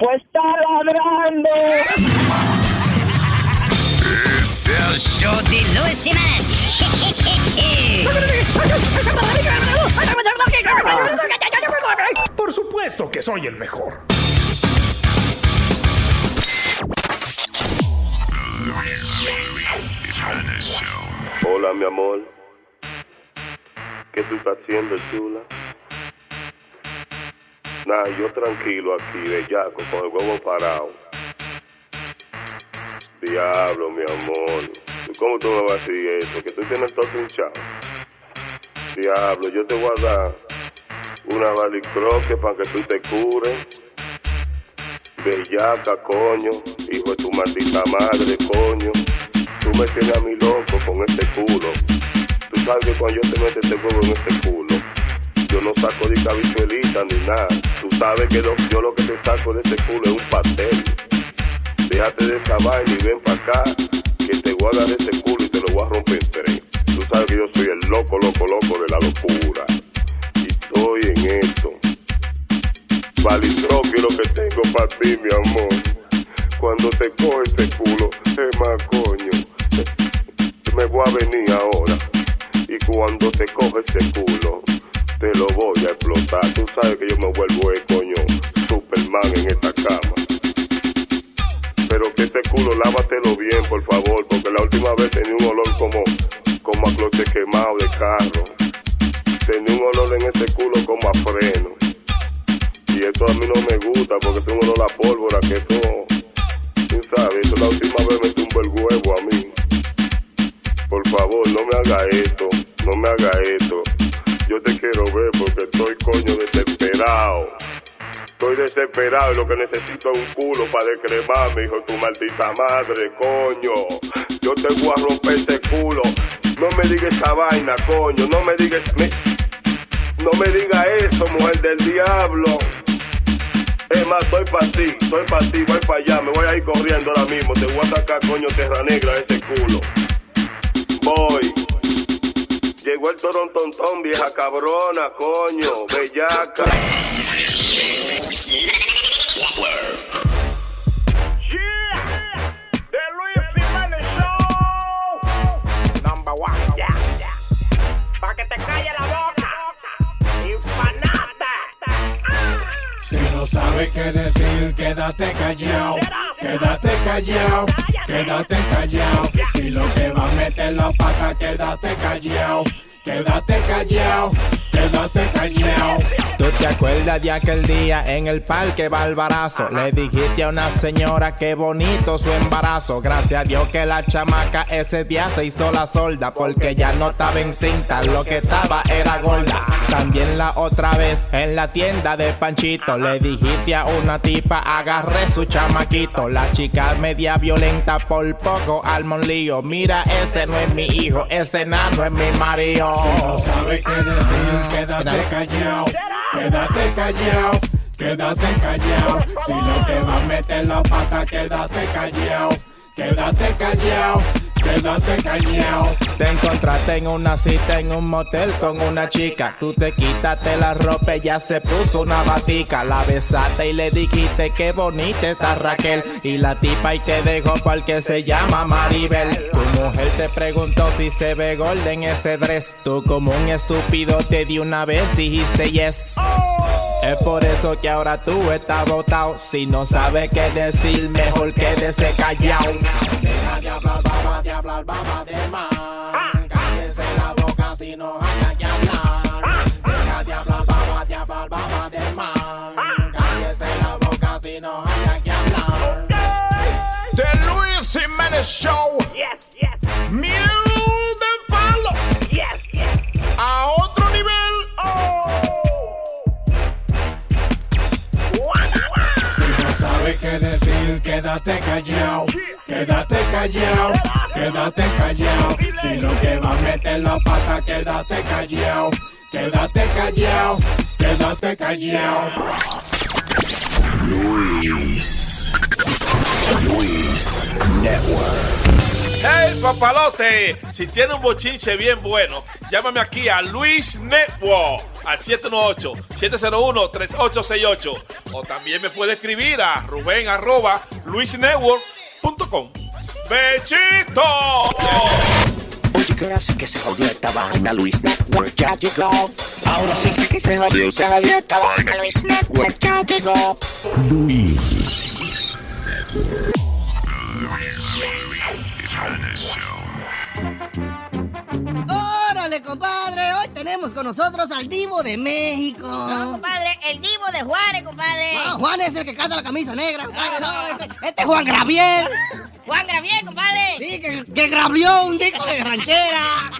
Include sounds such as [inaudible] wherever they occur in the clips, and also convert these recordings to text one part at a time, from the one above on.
Pues está ladrando. Es el show de Luis Jiménez. Por supuesto que soy el mejor. Hola, mi amor. ¿Qué tú estás haciendo, chula? Nah, yo tranquilo aquí, bellaco, con el huevo parado. Diablo, mi amor. ¿Cómo tú me vas a decir eso? Que tú tienes todo hinchado. Diablo, yo te voy a dar una balicroque para que tú te cures. Bellaca, coño. Hijo de tu maldita madre, coño. Tú me tienes a mi loco con este culo. Tú sabes que cuando yo te meto este huevo en este culo, yo no saco de cabichuelita ni nada. Tú sabes que yo lo que te saco de este culo es un pastel. Déjate de esa vaina y ven para acá, que te voy a dar ese culo y te lo voy a romper en tres. Tú sabes que yo soy el loco, loco, loco de la locura. Y estoy en esto. Valitro, que lo que tengo para ti, mi amor. Cuando te coge ese culo, es más coño. Me voy a venir ahora. Y cuando te coge ese culo, te lo voy a explotar. Tú sabes que yo me vuelvo el coño Superman en esta cama. Pero que este culo lávatelo bien, por favor, porque la última vez tenía un olor como, como a cloche quemado de carro. Tenía un olor en este culo como a freno. Y esto a mí no me gusta porque tengo un olor a pólvora que esto, tú sabes, esto la última vez me tumbó el huevo a mí. Por favor, no me haga esto, no me haga esto. Yo te quiero ver porque estoy coño desesperado. Estoy desesperado y lo que necesito es un culo para descremarme, hijo de tu maldita madre, coño. Yo te voy a romper ese culo. No me digas esa vaina, coño. No me digas... me- no me diga eso, mujer del diablo. Es más, estoy para ti, estoy para ti, voy para allá, me voy a ir corriendo ahora mismo. Te voy a sacar, coño, terra negra ese culo. Voy. Llegó el torontontón, vieja cabrona, coño, bellaca. The Luis Show. No sabes qué decir, quédate callado. Quédate callado, quédate callado. Si lo que va a meter la pata, quédate callado. Quédate callado, quédate callado. ¿Tú te acuerdas de aquel día en el parque Barbarazo? Le dijiste a una señora que bonito su embarazo. Gracias a Dios que la chamaca ese día se hizo la solda. Porque ya no estaba en cinta, lo que estaba era gorda. También la otra vez en la tienda de Panchito le dijiste a una tipa agarré su chamaquito. La chica media violenta por poco al lío. Mira, ese no es mi hijo, ese nano es mi marido. Si no sabes qué decir, quédate callado. Quédate callado, quédate callado. Si lo que va a meter la pata, quédate callado. Quédate callado, quédate callado. Te encontraste en una cita en un motel con una chica. Tú te quitaste la ropa, ella se puso una batica. La besaste y le dijiste que bonita está Raquel. Y la tipa y te dejó porque se llama Maribel. Tu mujer te preguntó si se ve gorda en ese dress. Tú como un estúpido te di una vez dijiste yes. Es por eso que ahora tú estás botado. Si no sabes qué decir, mejor quédese callado. Deja de hablar, baba, de hablar, baba de más. Cállese la boca si no haya que hablar. Deja de hablar, baba, de hablar, baba de más. Cállese la boca si no haya que hablar. The Luis Jiménez Show. Yes, yes. Miel Si no sabes sabe qué decir, quédate callado. Quédate callado, quédate callado. Si lo que va a meter la pata, quédate callado. Quédate callado, quédate callado. Luis. Luis Network. ¡Hey, papalote! Si tiene un bochinche bien bueno, llámame aquí a Luis Network al 718-701-3868. O también me puede escribir a Rubén arroba luisnetwork.com. ¡Bechito! Oye, que ahora sí que se jodió esta vaina, Luis Network ya llegó. Ahora sí sí que se jodió, se jodió esta vaina, Luis Network ya llegó. Luis. Órale, compadre, hoy tenemos con nosotros al Divo de México. No, compadre, el divo de Juárez, compadre. No, Juan es el que canta la camisa negra, compadre. No, este, este es Juan Graviel. Juan Gravier, compadre. Sí, que, que gravió un disco de ranchera.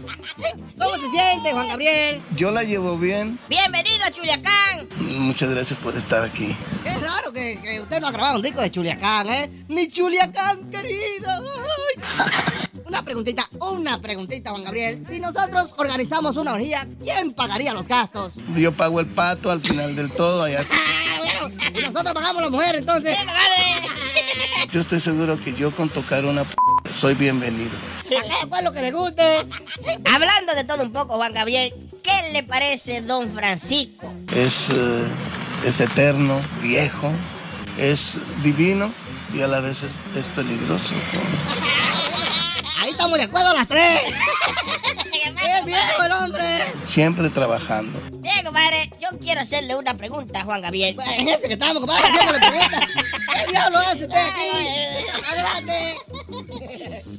¿Cómo se siente, Juan Gabriel? Yo la llevo bien. Bienvenido a Chuliacán. Muchas gracias por estar aquí. Es raro que, que usted no ha grabado un disco de Chuliacán, ¿eh? Mi Chuliacán querido. Ay. Una preguntita, una preguntita, Juan Gabriel. Si nosotros organizamos una orgía, ¿quién pagaría los gastos? Yo pago el pato al final del todo. Allá. [laughs] Ah, bueno, y nosotros pagamos la mujer, entonces. Yo estoy seguro que yo con tocar una p soy bienvenido. ¿A qué fue lo que le guste? Hablando de todo un poco, Juan Gabriel, ¿qué le parece Don Francisco? Es, eh, es eterno, viejo, es divino y a la vez es, es peligroso. [laughs] Ahí estamos de acuerdo las tres. [laughs] Es viejo el hombre. Siempre trabajando. Bien, compadre, yo quiero hacerle una pregunta a Juan Gabriel. En ese que estamos, compadre, haciéndole preguntas. ¿Qué diablo hace usted aquí? Adelante.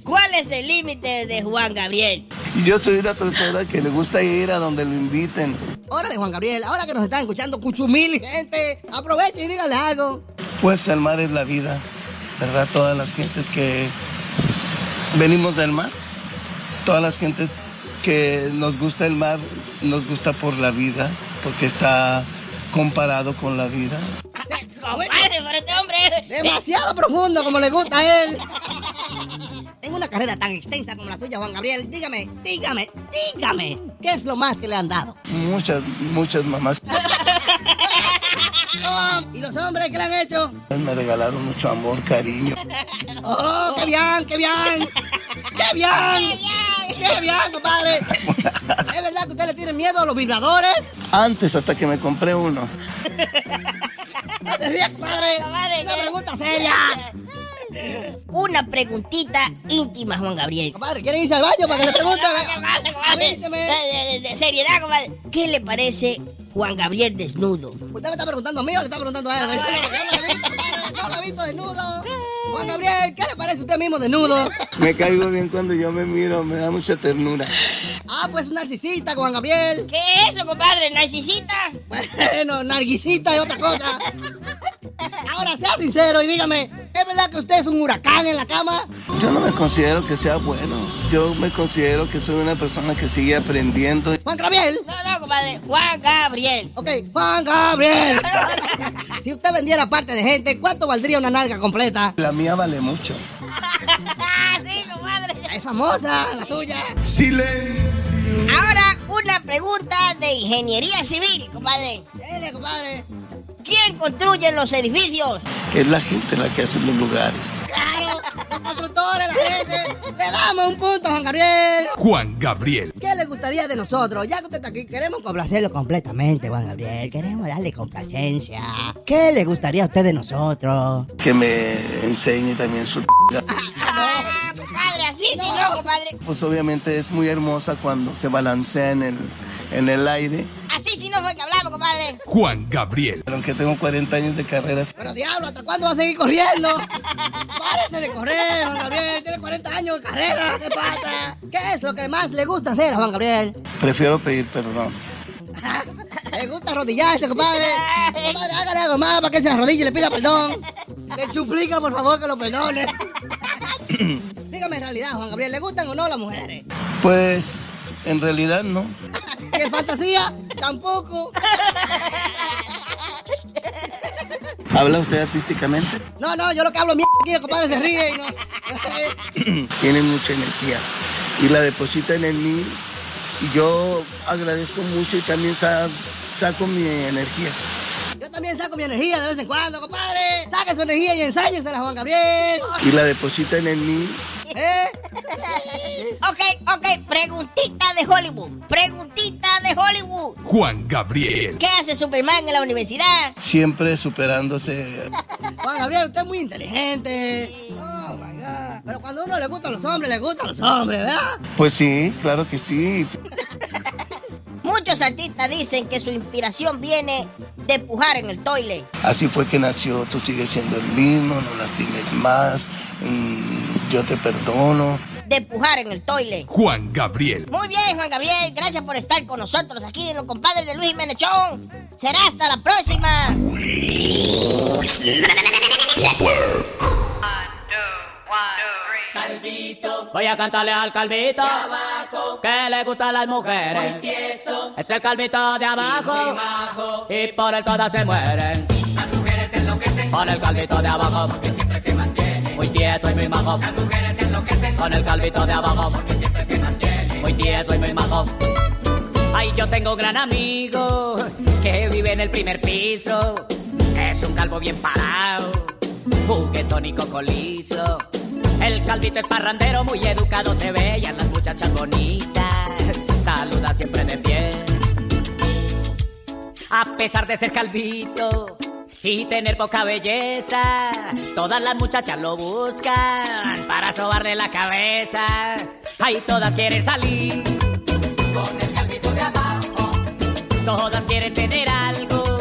¿Cuál es el límite de Juan Gabriel? Yo soy una persona que le gusta ir a donde lo inviten. Órale, Juan Gabriel, ahora que nos están escuchando cuchumil gente, aproveche y dígale algo. Pues el mar es la vida, ¿verdad? Todas las gentes que venimos del mar, todas las gentes que nos gusta el mar, nos gusta por la vida, porque está comparado con la vida. Compadre, pero este hombre... Demasiado profundo como le gusta a él. En una carrera tan extensa como la suya, Juan Gabriel, dígame, dígame, dígame, ¿qué es lo más que le han dado? Muchas, muchas mamás [laughs] Oh, ¿Y los hombres qué le han hecho? me regalaron mucho amor, cariño. ¡Oh, qué bien, qué bien! ¡Qué bien! ¡Qué bien, compadre! ¿Es verdad que usted le tiene miedo a los vibradores? Antes, hasta que me compré uno. ¡No [laughs] se ríe, compadre! ¡Una pregunta seria! Una preguntita íntima, Juan Gabriel. Compadre, ¿quieren irse al baño para que le pregunten? Compadre, [laughs] compadre, Avíseme. De, de- de seriedad, compadre. ¿Qué le parece Juan Gabriel desnudo? ¿Usted me está preguntando a mí o le está preguntando a él? Yo lo he visto, desnudo. Juan Gabriel, ¿qué le parece usted mismo desnudo? Me caigo bien cuando yo me miro, me da mucha ternura. Ah, pues un narcisista, Juan Gabriel. ¿Qué es eso, compadre? ¿Narcisita? Bueno, [laughs] narguisita y otra cosa. Ahora sea sincero y dígame, ¿es verdad que usted es un huracán en la cama? Yo no me considero que sea bueno. Yo me considero que soy una persona que sigue aprendiendo. Juan Gabriel. No, no, compadre. Juan Gabriel. Ok, Juan Gabriel. si usted vendiera parte de gente, ¿cuánto valdría una nalga completa? La mía vale mucho. Ah, [laughs] sí, compadre. Es famosa, la suya. Silencio. Ahora, una pregunta de ingeniería civil, compadre. Dele, compadre. ¿Quién construye los edificios? Es la gente la que hace los lugares. Claro, los constructores, la gente. Le damos un punto, Juan Gabriel. Juan Gabriel. ¿Qué le gustaría de nosotros? Ya que usted está aquí, queremos complacerlo completamente, Juan Gabriel. Queremos darle complacencia. ¿Qué le gustaría a usted de nosotros? Que me enseñe también su... [laughs] Ah, compadre, así sí, no, compadre. Pues obviamente es muy hermosa cuando se balancea en el, en el aire. Así sí no fue que hablamos, compadre. Juan Gabriel. Aunque tengo 40 años de carrera. Pero diablo, ¿hasta cuándo va a seguir corriendo? Párese de correr, Juan Gabriel. Tiene 40 años de carrera. ¿Qué pasa? ¿Qué es lo que más le gusta hacer a Juan Gabriel? Prefiero pedir perdón. [laughs] Le gusta arrodillarse, compadre. Compadre, hágale algo más para que se arrodille y le pida perdón. Le suplica, por favor, que lo perdone. [laughs] Dígame en realidad, Juan Gabriel, ¿le gustan o no las mujeres? Pues en realidad no. ¿Y en fantasía? Tampoco. ¿Habla usted artísticamente? No, no, yo lo que hablo mierda aquí, el compadre se ríe y no. [clears throat] Tiene mucha energía y la deposita en mí y yo agradezco mucho y también sa- saco mi energía. Yo también saco mi energía de vez en cuando, compadre. Saque su energía y ensáñesela, Juan Gabriel. Y la depositan en mí ¿Eh? [laughs] Ok, ok, preguntita de Hollywood. Preguntita de Hollywood. Juan Gabriel. ¿Qué hace Superman en la universidad? siempre superándose. Juan Gabriel, usted es muy inteligente. Oh, my God. Pero cuando a uno le gustan los hombres, le gustan los hombres, ¿verdad? Pues sí, claro que sí. [laughs] Muchos artistas dicen que su inspiración viene de pujar en el toile. Así fue que nació, tú sigues siendo el mismo, no lastimes más, mm, yo te perdono. De pujar en el toile. Juan Gabriel. Muy bien, Juan Gabriel. Gracias por estar con nosotros aquí en los compadres de Luis Jiménez Show. Será hasta la próxima. Voy a cantarle al calvito que le gustan las mujeres. Es el calvito de abajo y por él todas se mueren. Las mujeres enloquecen con el calvito de abajo porque siempre se mantiene. Muy tieso y muy majo. Las mujeres enloquecen con el calvito de abajo porque siempre se mantiene. Muy tieso y muy majo. Ay, yo tengo un gran amigo que vive en el primer piso. Es un calvo bien parado, juguetón y cocolizo. El calvito es parrandero, muy educado se ve y a las muchachas bonitas saluda siempre de pie. A pesar de ser calvito y tener poca belleza, todas las muchachas lo buscan para sobarle la cabeza. Ay, todas quieren salir con el calvito de abajo. Todas quieren tener algo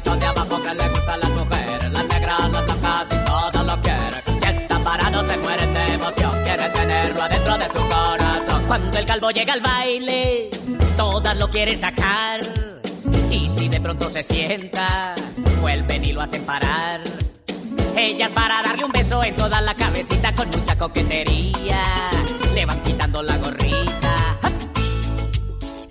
Calvito de abajo que le gustan las mujeres, las negras, las blancas y todas lo quieren. Si está parado se mueren de emoción, quieren tenerlo adentro de su corazón. Cuando el calvo llega al baile, todas lo quieren sacar. Y si de pronto se sienta, vuelven y lo hacen parar. Ellas para darle un beso en toda la cabecita con mucha coquetería. Le van quitando la gorrita.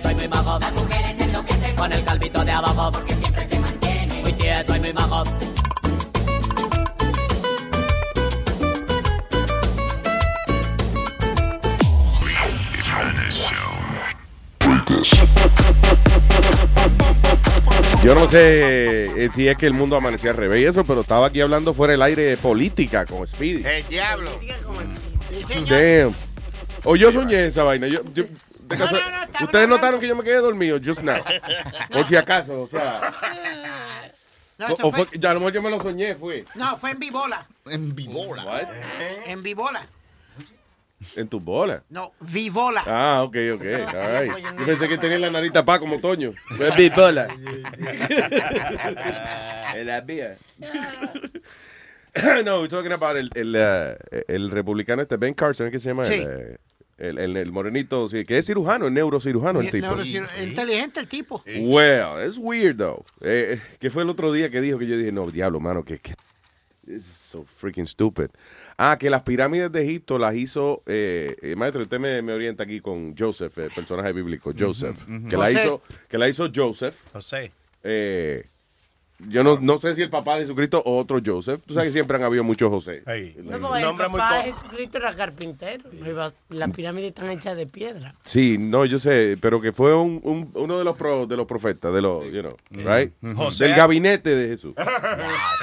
Tieso y muy majo. Las mujeres enloquecen con el calvito de abajo. Porque siempre se mantiene. Muy tieso y muy majo. Yo no sé eh, si es que el mundo amanecía al revés y eso, pero estaba aquí hablando fuera del aire de política con Speedy. El diablo. Damn. O yo soñé esa vaina. Yo, yo- de Ustedes notaron que yo me quedé dormido, just now. Por si acaso, o sea. No, o- fue, ya a lo mejor yo me lo soñé, fue. No, fue en Vibola. En Vibola. En Vibola. En tu bola. No, Vibola. Ah, ok, ok. [laughs] all right. Yo pensé que tenía la nariz tapada como Toño. [laughs] Bipolar. [laughs] En la vía. no, we're talking about el, el, uh, el republicano este, Ben Carson, ¿qué se llama? Sí. El, eh, el, el- el morenito, sí, que es cirujano, es neurocirujano el tipo. Neurocir- Inteligente el tipo. Well, it's weird though. Eh, que fue el otro día que dijo que yo dije, no, diablo, mano, que, que this is so freaking stupid. Ah, que las pirámides de Egipto las hizo, eh, eh, maestro, usted me, me orienta aquí con Joseph, el personaje bíblico, Joseph, que la hizo, que la hizo Joseph. José. eh, yo no, no sé si el papá de Jesucristo o otro Joseph. Tú sabes que siempre han habido muchos José. No, porque el papá de Jesucristo era carpintero. Las pirámides están hechas de piedra. Sí, no, yo sé, pero que fue un, un- uno de los pro- de los profetas, de los, you know, right? José. Del gabinete de Jesús. [laughs]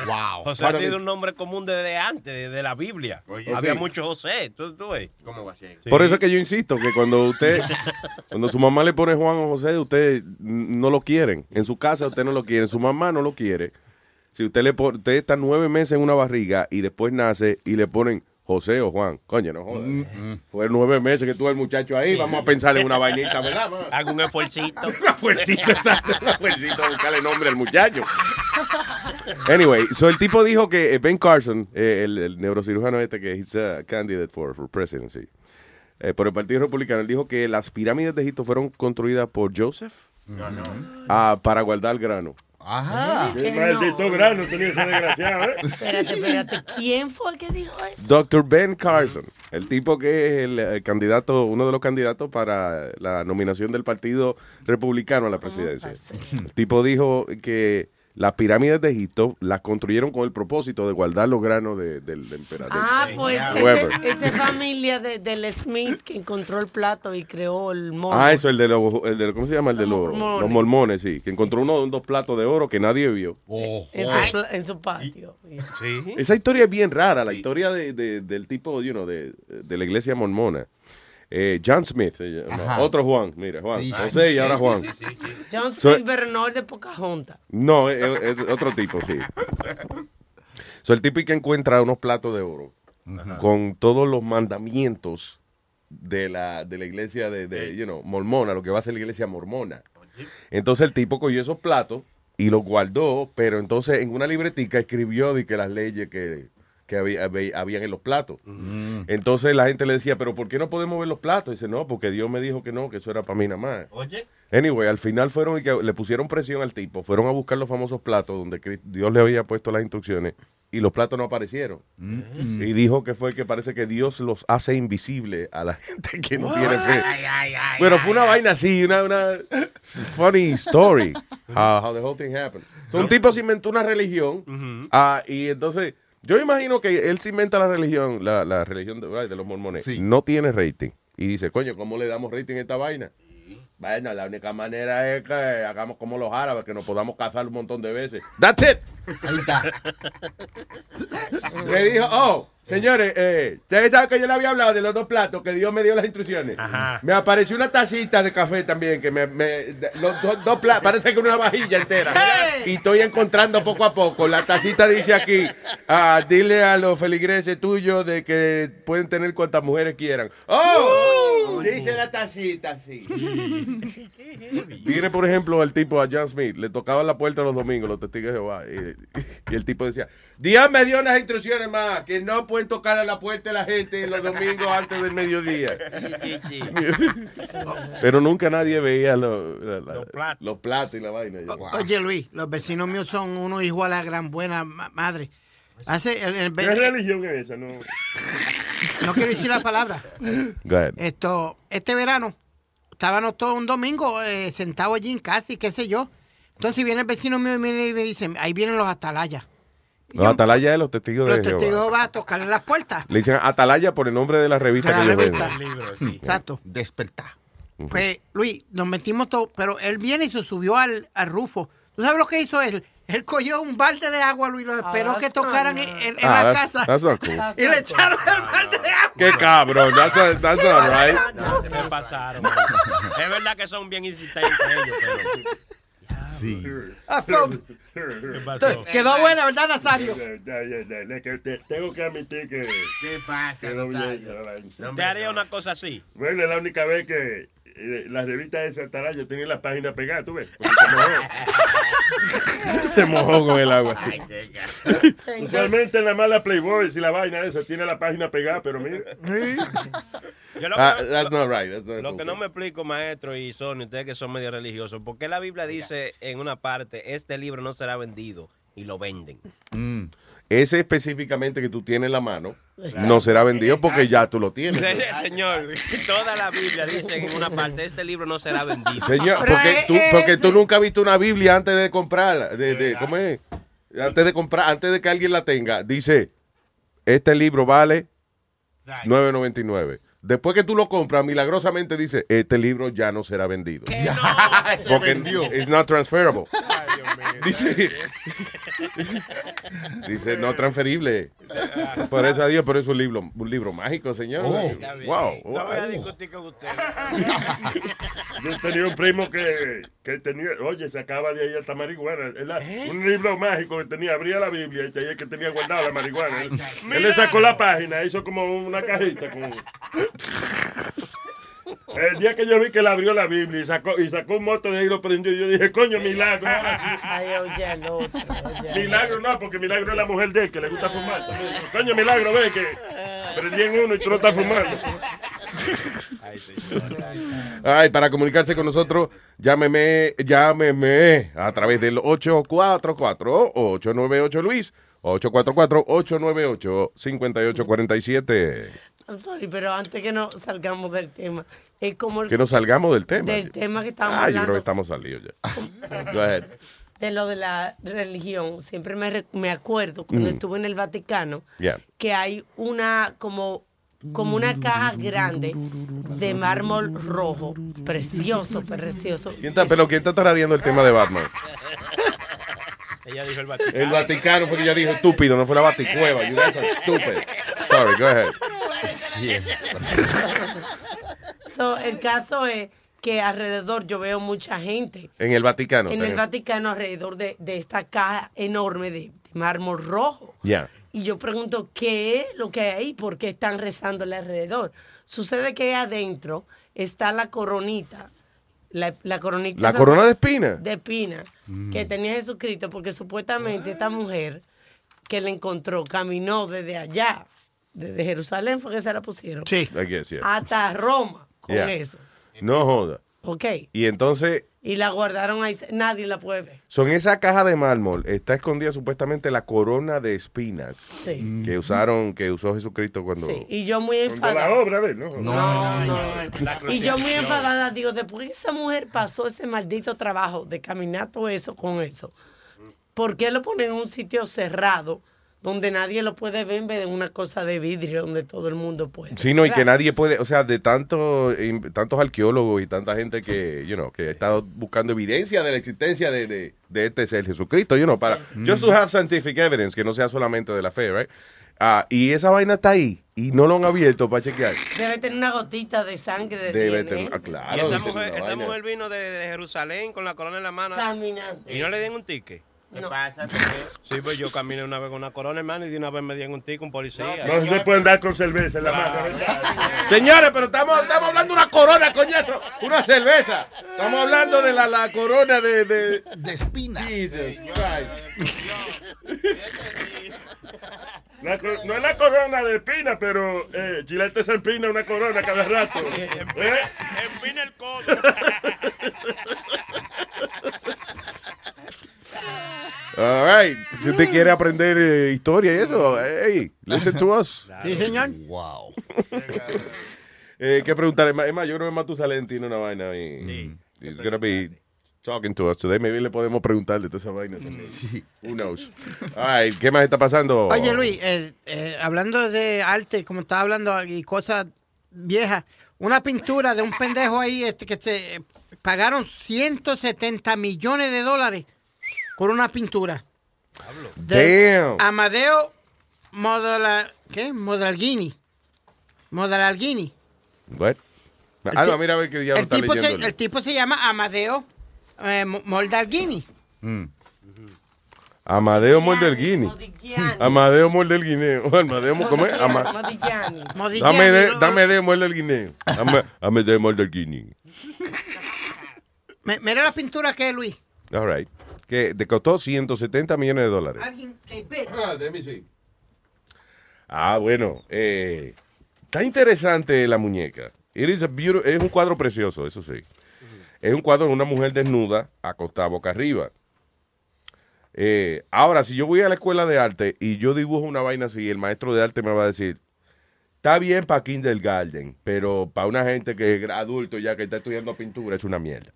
Wow. José ha sido un nombre común desde antes, desde la Biblia. Había sí. muchos José. ¿Tú, tú ves? ¿Cómo va a ser? Por eso es que yo insisto que cuando usted, [laughs] cuando su mamá le pone Juan o José, usted no lo quieren. En su casa usted no lo quiere, su mamá no lo quiere. Si usted le pone, usted está nueve meses en una barriga y después nace y le ponen José o Juan, coño, no jodas. Fue nueve meses que tuvo el muchacho ahí, vamos a pensar en una vainita, ¿verdad? [laughs] Hago un esfuercito. [laughs] Una fuercita, exacto, una fuercita, buscarle nombre al muchacho. Anyway, so el tipo dijo que eh, Ben Carson, eh, el, el neurocirujano este que es a candidate for, for presidency, eh, por el Partido Republicano, él dijo que las pirámides de Egipto fueron construidas por Joseph ah, para guardar grano. Ajá. Qué maldito grano tenía ese desgraciado, ¿eh? [laughs] Espérate, espérate. ¿Quién fue el que dijo eso? Dr. Ben Carson, el tipo que es el, eh, candidato, uno de los candidatos para la nominación del Partido Republicano a la presidencia. El tipo dijo que las pirámides de Egipto las construyeron con el propósito de guardar los granos de- del emperador. Ah, pues esa es familia de, del Smith que encontró el plato y creó el mono. Ah, eso, el de los, el de, ¿cómo se llama? El de los, mormones. los mormones, sí. Que encontró uno, dos platos de oro que nadie vio. en, su, pla- en su patio. Sí. Esa historia es bien rara, la historia de, de- del tipo, you know, de, de la iglesia mormona. Eh, John Smith, eh, no, Ajá. otro Juan, mira, Juan, Sí. José y ahora Juan. John So- Smith Bernard de Pocahontas. No, es, otro tipo, sí. So, el tipo que encuentra unos platos de oro con todos los mandamientos de la, de la iglesia de, de, you know, mormona, lo que va a ser la iglesia mormona. Entonces el tipo cogió esos platos y los guardó, pero entonces en una libretica escribió de que las leyes que, que había, había- habían en los platos. Entonces la gente le decía, pero ¿por qué no podemos ver los platos? dice, no, porque Dios me dijo que no, que eso era para mí nada más. Oye. Anyway, al final fueron y que le pusieron presión al tipo, fueron a buscar los famosos platos donde Dios le había puesto las instrucciones y los platos no aparecieron. Y dijo que fue que parece que Dios los hace invisibles a la [laughs] gente que no tiene fe. Pero fue una vaina así, una, una funny story. [laughs] How, how the whole thing happened. So, un tipo se inventó una religión ah, y entonces yo imagino que él se inventa la religión, la, la religión de, los mormones. No tiene rating. Y dice, coño, ¿cómo le damos rating a esta vaina? Bueno, la única manera es que hagamos como los árabes, que nos podamos casar un montón de veces. That's it. Ahí está. Le dijo, oh, señores, eh, ustedes saben que yo le había hablado de los dos platos, que Dios me dio las instrucciones. Me apareció una tacita de café también, que me, me- de- los dos, dos platos, parece que una vajilla entera. Y estoy encontrando poco a poco. La tacita dice aquí, ah, dile a los feligreses tuyos de que pueden tener cuantas mujeres quieran. Oh, dice la tacita, sí. [laughs] Viene, por ejemplo, el tipo a John Smith, le tocaba la puerta los domingos, los testigos de Jehová, y, y el tipo decía, Dios me dio unas instrucciones más, que no pueden tocar a la puerta de la gente los domingos antes del mediodía. [laughs] [laughs] Pero nunca nadie veía lo- la- la- los, platos. y la vaina. Oye, Luis, los vecinos míos son unos hijos a la gran buena ma- madre. Hace el, el- ¿Qué religión es esa? No. [laughs] no quiero decir la palabra. Go ahead. Esto, este verano, estábamos todos un domingo eh, sentados allí en casa y qué sé yo. Entonces viene el vecino mío y me, y me dice, ahí vienen los atalayas. Los atalaya de los testigos de Los Jehová. testigos van a tocarle las puertas. Le dicen atalaya por el nombre de la revista la que ellos revista. venden. Exacto. Despertar. Pues, Luis, nos metimos todos, pero él viene y se subió al, al rufo. ¿Tú sabes lo que hizo él? Él cogió un balde de agua, Luis, lo esperó que tocaran en, en- Ah, la that's- casa. that's not cool. Y le echaron el balde de agua. Qué cabrón, that's, not- that's not right. ¿Qué pasaron? man? es verdad que son bien insistentes ellos, pero... Sí. Ah, fue- ¿Qué pasó? Quedó buena, ¿verdad, Nazario? Tengo que admitir que. ¿Qué pasa, Nazario? ¿Te haría una cosa así? Bueno, es la única vez que eh, las revistas de Satarayo tienen la página pegada, ¿tú ves? [laughs] Se mojó con el agua. mojó. Usualmente en la mala Playboy, si la vaina esa tiene la página pegada, pero mira. Yo lo Ah, que- that's not right. That's not Lo cool. que no me explico, maestro y Sony, ustedes que son medio religiosos, ¿por qué la Biblia dice en una parte, este libro no será vendido y lo venden? Ese específicamente que tú tienes en la mano no será vendido porque ya tú lo tienes. [laughs] Señor, toda la Biblia dice en una parte, este libro no será vendido. Señor, porque tú, porque tú nunca has visto una Biblia antes de comprarla. De, de, ¿Cómo es? antes de comprar, antes de que alguien la tenga, dice, este libro vale 9.99. Después que tú lo compras, milagrosamente dice, este libro ya no será vendido. [laughs] Se Porque vendió. it's not transferable. [laughs] Dice, dice, no transferible. Por eso, adiós, por eso un libro, un libro mágico, señor. Oh. wow. No voy a discutir con usted. [laughs] Yo tenía un primo que, que tenía, oye, sacaba de ahí hasta marihuana. ¿Eh? Un libro mágico que tenía, abría la Biblia y tenía que tenía guardada la marihuana. Él, él le sacó la página, hizo como una cajita con... El día que yo vi que él abrió la Biblia y sacó, y sacó un moto de ahí y lo prendió, yo dije, coño, milagro. Ay, oye, el otro. oye. Milagro no, porque Milagro es la mujer de él que le gusta fumar. Coño, Milagro, ve que prendí en uno y tú no estás fumando. Ay, para comunicarse con nosotros, llámeme, llámeme a través del 844-898 Luis, 844-898-5847. I'm sorry, pero antes que no salgamos del tema, es como el- Que nos salgamos del tema. del tema que estábamos Ah, yo creo hablando que estamos salidos ya. [laughs] Go ahead. de lo de la religión. Siempre me, re- me acuerdo cuando Mm. estuve en el Vaticano Yeah. que hay una como como una caja grande de mármol rojo, precioso, precioso. ¿Quién está, pero ¿quién está tarareando el tema de Batman? [laughs] Ella dijo el Vaticano. El Vaticano fue que ella dijo estúpido, no fue la Baticueva. You guys are stupid. Sorry, go ahead. So, el caso es que alrededor yo veo mucha gente En el Vaticano. en el. Vaticano alrededor de, de esta caja enorme de, de mármol rojo. Ya. Y yo pregunto, ¿qué es lo que hay ahí? ¿Por qué están rezándole alrededor? Sucede que ahí adentro está la coronita. La, la coronita. ¿La corona de espina? De espina. Mm. Que tenía Jesucristo, porque supuestamente esta mujer que la encontró caminó desde allá, desde Jerusalén, fue que se la pusieron. I guess, yeah. Hasta Roma con Yeah. eso. No joda. ¿Ok? Y entonces, Y la guardaron ahí, nadie la puede ver. son esa caja de mármol, está escondida supuestamente la corona de espinas Sí. que usaron, que usó Jesucristo cuando... Sí, y yo muy Cuando enfadada. la obra él, ¿no? No, no. Y yo muy enfadada digo, después que esa mujer pasó ese maldito trabajo de caminar todo eso con eso, ¿por qué lo ponen en un sitio cerrado donde nadie lo puede ver en vez de una cosa de vidrio donde todo el mundo puede? Sí, no, y que nadie puede, o sea, de tanto, im- tantos arqueólogos y tanta gente que, you know, que ha estado buscando evidencia de la existencia de, de, de este ser Jesucristo, you know, para, just to have scientific evidence, que no sea solamente de la fe, right? Ah, y esa vaina está ahí, y no lo han abierto para chequear. Debe tener una gotita de sangre de Debe DNA. tener, ah, claro. y esa mujer, esa mujer vino de, de Jerusalén con la corona en la mano. Caminando. Y no le den un ticket. ¿Qué pasa? [laughs] Sí, pues yo caminé una vez con una corona, hermano, y de una vez me dieron un ticket, un policía. No se puede andar con cerveza en la mano. Señores, pero estamos, estamos hablando de una corona, coñazo, una cerveza. Estamos hablando de la, la corona de... De, de espina. Jesus Christ. [laughs] No es la corona de espina, pero eh, Chilete se empina una corona cada rato. [laughs] ¿Eh? Empina el codo. All right. Si usted quiere aprender eh, historia y eso, hey, listen to us. Sí, señor. Wow. [laughs] Eh, ¿Qué preguntar? Es más, es más, yo creo que Matusalén tiene una vaina y he's gonna be talking to us today. Maybe le podemos preguntarle toda esa vaina también. Who knows? All right, ¿qué más está pasando? Oye, Luis, eh, eh, hablando de arte, como estaba hablando y cosas viejas, una pintura de un pendejo ahí este, que se eh, pagaron 170 millones de dólares por una pintura. De Damn. Amadeo Modala, ¿qué? Modalghini. Modalghini. What? Ah, no, mira a ver qué diablo El está tipo, se, el tipo se llama Amadeo eh, Modalghini. Amadeo Moldelguini. Amadeo Moldelguineo. [laughs] Amadeo, ¿cómo es? Ama- Modigliani. Modigliani, Dame de, dame de Moldelguineo. Amadeo Moldelguini. Mira la pintura que es, Luis. All right. Que te costó 170 millones de dólares. Ve. Ah, bueno. eh, está interesante la muñeca. It is a beautiful- es un cuadro precioso, eso sí. Es un cuadro de una mujer desnuda, acostada boca arriba. Eh, ahora, si yo voy a la escuela de arte y yo dibujo una vaina así, el maestro de arte me va a decir, está bien para kindergarten, pero para una gente que es adulto ya que está estudiando pintura es una mierda.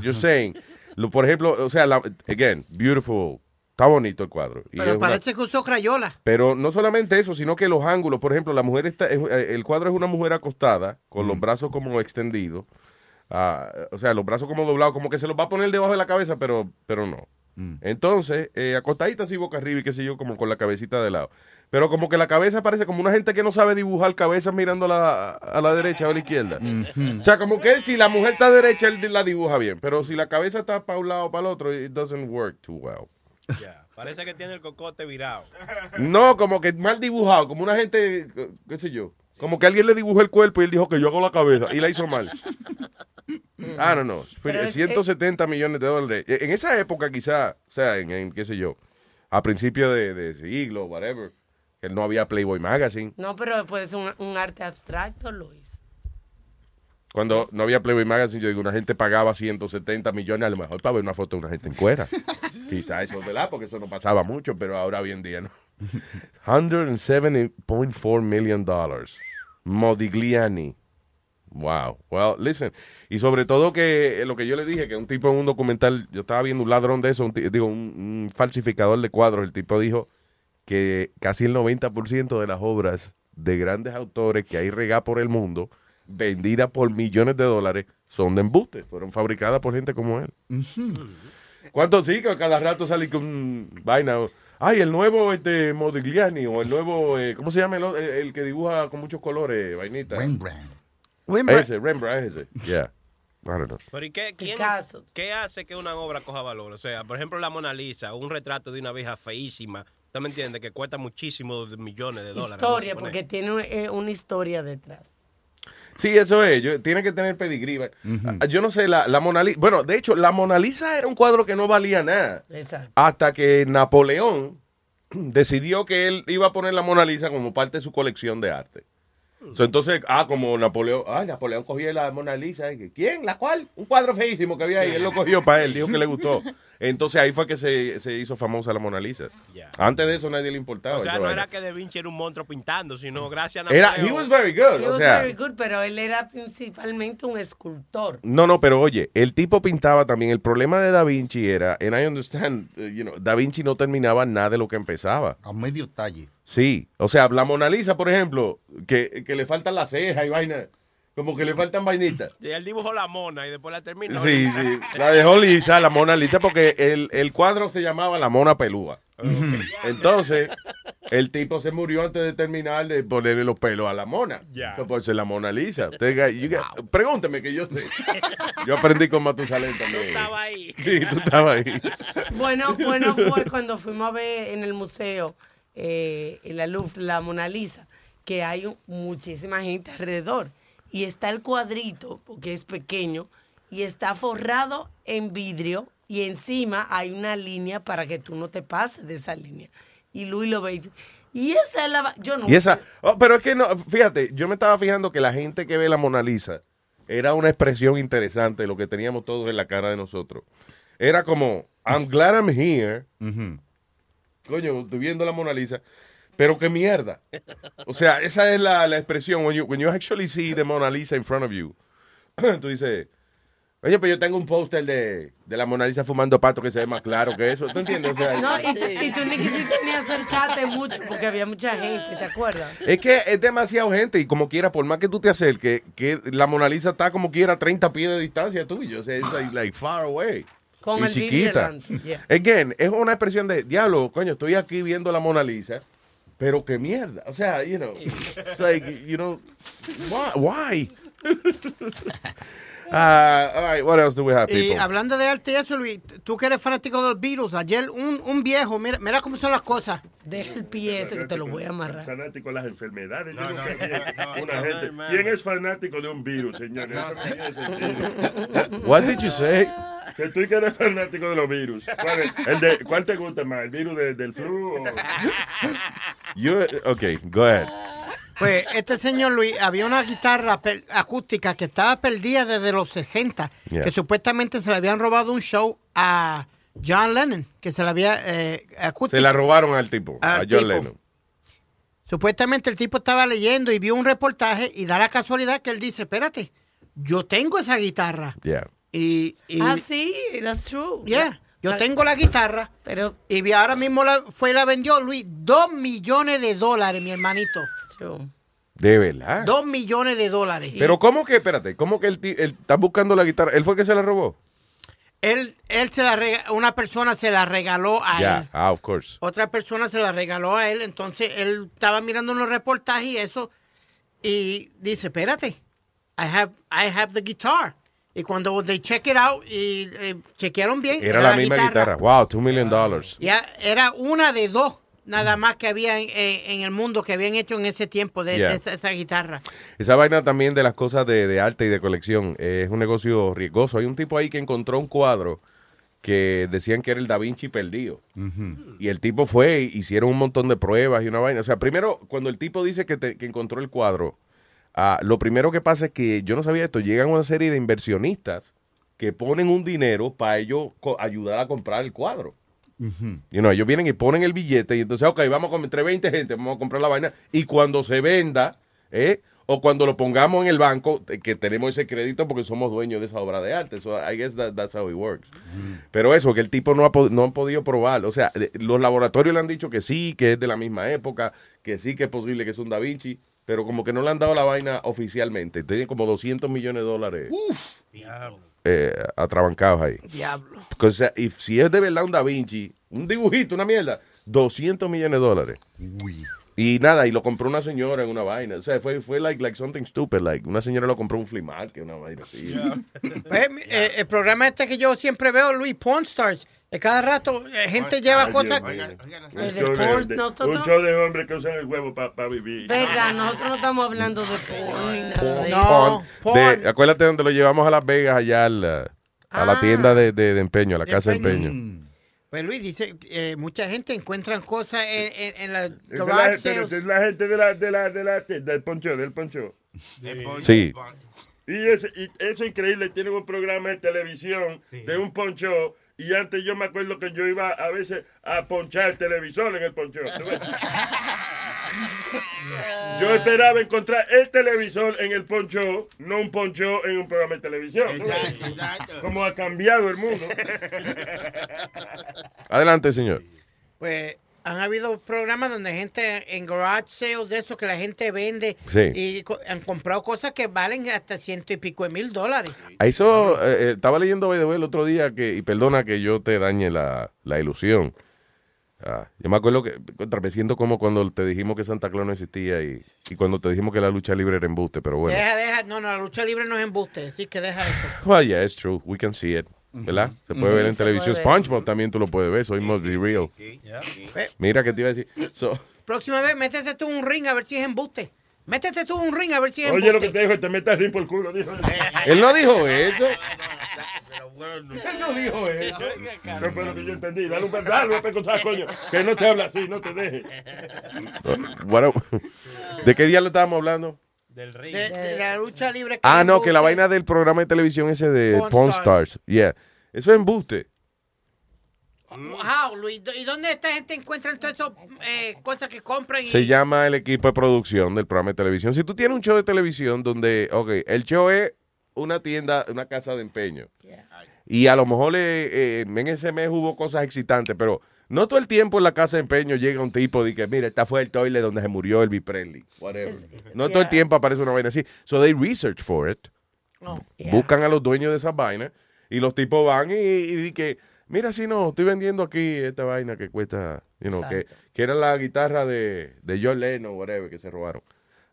Yo saying, lo, por ejemplo, o sea, la- again, beautiful Está bonito el cuadro. Y es Pero una- parece que usó crayola. pero no solamente eso, sino que los ángulos, por ejemplo, la mujer está, es- eh, el cuadro es una mujer acostada, con los brazos como extendidos, ah, o sea, los brazos como doblados, como que se los va a poner debajo de la cabeza, pero, pero no. Entonces, eh, acostadita así boca arriba y qué sé yo, como con la cabecita de lado. Pero como que la cabeza parece como una gente que no sabe dibujar cabezas mirando a la, a la derecha o a la izquierda. O sea, como que si la mujer está derecha, él la dibuja bien. Pero si la cabeza está para un lado o para el otro, it doesn't work too well. Ya, Parece que tiene el cocote virado. No, como que mal dibujado, como una gente, qué sé yo. Como que alguien le dibujó el cuerpo y él dijo que yo hago la cabeza y la hizo mal. I don't know. Pero es- 170 millones de dólares. En esa época quizá, o sea, en, en qué sé yo, a principios de, de siglo, whatever, que no había Playboy Magazine. No, pero puede ser un, un arte abstracto, Luis. Cuando no había Playboy Magazine, yo digo, una gente pagaba 170 millones a lo mejor para ver una foto de una gente en cuera. [laughs] Quizá eso es verdad, porque eso no pasaba mucho, pero ahora hoy en día no. 107.4 million dollars. Modigliani. Wow. Well, listen. Y sobre todo que eh, lo que yo le dije, que un tipo en un documental, yo estaba viendo un ladrón de eso, un digo, un, un falsificador de cuadros, el tipo dijo que casi el 90% de las obras de grandes autores que hay regadas por el mundo, vendidas por millones de dólares, son de embuste. Fueron fabricadas por gente como él. ¿Cuánto sí? Que cada rato sale con vaina. Ay, el nuevo este, Modigliani o el nuevo, eh, ¿cómo se llama el, el- el que dibuja con muchos colores, vainita? Rembrandt. Ese, Rembrandt es ese. Yeah. Pero ¿y qué, quién- qué hace que una obra coja valor? O sea, por ejemplo, la Mona Lisa, un retrato de una vieja feísima, ¿usted me entiende? Que cuesta muchísimos millones de dólares. Historia, porque tiene eh, una historia detrás. Sí, eso es. Yo- tiene que tener pedigrí. Ah, Yo no sé, la, la Mona Lisa. Bueno, de hecho, la Mona Lisa era un cuadro que no valía nada. Exacto. Hasta que Napoleón decidió que él iba a poner la Mona Lisa como parte de su colección de arte. So, entonces, ah, como Napoleón, ah, Napoleón cogía la Mona Lisa. ¿Quién? ¿La cual? Un cuadro feísimo que había ahí. Él lo cogió para él, dijo que le gustó. Entonces ahí fue que se, se hizo famosa la Mona Lisa. Antes de eso nadie le importaba. O sea, no era que Da Vinci era un monstruo pintando, sino gracias a Era- Napoleón. he was very good, He o was sea- very good, pero él era principalmente un escultor. No, no, pero oye, el tipo pintaba también. El problema de Da Vinci era, and I understand, uh, you know, Da Vinci no terminaba nada de lo que empezaba. A medio talle. Sí, o sea, la Mona Lisa, por ejemplo, que, que le faltan las cejas y vaina, como que le faltan vainitas. Y [laughs] él dibujó la mona y después la terminó. Sí, sí, la dejó lisa, la Mona Lisa, porque el, el cuadro se llamaba La Mona Pelúa. Entonces, el tipo se murió antes de terminar de ponerle los pelos a la mona. Ya. Eso puede ser la Mona Lisa. Pregúnteme que yo sé. Yo aprendí con Matusalén también. estaba ahí. Sí, tú estabas ahí. Bueno, bueno fue cuando fuimos a ver en el museo, eh, en la Louvre, la Mona Lisa, que hay un- muchísima gente alrededor. Y está el cuadrito, porque es pequeño, y está forrado en vidrio, y encima hay una línea para que tú no te pases de esa línea. Y Luis lo ve y dice, y esa es la... va-". Yo no Y esa, oh, pero es que no, fíjate, yo me estaba fijando que la gente que ve la Mona Lisa era una expresión interesante lo que teníamos todos en la cara de nosotros. Era como, I'm glad I'm here. Coño, estoy viendo la Mona Lisa. Pero qué mierda. O sea, esa es la, la expresión. When you, when you actually see the Mona Lisa in front of you, [clears throat] tú dices, oye, pero yo tengo un póster de, de la Mona Lisa fumando pato que se ve más claro que eso. ¿Tú entiendes? O sea, No, y tú, y tú ni quisiste ni acercarte mucho porque había mucha gente, ¿te acuerdas? Es que es demasiado gente y como quiera, por más que tú te acerques, que la Mona Lisa está como quiera a 30 pies de distancia tuyo. O sea, es like, like far away. Con y el chiquita. [laughs] yeah. Again, es una expresión de, diablo, coño, estoy aquí viendo la Mona Lisa, pero qué mierda. O sea, you know, it's like, you know, why? why? [laughs] Ah, all right, what else do we have, Y people? hablando de arte y eso, Luis, tú que eres fanático de los Beatles, ayer un, un viejo, mira, mira cómo son las cosas. Deja el pie ese que te lo voy a amarrar. Fanático de las enfermedades. No, no no, una no, gente. ¿Quién es fanático de un virus, señores? [laughs] What did you say? Que tú que eres fanático de los virus. ¿Cuál, es? El de- ¿cuál te gusta más? ¿El virus de- del flu o...? You, okay, go ahead. Pues este señor Luis, había una guitarra acústica que estaba perdida desde los 60, Yeah. que supuestamente se le habían robado un show a John Lennon, que se la había eh, acústica. Se la robaron al tipo, a Al John tipo. Lennon. Supuestamente el tipo estaba leyendo y vio un reportaje y da la casualidad que él dice, espérate, yo tengo esa guitarra. Yeah. Y, y- Ah, sí, that's true. Yeah. Yo tengo la guitarra, pero y vi- ahora mismo la, fue y la vendió, Luis, dos millones de dólares, mi hermanito. De verdad. Dos millones de dólares. Pero ¿cómo que, espérate, cómo que él, está buscando la guitarra? ¿Él fue el que se la robó? Él, él se la rega- una persona se la regaló a él. ah, of course. Otra persona se la regaló a él. Entonces él estaba mirando unos reportajes y eso. Y dice, espérate, I have, I have the guitar. Y cuando they check it out y eh, chequearon bien, Era la misma guitarra. Wow, two million dollars. Ya era una de dos nada más que había en, en- en el mundo que habían hecho en ese tiempo de, Yeah. de esa, esa guitarra. Esa vaina también de las cosas de, de arte y de colección eh, es un negocio riesgoso. Hay un tipo ahí que encontró un cuadro que decían que era el Da Vinci perdido. Y el tipo fue, hicieron un montón de pruebas y una vaina. O sea, primero, cuando el tipo dice que, te- que encontró el cuadro, ah, lo primero que pasa es que yo no sabía esto, llegan una serie de inversionistas que ponen un dinero para ellos ayudar a comprar el cuadro. You know, ellos vienen y ponen el billete y entonces, ok, vamos a, entre 20 gente, vamos a comprar la vaina y cuando se venda, ¿eh? o cuando lo pongamos en el banco, eh, que tenemos ese crédito porque somos dueños de esa obra de arte. So I guess that- that's how it works. Pero eso, que el tipo no ha, no han podido probar. O sea, los laboratorios le han dicho que sí, que es de la misma época, que sí que es posible que es un Da Vinci, pero como que no le han dado la vaina oficialmente. Tiene como 200 millones de dólares eh, atrabancados ahí. Diablo. O sea, y si es de verdad un Da Vinci, un dibujito, una mierda, 200 millones de dólares. Y nada, y lo compró una señora en una vaina. O sea, fue, fue like, like something stupid. Like, una señora lo compró un flea market, una vaina así. [laughs] Pues, eh, el programa este que yo siempre veo, Luis, Porn Stars, de cada rato eh, gente lleva cosas... Dios mío. El Un de show de- porn, de- nosotros- un show de hombres que usan el huevo para vivir. Verdad, nosotros no estamos hablando de [laughs] porn ni nada de No, eso. De- acuérdate donde lo llevamos a Las Vegas, allá al, a Ah. la tienda de, de- de empeño, a la casa de empeño. empeño. Pues Luis dice, eh, mucha gente encuentran cosas en, en, en la Esa es la, gente- sales. es la gente de la, de la, de la, del poncho, del poncho. Sí. Y eso es increíble, tienen un programa de televisión de un poncho. Y antes yo me acuerdo que yo iba a veces a ponchar el televisor en el poncho. [laughs] Yo esperaba encontrar el televisor en el poncho, no un poncho en un programa de televisión. ¿tú ves? Como ha cambiado el mundo. [laughs] Adelante, señor. Pues han habido programas donde gente en garage sales de eso que la gente vende Sí. y co- han comprado cosas que valen hasta ciento y pico de mil dólares. A Eso, eh, eh, estaba leyendo el otro día que, y perdona que yo te dañe la, la ilusión. Ah, yo me acuerdo que, contra, me siento como cuando te dijimos que Santa Claus no existía y, y cuando te dijimos que la lucha libre era embuste, pero bueno. Deja, deja, no, no, la lucha libre no es embuste, así que deja eso. [laughs] Well, yeah, it's true. We can see it. ¿Verdad? Se puede ver en televisión. SpongeBob también tú lo puedes ver. Soy must be real. Ve, Mira que te iba a decir. So, Próxima vez, métete tú un ring a ver si es embuste. Métete tú un ring a ver si es Oye, lo embuste. que te dijo, te metas ring por el culo, dijo. [laughs] él no dijo eso. Él no dijo eso. No fue lo que yo entendí. Dale un verdad, un coño. Que no te habla así, no te deje. [laughs] Bueno, ¿De qué día le estábamos hablando? De, de la lucha libre. Ah, no, que la vaina del programa de televisión ese de Pawn Stars. Stars. Yeah. Eso es embuste. How, Luis? ¿Y dónde esta gente encuentra todas esas eh, cosas que compran? Y... Se llama el equipo de producción del programa de televisión. Si tú tienes un show de televisión donde, ok, el show es una tienda, una casa de empeño. Y a lo mejor eh, eh, en ese mes hubo cosas excitantes, pero no todo el tiempo en la casa de empeño llega un tipo y que, mira, esta fue el toilet donde se murió Elvis Presley. Whatever. no todo el tiempo aparece una vaina así. So they research for it. Oh, Buscan a los dueños de esas vainas y los tipos van y, y di que, mira, si no, estoy vendiendo aquí esta vaina que cuesta, you know, que, que era la guitarra de, de John Lennon, whatever, que se robaron.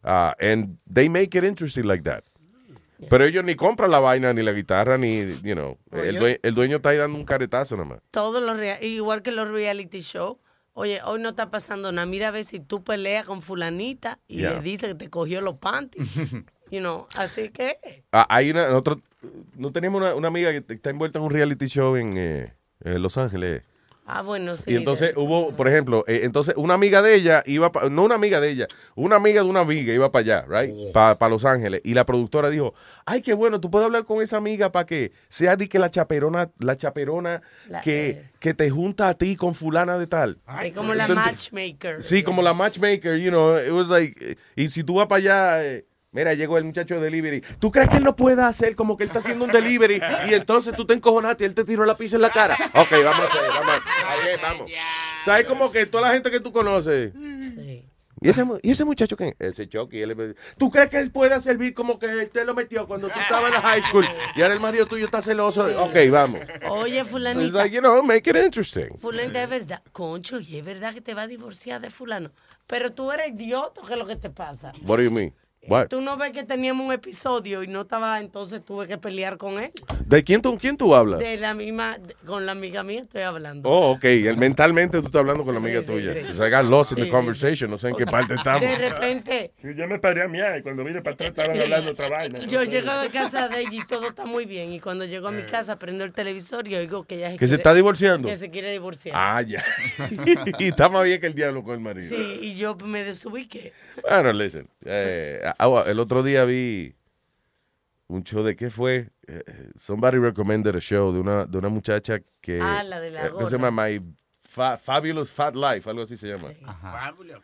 Ah, and they make it interesting like that. Pero ellos ni compran la vaina, ni la guitarra, ni, you know, el, due- el dueño está ahí dando un caretazo nada más. Todos los igual que los reality show. Oye, hoy no está pasando nada. Mira a ver si tú peleas con fulanita y Yeah. le dice que te cogió los panties. [laughs] you know, así que Ah, hay una, nosotros, no tenemos una, una amiga que está envuelta en un reality show en, eh, en Los Ángeles. Ah bueno, sí. Y entonces hubo, por ejemplo, eh, entonces una amiga de ella iba, pa- no una amiga de ella, una amiga de una amiga iba para allá, right? Para Los Ángeles. Y la productora dijo, ay, qué bueno, tú puedes hablar con esa amiga para que sea di que la chaperona, la chaperona La- que, que te junta a ti con fulana de tal. es como la matchmaker. Sí, como la matchmaker, you know, it was like, eh, y si tú vas para allá, eh, Mira, llegó el muchacho de delivery. ¿Tú crees que él no pueda hacer como que él está haciendo un delivery y entonces tú te encojonaste y él te tiró la pizza en la cara? Ok, vamos a hacer, vamos. Ahí es, vamos. O sea, es como que toda la gente que tú conoces. ¿Y ese, y ese muchacho que ese Chucky, él, ¿tú crees que él pueda servir como que él te lo metió cuando tú estabas en la high school y ahora el marido tuyo está celoso? Ok, vamos. Oye, It's fulanita. like, you know, make it interesting. Fulanita, es verdad. Concho, y es verdad que te va a divorciar de fulano. Pero tú eres idiota, ¿qué es lo que te pasa? What do you mean? What? Tú no ves que teníamos un episodio y no estaba, entonces tuve que pelear con él. ¿De quién tú, quién tú hablas? De la misma, de- con la amiga mía estoy hablando. Oh, ok. El- mentalmente tú estás hablando con la amiga Sí, tuya. sí, sí. So I got lost in Sí, the sí, conversation. No sé en qué parte estamos. De repente, Sí, Yo me paré a miar y cuando vine para atrás estaban [laughs] hablando otra vaina. yo llego de casa de ella y todo está muy bien. Y cuando llego a mi casa, prendo el televisor y oigo que ella se ¿Que se quiere- está divorciando? Que se quiere divorciar. Ah, ya. [laughs] y está más bien que el diablo con el marido. Sí, y yo me desubiqué. Bueno, listen. eh, ah, el otro día vi un show de qué fue. Eh, somebody recommended a show de una, de una muchacha que. Ah, la de la eh, ¿Qué se llama? My Fa- Fabulous Fat Life, algo así se llama.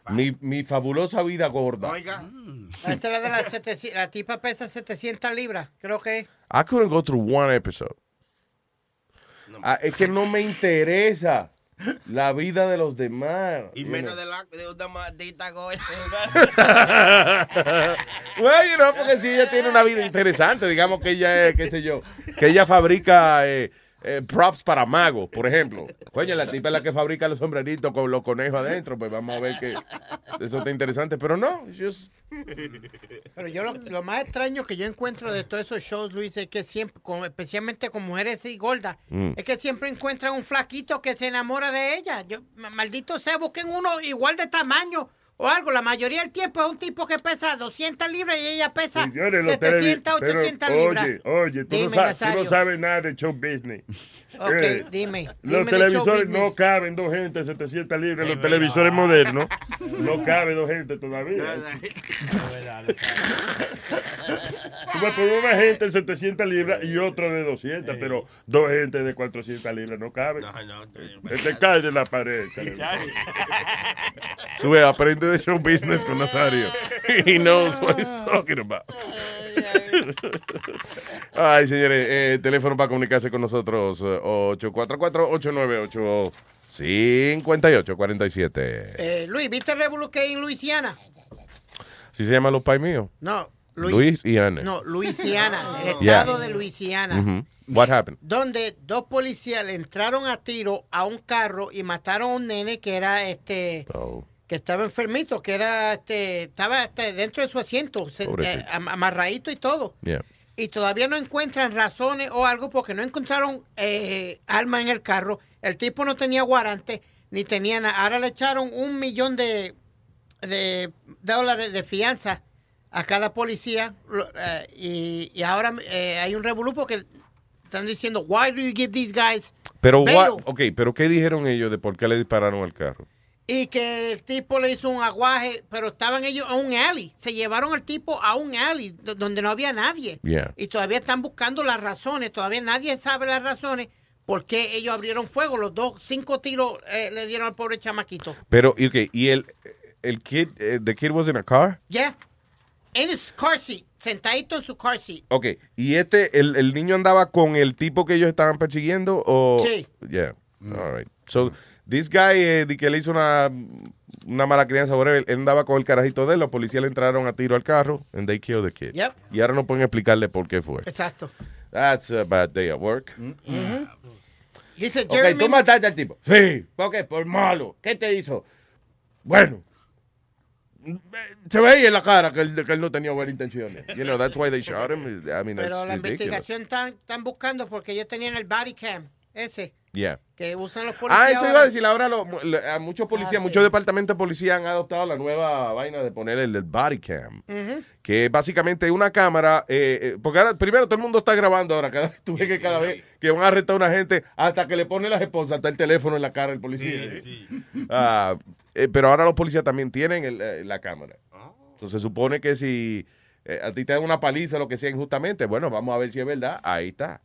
Mi, mi fabulosa vida gorda. Esta es la de la, 700 la tipa pesa 700 libras, creo que es. I couldn't go through one episode. Ah, es que no me interesa la vida de los demás. Y you menos know. de la de una maldita goya. Bueno, [laughs] you know, porque si ella tiene una vida interesante, digamos que ella es, qué sé yo, que ella fabrica eh, eh, props para magos, por ejemplo. Coño, la tipa es la que fabrica los sombreritos con los conejos adentro, pues vamos a ver que eso está interesante, pero no, just- Pero yo lo, lo más extraño que yo encuentro de todos esos shows, Luis, es que siempre, con- especialmente con mujeres y gordas, Mm. es que siempre encuentran un flaquito que se enamora de ella. Yo, ma- maldito sea, busquen uno igual de tamaño o algo. La mayoría del tiempo es un tipo que pesa 200 libras y ella pesa Señores, los 700, televi- pero, 800 libras. Oye, oye, tú, no Dime, sabes, tú no sabes nada de show business. [laughs] Ok, Eh, dime. Los dime televisores no caben dos gente de 700 libras. Los televisores modernos no [laughs] cabe dos gente todavía. [laughs] Tú me pones una gente de 700 libras y otro de 200, pero dos gente de 400 libras no caben. Te cae de la pared. tú ves, aprende de show business con Nazario. [laughs] He knows [laughs] what he's talking about. [laughs] Ay, señores, eh, teléfono para comunicarse con nosotros, eh, 844-898-5847. Eh, Luis, ¿viste el revolú que hay en Luisiana? ¿Sí se llaman los pais míos? No, Luis. Luis y Ana. No, Luisiana, el Yeah. estado de Luisiana. Mhm. What happened? donde dos policías le entraron a tiro a un carro y mataron a un nene que era este Oh. Que estaba enfermito, que era este estaba este, dentro de su asiento, se- eh, am- amarradito y todo. Yeah. Y todavía no encuentran razones o algo porque no encontraron eh, arma en el carro. El tipo no tenía guarante ni tenía nada. Ahora le echaron un millón de, de dólares de fianza a cada policía eh, y, y ahora eh, hay un revolú porque están diciendo, why do you give these guys Pero, bail?" ok, pero ¿qué dijeron ellos de por qué le dispararon al carro? Y que el tipo le hizo un aguaje, pero estaban ellos a un alley. Se llevaron al tipo a un alley do- donde no había nadie. Yeah. Y todavía están buscando las razones. Todavía nadie sabe las razones por qué ellos abrieron fuego. Los dos, cinco tiros eh, le dieron al pobre chamaquito. Pero, y, ok, y el, el kid, eh, the kid was in a car? Ya. En his car seat. Sentadito en su car seat. Ok, ¿y este, el, el niño andaba con el tipo que ellos estaban persiguiendo o...? Sí. Yeah, all right. So, this guy, eh, di que le hizo una, una mala crianza, whatever, él andaba con el carajito de él, los policías le entraron a tiro al carro, and they killed the kid. Yep. Y ahora no pueden explicarle por qué fue. Exacto. That's a bad day at work. Ujú. Dice Ok, Jeremy. tú mataste al tipo. Sí. ¿Por qué? Por malo. ¿Qué te hizo? Bueno. Se veía en la cara que él, que él no tenía buenas intenciones. You know, that's why they shot him. I mean, that's Pero la ridiculous. investigación están, están buscando porque ellos tenían el body cam. Ese. Yeah. Que usan los policías. Ah, eso iba ahora. a decir. Ahora lo- lo- a muchos policías, Ah, sí. muchos departamentos de policía han adoptado la nueva vaina de poner el, el body cam. Ujú. Que es básicamente una cámara. eh, eh, porque ahora, primero, todo el mundo está grabando ahora. Cada, tú ves que cada vez que van a arrestar a una gente, hasta que le pone las esposas, está el teléfono en la cara del policía. [laughs] Ah, eh, pero ahora los policías también tienen el, la cámara. Entonces se supone que si eh, a ti te dan una paliza, lo que sea injustamente, bueno, vamos a ver si es verdad. Ahí está.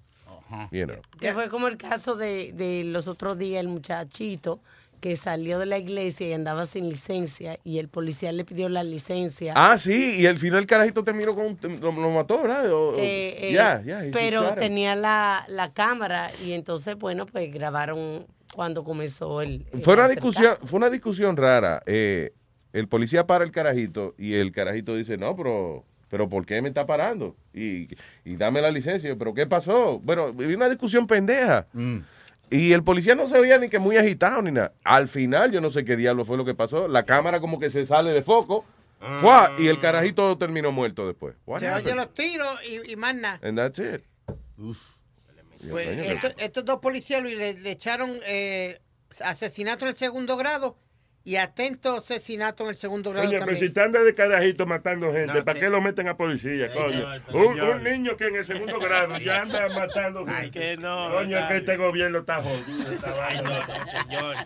You know. Que fue como el caso de, de los otros días, el muchachito que salió de la iglesia y andaba sin licencia y el policía le pidió la licencia. Ah, sí, y al final el carajito terminó con. Lo, lo mató, ¿verdad? O- o- Eh, eh, yeah, pero tenía la, la cámara y entonces, bueno, pues grabaron cuando comenzó el... el Fue una discusión, fue una discusión rara. Eh, el policía para el carajito y el carajito dice, no, pero, pero ¿por qué me está parando? Y, y dame la licencia. Yo, ¿Pero qué pasó? Bueno, hubo una discusión pendeja. Y el policía no se veía ni que muy agitado ni nada. Al final, yo no sé qué diablo fue lo que pasó. La cámara como que se sale de foco. ¡fua! Y el carajito terminó muerto después. Se oye happened? los tiros y, y más nada. And that's it. Pues, estos, dos policías le, le echaron eh, asesinato en el segundo grado y atento asesinato en el segundo grado Coño, pero si están de carajito matando gente, No, ¿para sí. qué lo meten a policía, coño? Un, niño que en el segundo grado ya anda matando gente. que no, Coño, es que este gobierno está jodido. esta vaina. señor.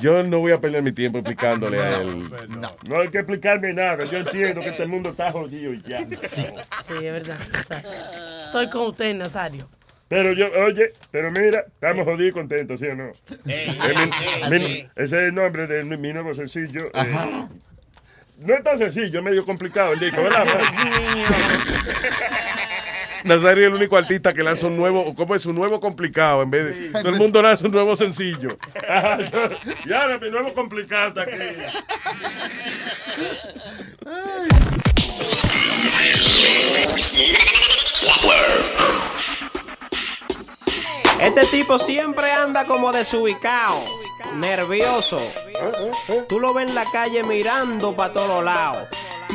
Yo no voy a perder mi tiempo explicándole a él. No hay que explicarme nada. Yo entiendo que este mundo está jodido y ya. Sí, es verdad. Estoy con usted, Nazario. Pero yo, oye, pero mira, estamos jodidos y contentos, ¿sí o no? Ey, mi- ey, mi- ey. ese es el nombre de mi, mi nuevo sencillo. eh, no es tan sencillo, es medio complicado el disco, ¿verdad? Nazario es el único artista que lanza un nuevo, ¿cómo es? Un nuevo complicado en vez de. Todo el mundo lanza un nuevo sencillo. y ahora mi nuevo complicado está aquí. Este tipo siempre anda como desubicado, nervioso. Tú lo ves en la calle mirando para todos lados.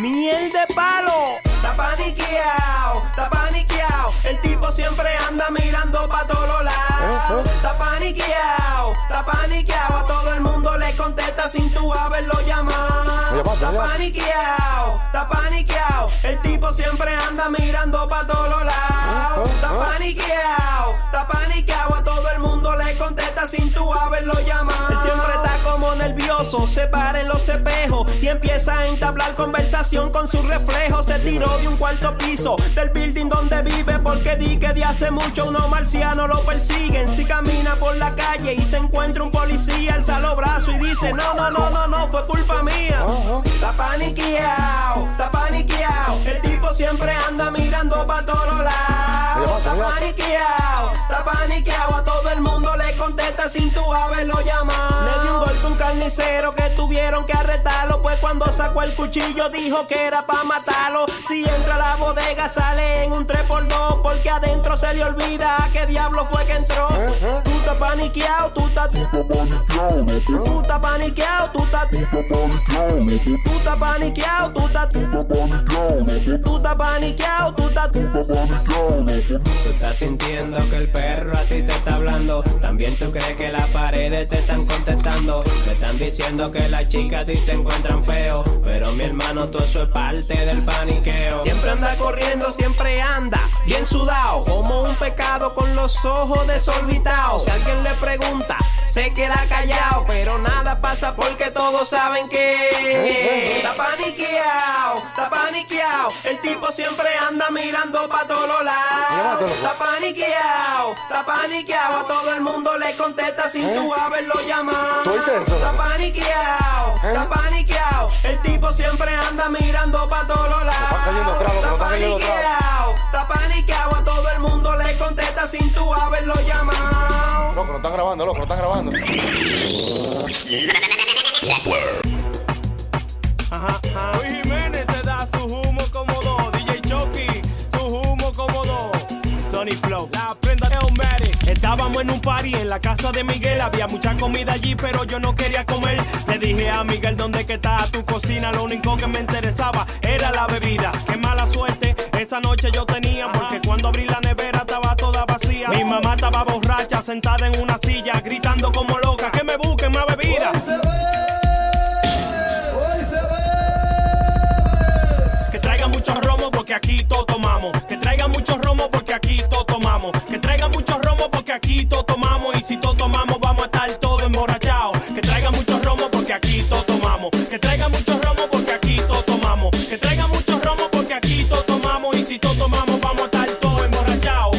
¡Miel de palo! Está paniqueado, está paniqueado. El tipo siempre anda mirando para todos lados. Está paniqueado, está paniqueado. A todo el mundo le contesta sin tú haberlo llamado. Está paniqueado, está paniqueado. El tipo siempre anda mirando para todos lados. Está paniqueado, está paniqueado. A todo el mundo le contesta sin tú haberlo llamado. Él siempre está como nervioso, se para en los espejos y empieza a entablar con su reflejo. Se tiró de un cuarto piso del building donde vive porque di que de hace mucho unos marcianos lo persiguen. Si camina por la calle y se encuentra un policía, alza los brazos y dice: No, no, no, no, no, fue culpa mía. Está paniqueado, está paniqueado. El tipo siempre anda mirando para todos lados. Está paniqueado, está paniqueado. A todo el mundo contesta sin tú haberlo llamado. Le dio un golpe a un carnicero que tuvieron que arrestarlo. Pues cuando sacó el cuchillo dijo que era para matarlo. Si entra a la bodega sale en un 3x2 porque adentro se le olvida qué diablo fue que entró. Estás paniqueado, tú estás Tú estás paniqueado, tú estás Tú estás paniqueado, tú estás Tú estás paniqueado, tú estás Tú estás sintiendo que el perro a ti te está hablando. También tú crees que las paredes te están contestando. Te están diciendo que las chicas a ti te encuentran feo. Pero mi hermano, todo eso es parte del paniqueo. Siempre anda corriendo, siempre anda bien sudado. Como un pecado con los ojos desorbitados. Alguien le pregunta, se queda callado. Pero nada pasa porque todos saben que está paniqueado, está paniqueado. El tipo siempre anda mirando para todos lados. Está paniqueado, está paniqueado. A todo el mundo le contesta sin tú haberlo llamado. Está paniqueado, está paniqueado. El tipo siempre anda mirando para todos lados. Está paniqueado, está paniqueado. A todo el mundo le contesta sin tú haberlo llamado. Loco, lo están grabando, loco, lo están grabando. Luis Jiménez te da su humo cómodo. DJ Chucky, su humo cómodo. Sony Flow, la prenda de. Estábamos en un party en la casa de Miguel. Había mucha comida allí, pero yo no quería comer. Le dije a Miguel, ¿dónde que está tu cocina? Lo único que me interesaba era la bebida. Qué mala suerte esa noche yo tenía, porque cuando abrí la nevera estaba toda vacía. Mi mamá estaba borracha, sentada en una silla, aquí todo tomamos y si todo tomamos vamos a estar todo emborrachado. Que traiga mucho romo porque aquí todo tomamos. Que traiga mucho romo porque aquí todo tomamos. Que traiga mucho romo porque aquí todo tomamos y si todo tomamos vamos a estar todo emborrachado.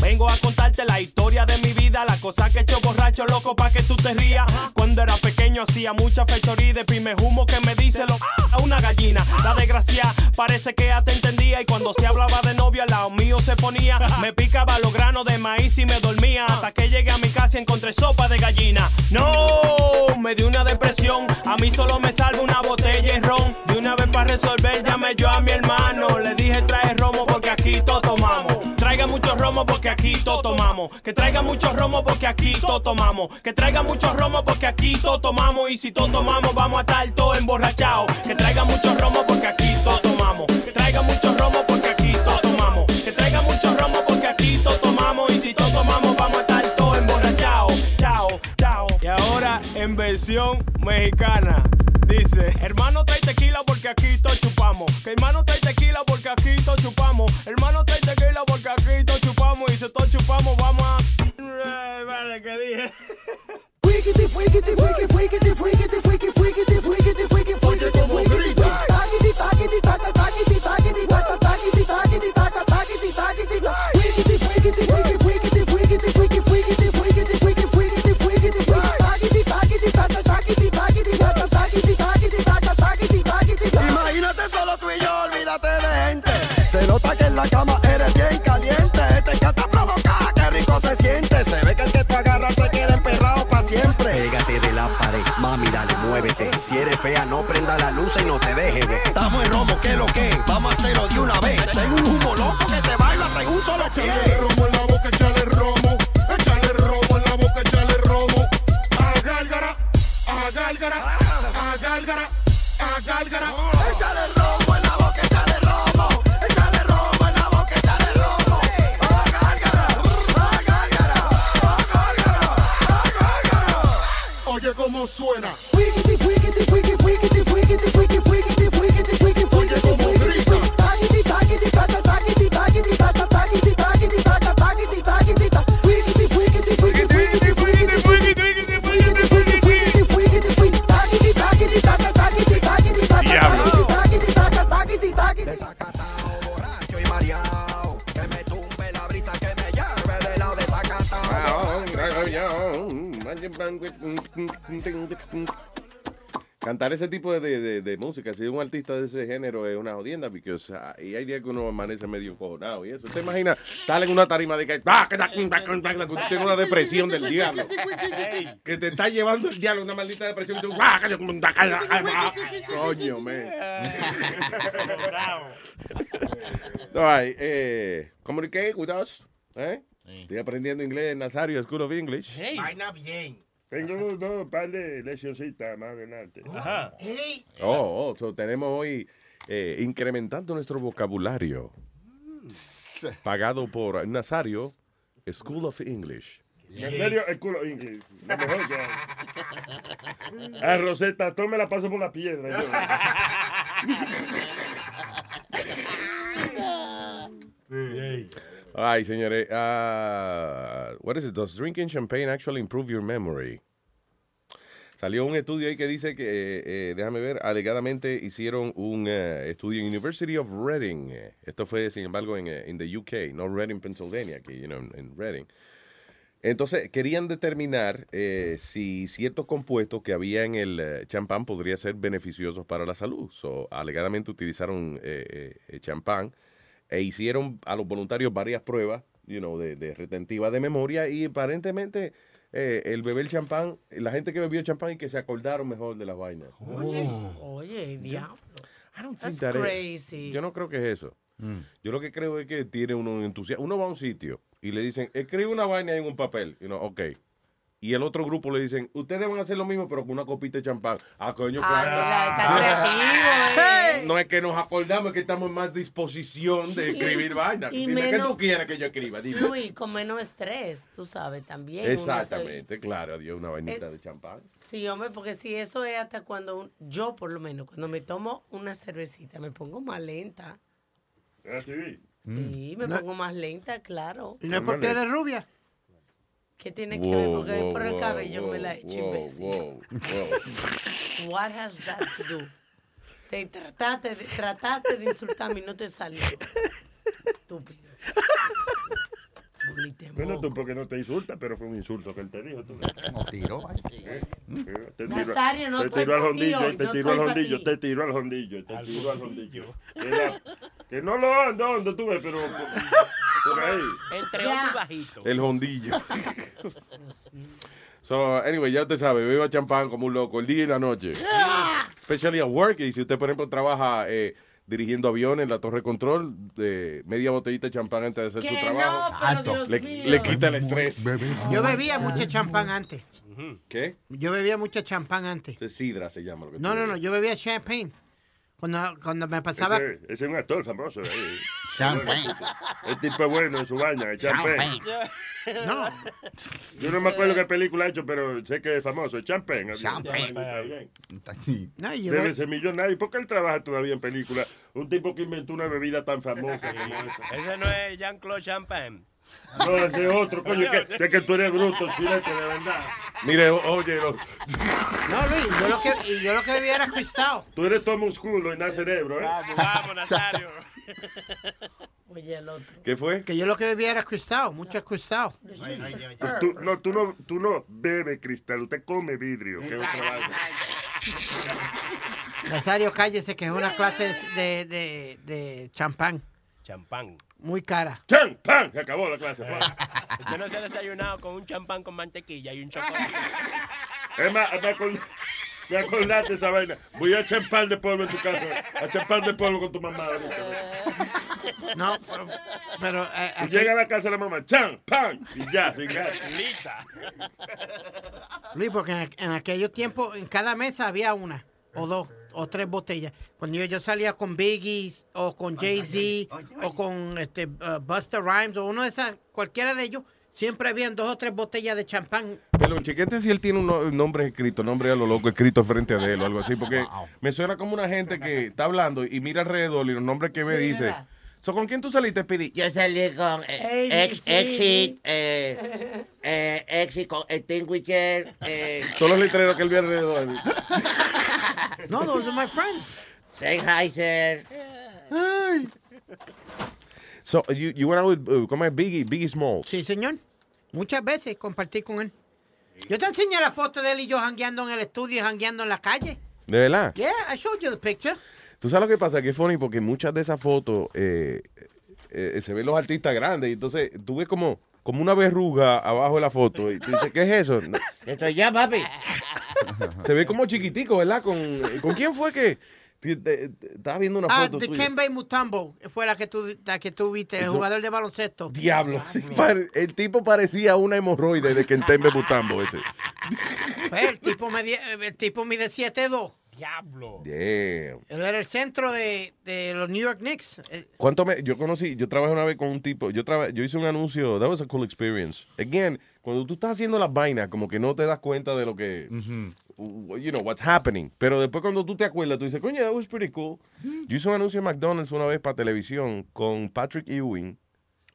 Vengo a contarte la historia de mi vida, la cosa que he hecho borracho loco pa que tú te rías. Cuando era pequeño hacía mucha fechoría de pime humo que me dice lo a una gallina, la desgracia parece que ya te entendía y cuando se hablaba de novia al lado mío se ponía. Me picaba los granos de maíz y me dormía hasta que llegué a mi casa y encontré sopa de gallina. No, me dio una depresión. A mí solo me salva una botella de ron. De una vez para resolver llamé yo a mi hermano. Le dije trae romo porque aquí todo tomamos. Traiga mucho romo porque aquí todo tomamos. Que traiga mucho romo porque aquí todo tomamos. Que traiga mucho romo porque aquí todo tomamos. Y si todo tomamos vamos a estar todos emborrachados. Que traiga mucho romo en versión mexicana. Dice, hermano trae tequila porque aquí todo chupamos. Que hermano trae tequila porque aquí todo chupamos. Hermano trae tequila porque aquí todo chupamos. Y si todo chupamos vamos a... [laughs] Vale, que dije. En la cama eres bien caliente. Te encanta provocar, qué rico se siente. Se ve que el que te agarra te queda emperrado para siempre. Pégate de la pared, mami, dale, muévete. Si eres fea, no prenda la luz y no te dejes ver. Estamos en romo, ¿qué lo que? Vamos a hacerlo de una vez. Cantar ese tipo de, de- de música, si un artista de ese género es una jodienda, porque o sea, y hay días que uno amanece medio encojonado y eso. ¿Usted imagina? Sale en una tarima de que ¡Ah, que tengo una depresión del diablo. Que te está llevando el diablo una maldita depresión. tú, ¡Ah, que- Coño, man. [laughs] All right, eh, communicate with us. ¿eh? Estoy aprendiendo inglés en Nazario School of English. Vaina bien. Tengo un dos par de lesioncitas más adelante. Ajá. Oh, oh, so tenemos hoy eh, incrementando nuestro vocabulario. Pagado por Nazario School of English. En serio, el culo inglés. Lo mejor que hay. [laughs] Ah, Rosetta, tú me la paso por la piedra. [laughs] Ay, señores. ah, what is it? Does drinking champagne actually improve your memory? Salió un estudio ahí que dice que, eh, eh, déjame ver, alegadamente hicieron un eh, estudio en University of Reading. Esto fue, sin embargo, en, eh, en the UK, no Reading, Pennsylvania, aquí, you know, en, Reading. Entonces, querían determinar eh, si ciertos compuestos que había en el champán podrían ser beneficiosos para la salud. So, alegadamente utilizaron champán e hicieron a los voluntarios varias pruebas you know, de, de retentiva de memoria y aparentemente eh, el beber champán, la gente que bebió champán y que se acordaron mejor de las vainas. Oye, oye, diablo. That's That is- crazy. Yo no creo que es eso. Yo lo que creo es que tiene uno un entusiasmo. Uno va a un sitio y le dicen, escribe una vaina en un papel. Y no, ok. Y el otro grupo le dicen, ustedes van a hacer lo mismo, pero con una copita de champán. Ah, coño, claro. está [laughs] No es que nos acordamos, es que estamos en más disposición de escribir vainas. y Dime, ¿qué menos- tú quieres que yo escriba? Dime. Luis, con menos estrés, tú sabes, también. uno se- Exactamente, claro, adiós, una vainita Eh, de champán. Sí, hombre, porque si eso es hasta cuando un- yo, por lo menos, cuando me tomo una cervecita, me pongo más lenta. Ah, sí. Sí, me No- pongo más lenta, claro. ¿Y no es porque eres rubia? ¿Qué tiene que ver? Porque por el cabello me la he hecho imbécil. What has that to do? Te trataste de, trataste de insultarme y no te salió. Estúpido. Bueno, tú porque no te insultas, pero fue un insulto que él te dijo. No tiró. Te Nazario, no te tiró al hoy, te tiró al ti. te tiró al hondillo, te tiró al hondillo. Que, no lo ando, donde tú ves, pero. Entre y bajito. El hondillo. [laughs] so, anyway, ya usted sabe, beba champán como un loco el día y la noche. [laughs] Especially at work. Y si usted, por ejemplo, trabaja eh, dirigiendo aviones en la torre de control, de media botellita de champán antes de hacer su Que trabajo. no, pero Dios le, mío. le quita el estrés. Yo bebía mucha champán antes. ¿Qué? Yo bebía mucha champán antes. De sidra se llama. Lo que No, tú no, no, yo bebía champagne. Cuando, cuando me pasaba... Ese, ese es un actor famoso. eh. Champagne. El tipo es bueno en su baña, el champagne. No. Yo no me acuerdo qué película ha hecho, pero sé que es famoso. El champagne. Champagne. No, yo Debe be- ser millonario. ¿Por qué él trabaja todavía en películas? Un tipo que inventó una bebida tan famosa como [laughs] esa. Ese no es Jean-Claude Champagne. No, ese es otro, coño, que, [laughs] de que tú eres bruto, chilete, de verdad. Mire, oye, no. No, Luis, yo lo que, y yo lo que bebía era cristal. Tú eres todo músculo y nada cerebro, ¿eh? Vamos, vamos, Nazario. [laughs] Oye, el otro. ¿Qué fue? Que yo lo que bebía era cristal, mucho cristal. Pues tú, no, tú no, tú no bebes cristal, usted come vidrio, es vaina. Nazario, cállese, que es una clase de, de, de champán. Champán. Muy cara. ¡Chan! ¡Pan! Se acabó la clase. [laughs] Usted no se ha desayunado con un champán con mantequilla y un chocolate. Es más, me, acord- me acordaste esa vaina. Voy a echar pan de polvo en tu casa. A echar pan de polvo con tu mamá. No, pero, pero eh, Y aquí- llega a la casa de la mamá, ¡chan! ¡Pan! Y ya, sin gas. Lista. Luis, porque en, en aquellos tiempos, en cada mesa había una, o dos, o tres botellas. Cuando yo, yo salía con Biggie, o con Jay-Z, o con este, uh, Buster Rhymes, o uno de esas, cualquiera de ellos, siempre habían dos o tres botellas de champán. Pero chequete si él tiene un no- nombre escrito, nombre a lo loco escrito frente a él o algo así, porque [laughs] me suena como una gente que está hablando y mira alrededor y los nombres que ve dice. So, ¿Con quién tú saliste, Pidi? Yo salí con eh, ex. Exit, eh, eh, Exit con Extinguisher, eh, Todos los letreros que él ve alrededor. [laughs] No, those are my friends. Sennheiser. So, you, you went out with, uh, ¿cómo es? Biggie, Biggie Smalls. Sí, señor. Muchas veces compartí con él. Yo te enseñé la foto de él y yo jangueando en el estudio y jangueando en la calle. ¿De verdad? Yeah, I showed you the picture. ¿Tú sabes lo que pasa? Que es funny porque muchas de esas fotos eh, eh, se ven los artistas grandes y entonces tú ves como, como una verruga abajo de la foto y tú dices, ¿qué es eso? No, [laughs] Estoy ya, papi. Se ve como chiquitico, ¿verdad? ¿Con, ¿con quién fue que estaba viendo una Ah, foto de tuya? Kembe Mutombo fue la que tú, la que tú viste, el Eso- jugador de baloncesto. Diablo. Pare- El tipo parecía una hemorroide de Kentembe Butambo ese. [laughs] Pues, el tipo mide, el tipo mide 7'2". Diablo. Damn. Él era el centro de, de los New York Knicks. Eh, ¿Cuánto me, yo conocí, yo trabajé una vez con un tipo, yo traba- yo hice un anuncio, that was a cool experience. Again, cuando tú estás haciendo las vainas, como que no te das cuenta de lo que, you know, what's happening. Pero después cuando tú te acuerdas, tú dices, coño, that was pretty cool. Yo hice un anuncio en McDonald's una vez para televisión con Patrick Ewing.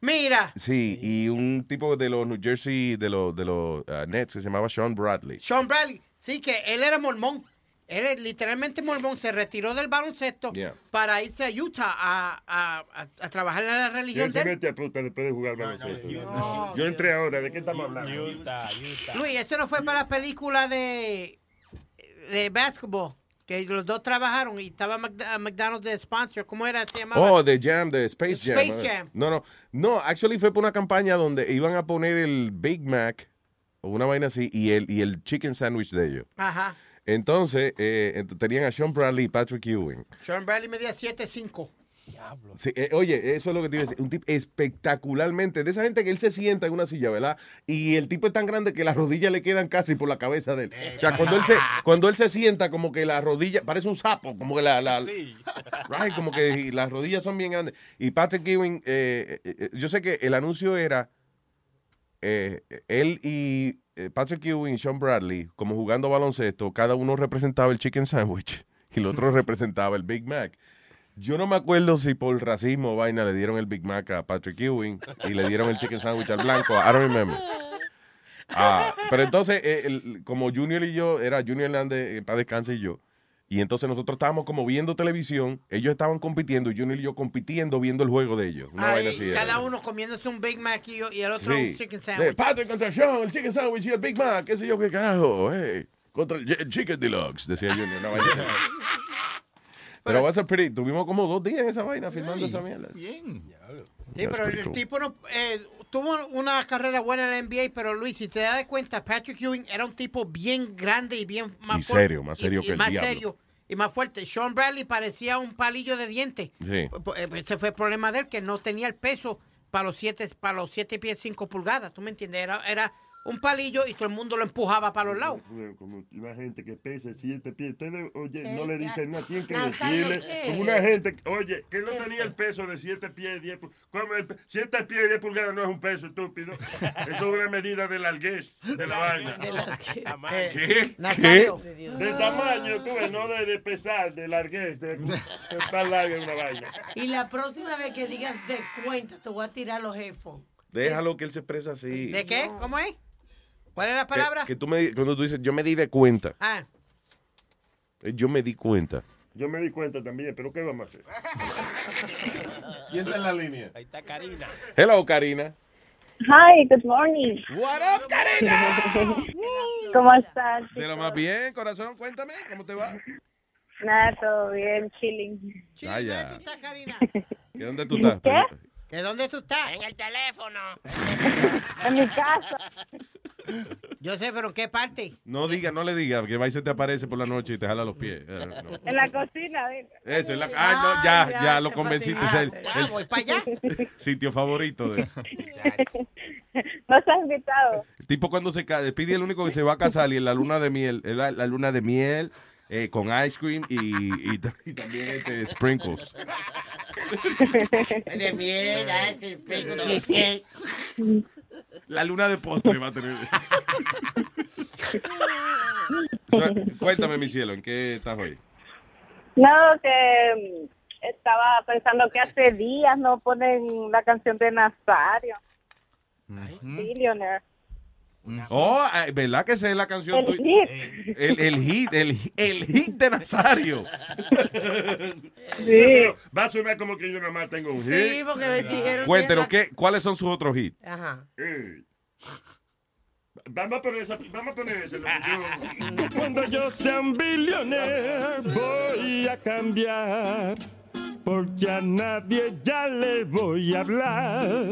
Mira, Sí, y un tipo de los New Jersey, de los, de los uh, Nets, que se llamaba Sean Bradley. Sean Bradley, sí, que él era mormón. Él es literalmente mormón, se retiró del baloncesto Yeah. para irse a Utah a, a- a- a trabajar en la ¿Quién religión mete a puta después de jugar baloncesto? Yo entré ahora, ¿de qué estamos hablando? Utah, Utah. Luis, eso no fue para la película de, de basketball, que los dos trabajaron y estaba Mc- McDonald's de sponsor. ¿Cómo era? Se llamaba. Oh, de Jam, de Space Jam. Space ¿eh? Jam. No, no. No, actually fue por una campaña donde iban a poner el Big Mac o una vaina así y el, y el chicken sandwich de ellos. Ajá. Entonces, eh, tenían a Sean Bradley y Patrick Ewing. Sean Bradley medía 7'5". Sí, eh, oye, eso es lo que te iba a decir. Un tipo espectacularmente. De esa gente que él se sienta en una silla, ¿verdad? Y el tipo es tan grande que las rodillas le quedan casi por la cabeza de él. O sea, cuando él se, [laughs] cuando él se sienta, como que las rodillas, parece un sapo, como que la, la- [laughs] right, como que las rodillas son bien grandes. Y Patrick Ewing, eh, yo sé que el anuncio era eh, él y Patrick Ewing y Sean Bradley, como jugando baloncesto, cada uno representaba el chicken sandwich [laughs] y el otro [laughs] representaba el Big Mac. Yo no me acuerdo si por racismo o vaina le dieron el Big Mac a Patrick Ewing y le dieron el chicken sandwich al blanco. I don't remember. Ah, pero entonces, eh, el- como Junior y yo, era Junior Hernández, eh, para descanse y yo, Y entonces nosotros estábamos como viendo televisión, ellos estaban compitiendo, y Junior y yo compitiendo viendo el juego de ellos. Una Ay, vaina así era. cada uno comiéndose un Big Mac y, y el otro Sí. un chicken De sandwich. Patrick contra Sean, el chicken sandwich y el Big Mac, qué sé yo qué carajo, hey. Contra el, el chicken deluxe, decía Junior. Una vaina así. [laughs] Pero va a ser pretty. Tuvimos como dos días en esa vaina filmando esa mierda. Bien. Sí, pero el, el tipo no, eh, tuvo una carrera buena en la NBA, pero Luis, si te das cuenta, Patrick Ewing era un tipo bien grande y bien más Y fuerte. serio, más serio y- y que el más diablo. serio y más fuerte. Sean Bradley parecía un palillo de diente. Sí. P- Ese fue el problema de él, que no tenía el peso para los siete, para los siete pies cinco pulgadas. ¿Tú me entiendes? Era, era un palillo y todo el mundo lo empujaba para los lados. Como- una gente que pesa siete pies. Ustedes, oye, no le dicen nada, tienen que decirle. ¿qué? Como una gente, oye, que no tenía el peso de siete pies, diez pulgadas. Siete pies y diez pulgadas no es un peso, estúpido. Eso es una medida de larguez de la vaina. Eh, ¿Qué? De tamaño, tú ves, no de, de pesar, de larguez. De, de tan larga una vaina. Y la próxima vez que digas de cuenta, te voy a tirar los headphones. Déjalo que él se expresa así. ¿De qué? ¿Cómo es? ¿Cuál es la palabra? que tú me, cuando tú dices, yo me di de cuenta. Ah, eh, Yo me di cuenta. Yo me di cuenta también, pero ¿qué vamos a hacer? ¿Quién está en la línea? Ahí está Karina. Hello, Karina. Hi, good morning. What up, Karina? [laughs] ¿Cómo estás? De lo más bien, corazón, cuéntame, ¿cómo te va? Nada, todo bien, chilling. Ah, ya. Karina? ¿Que ¿Dónde tú estás? ¿Qué? ¿Que dónde tú estás? En el teléfono. [laughs] En mi casa. Yo sé, pero ¿en qué parte? No diga, no le diga, que va y se te aparece por la noche y te jala los pies. Eh, no. En la cocina. dile. Eso, es la, ah, no, ya, ya, lo convenciste. Es el, Ya, el voy para allá. [laughs] sitio favorito. De, [laughs] No estás invitado. el tipo cuando se ca- Pide el único que se va a casar y en la luna de miel, en la, la luna de miel eh, con ice cream y, y ta- y también este, sprinkles. [laughs] De miel, ay, que tengo cheesecake. La luna de postre va a tener. [laughs] So, cuéntame, mi cielo, ¿en qué estás hoy? No, que mm, estaba pensando que hace días no ponen la canción de Nazario. Billionaire. Oh, ¿verdad que esa es la canción El tuya? hit. El, el hit, el, el hit de Nazario. [laughs] Pero Va a sonar como que yo nada más tengo un hit. Sí, porque me dijeron. Cuéntenos, que- ¿qué, ¿cuáles son sus otros hits? Ajá. Eh. Vamos a poner esa, vamos a poner que yo- Cuando yo sea un billionaire voy a cambiar porque a nadie ya le voy a hablar.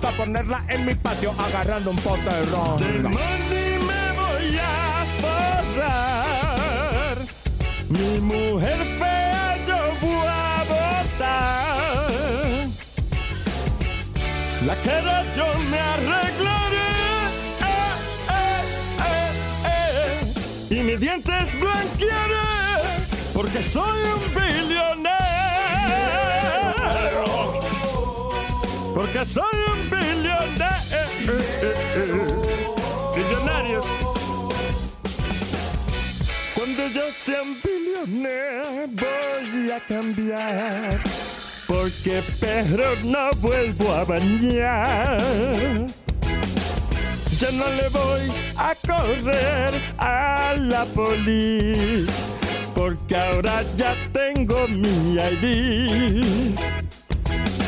para ponerla en mi patio agarrando un pote de ron. De money me voy a forrar. Mi mujer fea yo voy a botar. La cara yo me arreglaré. Eh, eh, eh. Y mis dientes blanquearé. Porque soy un billonero. Porque soy un billonero. Billonarios. Cuando yo sea un billonero voy a cambiar. Porque perro no vuelvo a bañar. Ya no le voy a correr a la policía. Porque ahora ya tengo mi ID.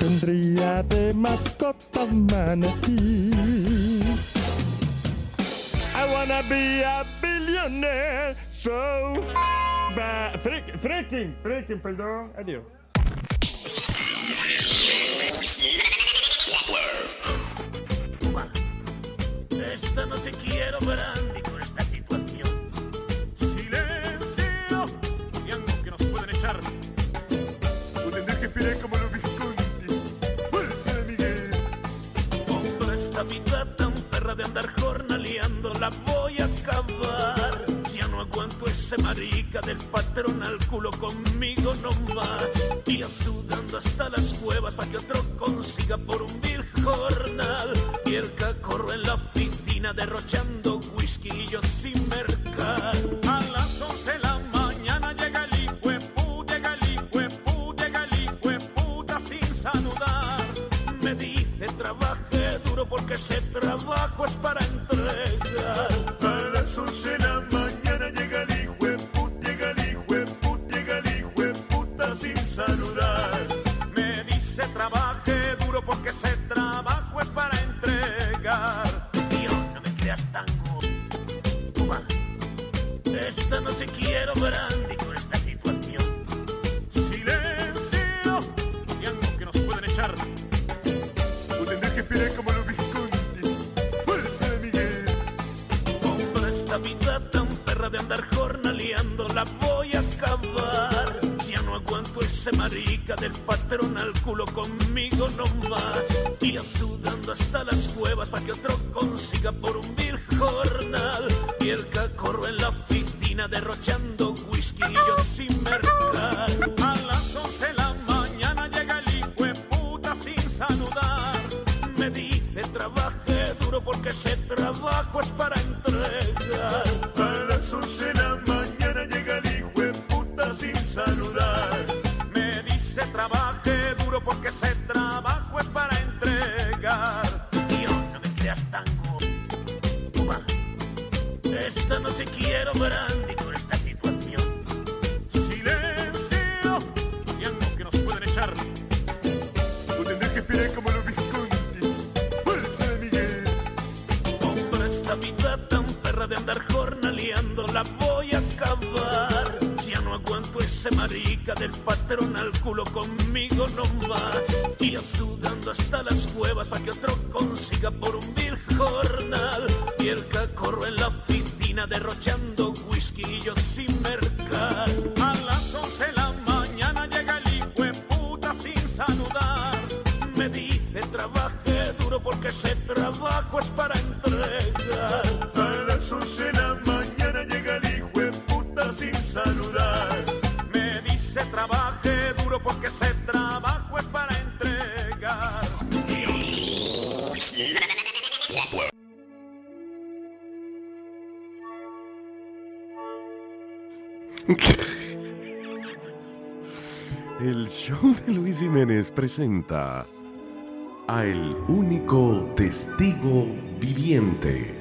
Tendría de mascota manatí. I wanna be a billionaire, so f- ba- freak- freaking, freaking, perdón, adiós. Esta noche quiero brandy con esta esta vida tan perra de andar jornaleando la voy a acabar. Ya no aguanto ese marica del patrón al culo conmigo nomás. Y yo sudando hasta las cuevas para que otro consiga por un vil jornal. Y el cacorro en la oficina derrochando presenta a el único testigo viviente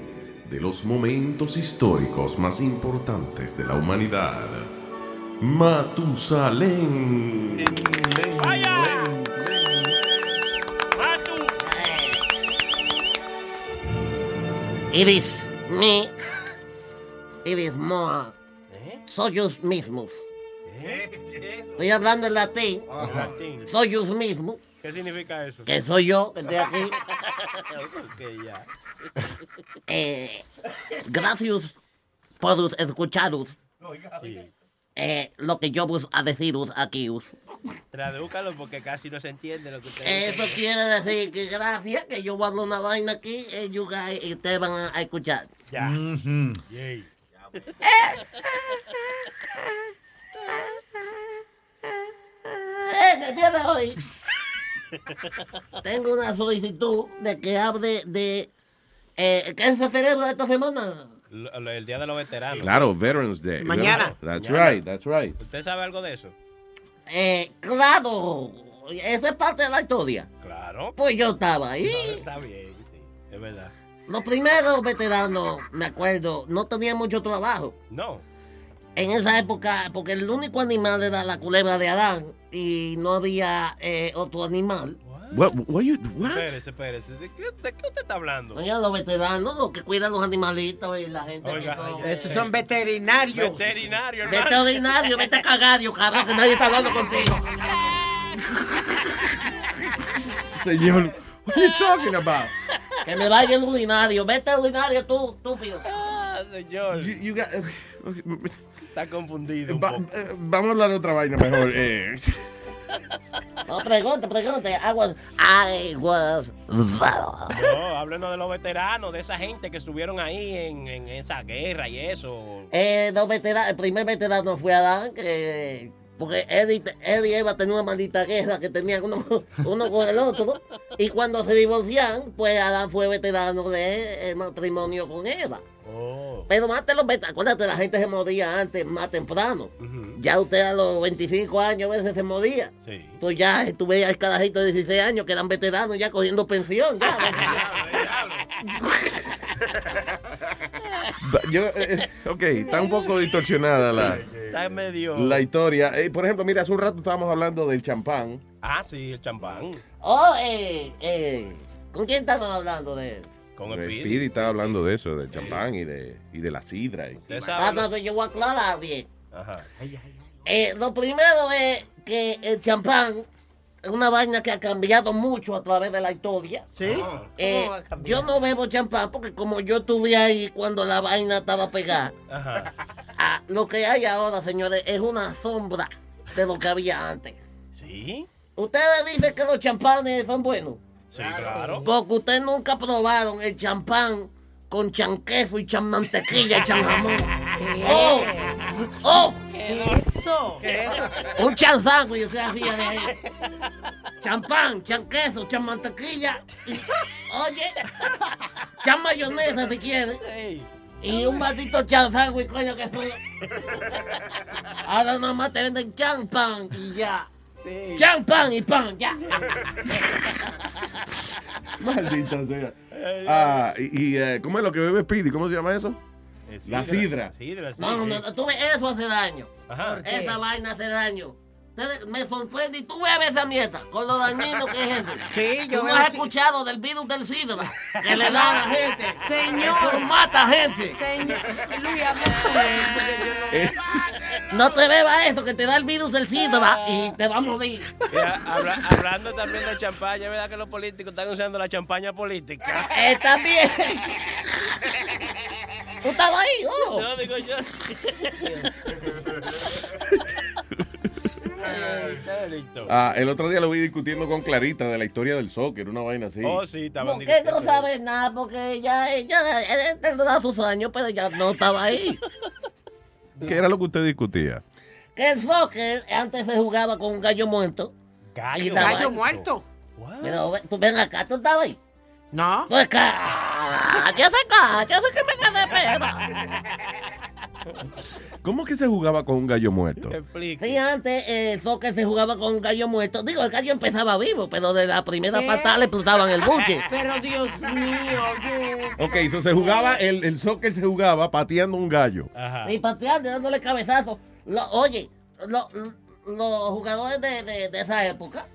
de los momentos históricos más importantes de la humanidad, Matusalén. Iris, me. Iris, moa. Soyos mismos. Estoy hablando en latín. Latín. Soyos mismos. ¿Qué significa eso? Que soy yo, que estoy aquí. [laughs] Ok, ya. [laughs] Eh, gracias por escucharos Sí. eh, lo que yo voy a deciros aquí. Tradúcalo porque casi no se entiende lo que usted Eso quiere decir que gracias que yo voy a hablar una vaina aquí eh, you guys, y ustedes van a, a escuchar. Ya. Yay. Eh, ¿qué tiene hoy? [laughs] tengo una solicitud de que hable de... Eh, ¿Qué se celebra esta semana? Lo- lo- El Día de los Veteranos. Claro, Veterans Day. Mañana. That's Mañana. right, that's right. ¿Usted sabe algo de eso? Eh, claro, esa es parte de la historia. Claro. Pues yo estaba ahí. Está bien, sí. Es verdad. Los primeros veteranos, me acuerdo, no tenían mucho trabajo. No. En esa época, porque el único animal era la culebra de Adán y no había eh, otro animal. What, what you, what? Espérese, espérese. ¿De qué, de qué usted está hablando? Oye, los veteranos, los que cuidan los animalitos y la gente Oiga, que son... Estos son veterinarios. Veterinario, Vete ordinario, vete a cagar, Dios, cabrón, que nadie está hablando contigo. [laughs] Señor, what are you talking about? Que me vaya el urinario, vete al urinario tú, estúpido. Ah, señor. You- you got- Está confundido. un Va- poco. eh, vamos a hablar de otra vaina mejor. eh. [laughs] No, pregunte, pregunte. I was, I was No, háblenos de los veteranos, de esa gente que estuvieron ahí en, en esa guerra y eso. Eh, los veteranos, el primer veterano fue Adán, que, porque y, él y Eva tenían una maldita guerra que tenían uno, uno con el otro. Y cuando se divorcian, pues Adán fue veterano del matrimonio con Eva. Oh. Pero más de los veteranos, acuérdate, la gente se moría antes, más temprano. Ya usted a los 25 años a veces se moría. Sí. Pues ya estuve el carajito de 16 años que eran veteranos ya cogiendo pensión. Ya. [laughs] Yo, eh, eh, ok, está un poco distorsionada la, Está medio. la historia. Eh, por ejemplo, mira, hace un rato estábamos hablando del champán. Ah, sí, el champán. Oh, eh, eh, ¿con quién estamos hablando de Con El el Speedy. Speedy estaba hablando de eso, del champán y de, y de la sidra. y- Ah, no, yo voy a aclarar bien. Ajá. Eh, lo primero es que el champán es una vaina que ha cambiado mucho a través de la historia. ¿Sí? Eh, ¿Cómo va a cambiar? yo no bebo champán porque como yo estuve ahí cuando la vaina estaba pegada, Ajá. ah, lo que hay ahora, señores, es una sombra de lo que había antes. ¿Sí? Ustedes dicen que los champanes son buenos. Sí, claro. Porque ustedes nunca probaron el champán con chanqueso y chanmantequilla y chanjamón. [laughs] ¡Oh! ¡Oh! ¿Qué es eso? Un chanzándwich usted hacía de ahí. Champán, chanqueso, chanmantequilla. Y, oye, chan mayonesa si quiere. Y un maldito chanzándwich, coño, que eso. Ahora nada más te venden champán y ya. Champán y pan, ya. Maldita sea. Ah, y, y, eh, ¿cómo es lo que bebe Speedy? ¿Cómo se llama eso? Eh, La sidra. Sidra, sí. No, no, no, tú ves, eso hace daño. Ajá. Esa vaina hace daño. Me sorprende y tú bebes esa mierda con lo dañino que es eso. Sí, yo ¿Tú has escuchado del virus del sidra [laughs] que le da a la gente. Señor. Eso mata gente. Señor, Luis, [laughs] no- Eh, No te bebas esto que te da el virus del sidra y te va a morir. Mira, habla- hablando también de champaña, es verdad que los políticos están usando la champaña política. Eh, también. [laughs] ¿Tú estabas ahí? Oh. No, digo yo. [laughs] Ah, el otro día lo vi discutiendo con Clarita de la historia del soccer, una vaina así. Oh, sí, estaban ¿Por qué no sabes nada? Porque ella, ella, ella tendrá sus años, pero ya no estaba ahí. [laughs] ¿Qué era lo que usted discutía? Que el soccer antes se jugaba con un gallo muerto. Gallo, estaba Gallo muerto. Pero ve- tú ven acá, tú estabas ahí. No. Pues acá, ¿qué hace acá? ¿Qué hace que me quede peda? ¿Cómo que se jugaba con un gallo muerto? Sí, antes eh, el soccer se jugaba con un gallo muerto. Digo, el gallo empezaba vivo, pero de la primera ¿Qué? patada le explotaban el buche. Pero Dios mío, oye. Ok, eso se jugaba, el, el soccer se jugaba pateando un gallo. Ajá. Y pateando, dándole cabezazo. Lo- oye, lo- los jugadores de, de- de esa época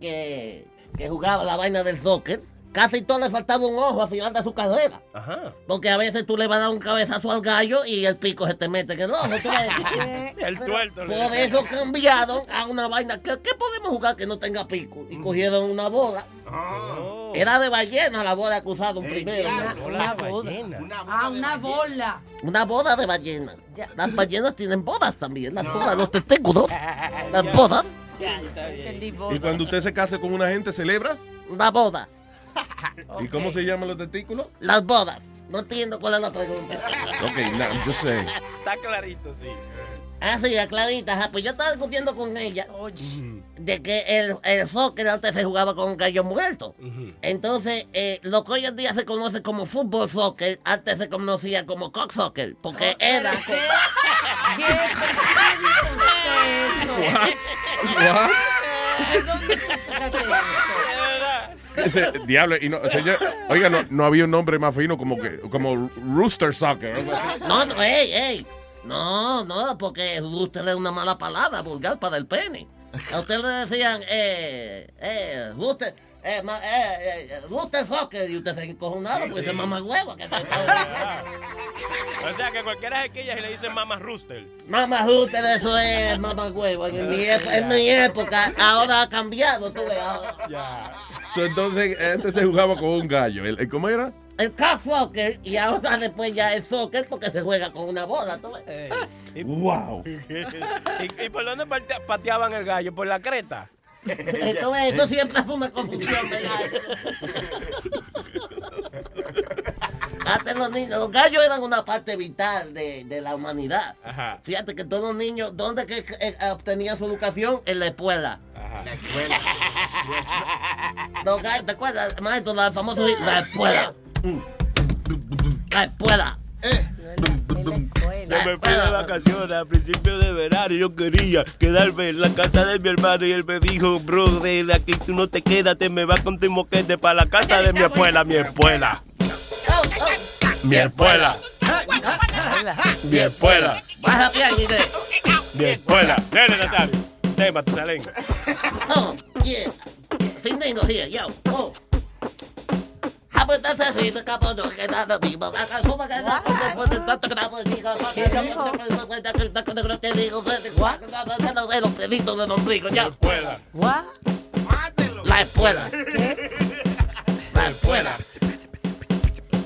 que, que jugaban la vaina del soccer, casi todo le faltaba un ojo al final de su carrera. Ajá. Porque a veces tú le vas a dar un cabezazo al gallo y el pico se te mete en el ojo. tú ves. [laughs] [laughs] El tuerto. Por eso cambiaron a una vaina. ¿Qué, qué podemos jugar que no tenga pico? Y cogieron una bola. Oh. Era de ballena la bola que usaron primero. Una, Bola una boda. ballena. Ah, una bola. Una boda de ballena. Las ballenas tienen bodas también. Las bodas, los testículos. [laughs] Las bodas. Ya, está bien. Y cuando usted se case con una gente, celebra. Una boda. [laughs] ¿Y cómo se llaman los testículos? Las bodas. No entiendo cuál es la pregunta. Ok, no, just saying. Está clarito, sí. Ah, sí, a Clarita, ajá. Pues yo estaba discutiendo con ella de que el, el soccer antes se jugaba con gallo muerto. Entonces, eh, lo que hoy en día se conoce como fútbol soccer, antes se conocía como cock soccer, porque era... [laughs] Ese, diablo, y no, señor, oiga, no, no había un nombre más fino como que como Rooster Soccer. No, no, ey, ey. No, no, porque usted es una mala palabra vulgar para el pene. A usted le decían, eh, eh, Rooster, eh, ma- eh, eh, Rooster Soccer, y usted se encojonado porque se mama huevo. Que [laughs] O sea que cualquiera se quilla y le dicen mamá rooster. Mamá Rooster, eso es mamá huevo. En mi, ep- en mi época, ahora ha cambiado, tú ves. ahora. So, entonces, antes se jugaba con un gallo. ¿El- el- ¿Cómo era? El soccer, y ahora después ya es soccer porque se juega con una bola, tú ves. Wow. [laughs] ¿Y, y por dónde pateaban el gallo? ¿Por la creta? Esto, es- eso siempre fue una confusión, ¿verdad? Antes los niños, los gallos eran una parte vital de, de la humanidad. Ajá. Fíjate que todos los niños, ¿dónde que eh, obtenían su educación? En la escuela. La escuela. [laughs] Los gallos, ¿te acuerdas, maestro, la famosa la escuela? [laughs] La escuela. Yo me fui de vacaciones a principios de verano y yo quería quedarme en la casa de mi hermano y él me dijo, brother, aquí tú no te quedas, te me vas con tu moquete para la casa de mi escuela, mi escuela. Mi escuela, mi inglés. mi escuela. Dale, Nazario, tema tu lengua. Oh, yeah. Findingo here, yo. Oh. La escuela. La escuela.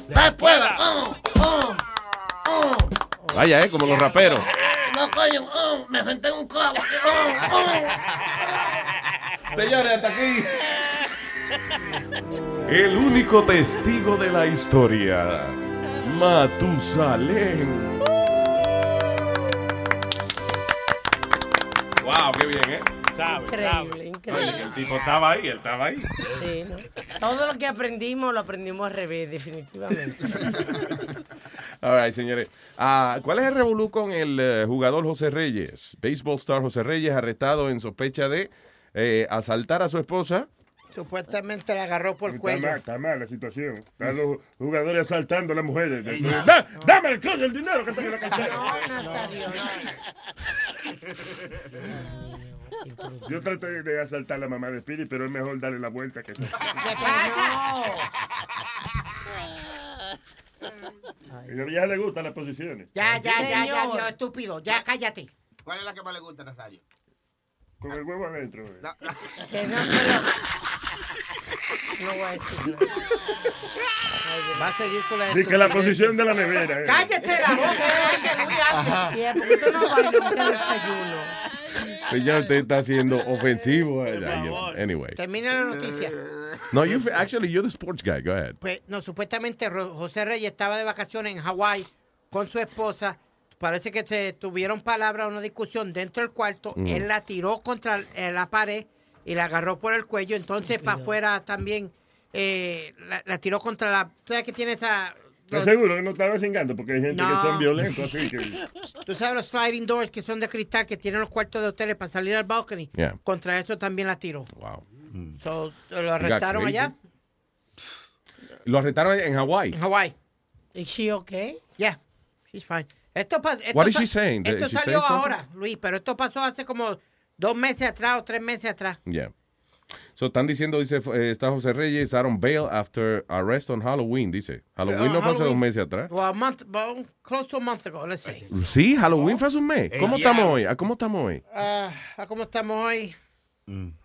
La escuela. Oh, oh. Vaya, ¿eh? Como los raperos. No, coño, oh, me senté en un clavo. Señores, hasta aquí. El único testigo de la historia, Matusalén. Wow, qué bien, ¿eh? Sabe, Increíble, increíble. Oye, el tipo estaba ahí, él estaba ahí. Sí, ¿no? Todo lo que aprendimos lo aprendimos al revés, definitivamente. [laughs] All right, señores. Ah, ¿Cuál es el revolú con el eh, jugador José Reyes? Baseball star José Reyes arrestado en sospecha de eh, asaltar a su esposa. Supuestamente la agarró por el Está cuello. mal, está mal la situación. Están los jugadores asaltando a las mujeres. Da- dame el coño, el dinero que tengo en la [laughs] cartera. Yo traté de asaltar a la mamá de Speedy, pero es mejor darle la vuelta que A la vieja le gustan las posiciones. Ya, ya, ya, ya, ya, estúpido. Ya, cállate. ¿Cuál es la que más le gusta, Nazario? Con el huevo adentro. Que no, pero... No voy a decir nada. Va a seguir con la Dice que la posición de la nevera. eh. ¡Cállate la boca! ¡Cállate, Luis! Ajá. Y ¿por qué tú no bailas el desayuno? Señor, usted está siendo ofensivo. Ay, ay, Anyway. Termina la noticia. No, you, actually, you're the sports guy. Go ahead. Pues, no, supuestamente Ro- José Reyes estaba de vacaciones en Hawái con su esposa. Parece que se tuvieron palabras, una discusión dentro del cuarto. Mm. Él la tiró contra eh, la pared y la agarró por el cuello. Entonces, para afuera también eh, la, la tiró contra la. ¿Tú sabes que tiene esa. ¿Estás seguro que no estaba cingando? Porque hay gente que No. son violentos así. Que... [laughs] Tú sabes los sliding doors que son de cristal que tienen los cuartos de hoteles para salir al balcony. Yeah. Contra eso también la tiró. Wow. So, lo arrestaron allá Lo arrestaron en Hawái. en Hawái. ¿Is she okay? Yeah, she's fine. Esto, What is she saying? Esto she salió ahora, Luis, pero esto pasó hace como dos meses atrás o tres meses atrás. Yeah. So, están diciendo, dice, eh, está José Reyes out on bail after arrest on Halloween, dice. Halloween no fue hace dos meses atrás. Well, a month, well, close to a month ago, let's say. Sí, Halloween fue hace un mes. ¿Cómo estamos hoy? ¿A cómo estamos hoy? Ah, ¿a ¿Cómo estamos hoy?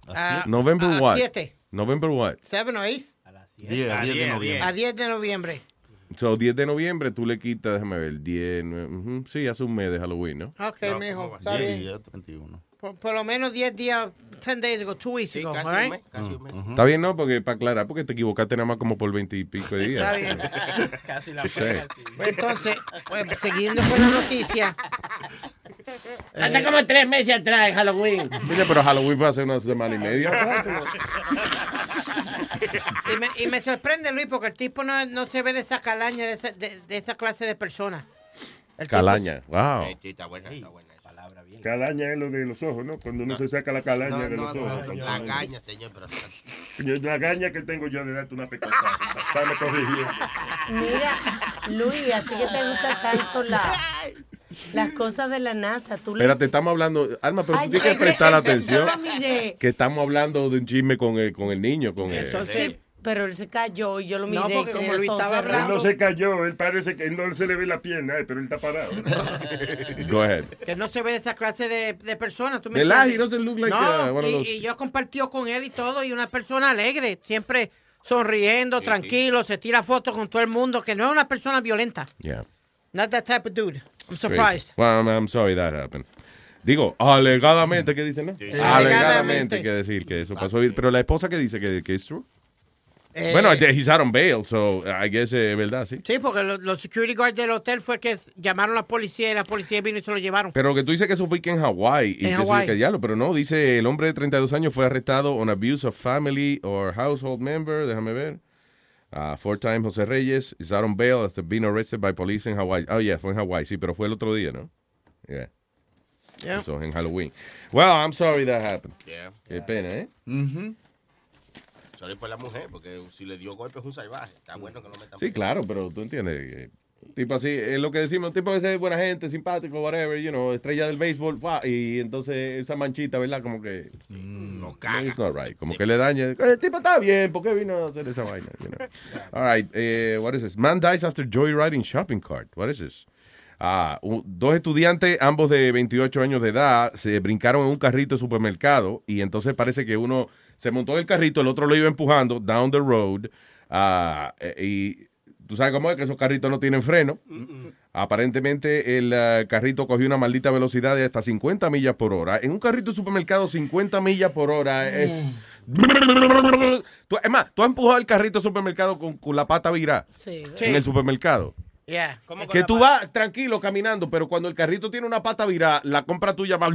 Ah, November a what? siete. November what? ¿Seven o eight? Diez, a diez de noviembre. A 10 de noviembre. So, 10 de noviembre tú le quitas, déjame ver, 10, nueve, ujú. sí, hace un mes de Halloween, ¿no? Ok, mijo, está bien. 31. Por, por lo menos 10 días, 10 days ago, two weeks ago, casi all un right? mes, casi un mes. Está bien, ¿no? Porque para aclarar, porque te equivocaste nada más como por 20 y pico de días. Está bien. [laughs] Casi la say. Pues entonces, pues, siguiendo con la noticia, Hace como tres meses atrás, en Halloween. Oye, pero Halloween fue hace una semana y media. [laughs] Y me, y me sorprende, Luis, porque el tipo no, no se ve de esa calaña, de esa, de, de esa clase de persona. El tipo- Calaña, wow. Sí, está buena, está buena. Calaña es lo de los ojos, ¿no? Cuando uno se saca la calaña No, de no, los no, ojos. la gaña, señor, pero... Yo, La gaña que tengo yo de darte una pecosada. Dame corrigiendo. Mira, Luis, a ti que te gusta tanto la, las cosas de la NASA. Tú le- Espérate, estamos hablando, Alma, pero Ay, tú tienes es que prestar atención. Lo. Que estamos hablando de un chisme con el, con el niño, con el... Sí, pero él se cayó y yo lo miré. No, porque como los ojos estaba Él cerrados. no se cayó, él parece que no se le ve la pierna, eh, pero él está parado. [laughs] Go ahead. Que no se ve de esa clase de, de persona. ¿tú me entiendes? He doesn't look like, no, uh, one of y, those- y yo compartió con él y todo, y una persona alegre, siempre sonriendo, tranquilo, se tira fotos con todo el mundo, que no es una persona violenta. Yeah. Not that type of dude. Surprised. Well, I'm, I'm sorry that happened. Digo, alegadamente, ¿qué dice, no? Alegadamente, Alegadamente. que decir que eso pasó. Pero la esposa que dice que, que es true. Eh, bueno, he's out on bail, so I guess es verdad, sí. Sí, porque los, security guards del hotel fue que llamaron a la policía y la policía vino y se lo llevaron. Pero que tú dices que eso fue que en Hawái. Y En Hawái. pero no, dice el hombre de 32 años fue arrestado on abuse of family or household member, déjame ver. Uh, four time José Reyes is out on bail after being arrested by police in Hawaii. Oh, yeah, fue en Hawái, sí, pero fue el otro día, ¿no? Yeah. Yeah. Eso, en Halloween. Well, I'm sorry that happened. Yeah. Qué pena, ¿eh? Sorry por la mujer, porque si le dio golpe es un salvaje. Está bueno que lo metan. Sí, claro, pero tú entiendes. Eh, tipo así, es lo que decimos, un tipo que es buena gente, simpático, whatever, you know, estrella del béisbol, ¡fua! y entonces esa manchita, ¿verdad? Como que. no caga. It's not right. Como que le daña. El tipo está bien, ¿por qué vino a hacer esa vaina? You know? [laughs] All right, eh, what is this? Man dies after joyriding shopping cart. What is this? Ah, dos estudiantes, ambos de 28 años de edad, se brincaron en un carrito de supermercado y entonces parece que uno se montó en el carrito, el otro lo iba empujando down the road ah, eh, y tú sabes cómo es que esos carritos no tienen freno. Aparentemente el ah, carrito cogió una maldita velocidad de hasta 50 millas por hora. En un carrito de supermercado 50 millas por hora es... Tú- es más, tú has empujado el carrito de supermercado con, con la pata virada Sí. en el supermercado. Yeah. Que tú vas tranquilo caminando, pero cuando el carrito tiene una pata virada, la compra tuya va. [laughs]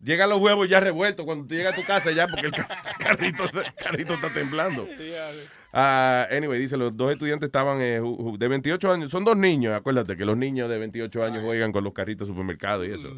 Llega los huevos ya revueltos. Cuando tú llegas a tu casa ya, porque el ca- carrito, el carrito está temblando. Ah, anyway, dice, los dos estudiantes estaban eh, de 28 años. Son dos niños, acuérdate que los niños de 28 años juegan con los carritos de supermercado y eso.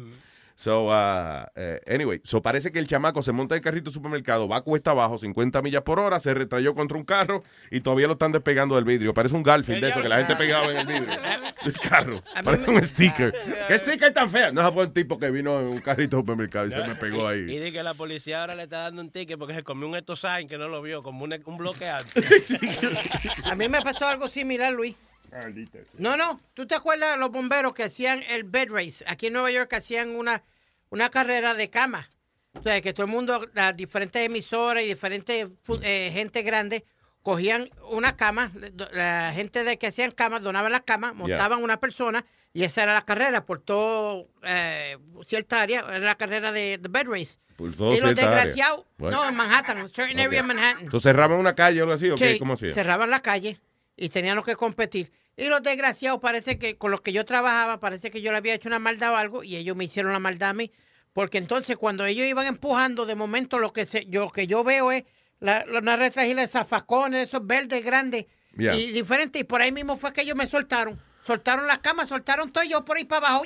So, ah, eh, anyway, so parece que el chamaco se monta en el carrito de supermercado, va cuesta abajo, 50 millas por hora, se retrayó contra un carro y todavía lo están despegando del vidrio. Parece un Garfield de eso que la gente pegaba en el vidrio [laughs] del carro. Parece un sticker. ¿Qué sticker tan feo? No, fue un tipo que vino en un carrito de supermercado y se me pegó Y ahí. dice que la policía ahora le está dando un ticket porque se comió un etosain que no lo vio, como un, un bloqueante. [laughs] A mí me pasó algo similar, Luis. Maldita. No, no. ¿Tú te acuerdas de los bomberos que hacían el bed race? Aquí en Nueva York hacían una, una carrera de cama. O sea, que todo el mundo, las diferentes emisoras y diferentes eh, gente grande cogían una cama, la gente de que hacían camas donaban la cama, montaban una persona y esa era la carrera por todo eh, cierta área, era la carrera de, de bed race. Por todo y los desgraciados, no, en Manhattan, en certain Ok. area Manhattan. Entonces cerraban una calle o algo así, ¿o? Sí, ¿Cómo hacía? cerraban la calle y tenían que competir. Y los desgraciados parece que con los que yo trabajaba, parece que yo le había hecho una maldad o algo y ellos me hicieron la maldad a mí. Porque entonces cuando ellos iban empujando, de momento lo que se, yo, que yo veo es la, la- una retragila de zafacones, esos verdes grandes Yeah. y diferentes. Y por ahí mismo fue que ellos me soltaron. Soltaron las camas, soltaron todo y yo por ahí para abajo.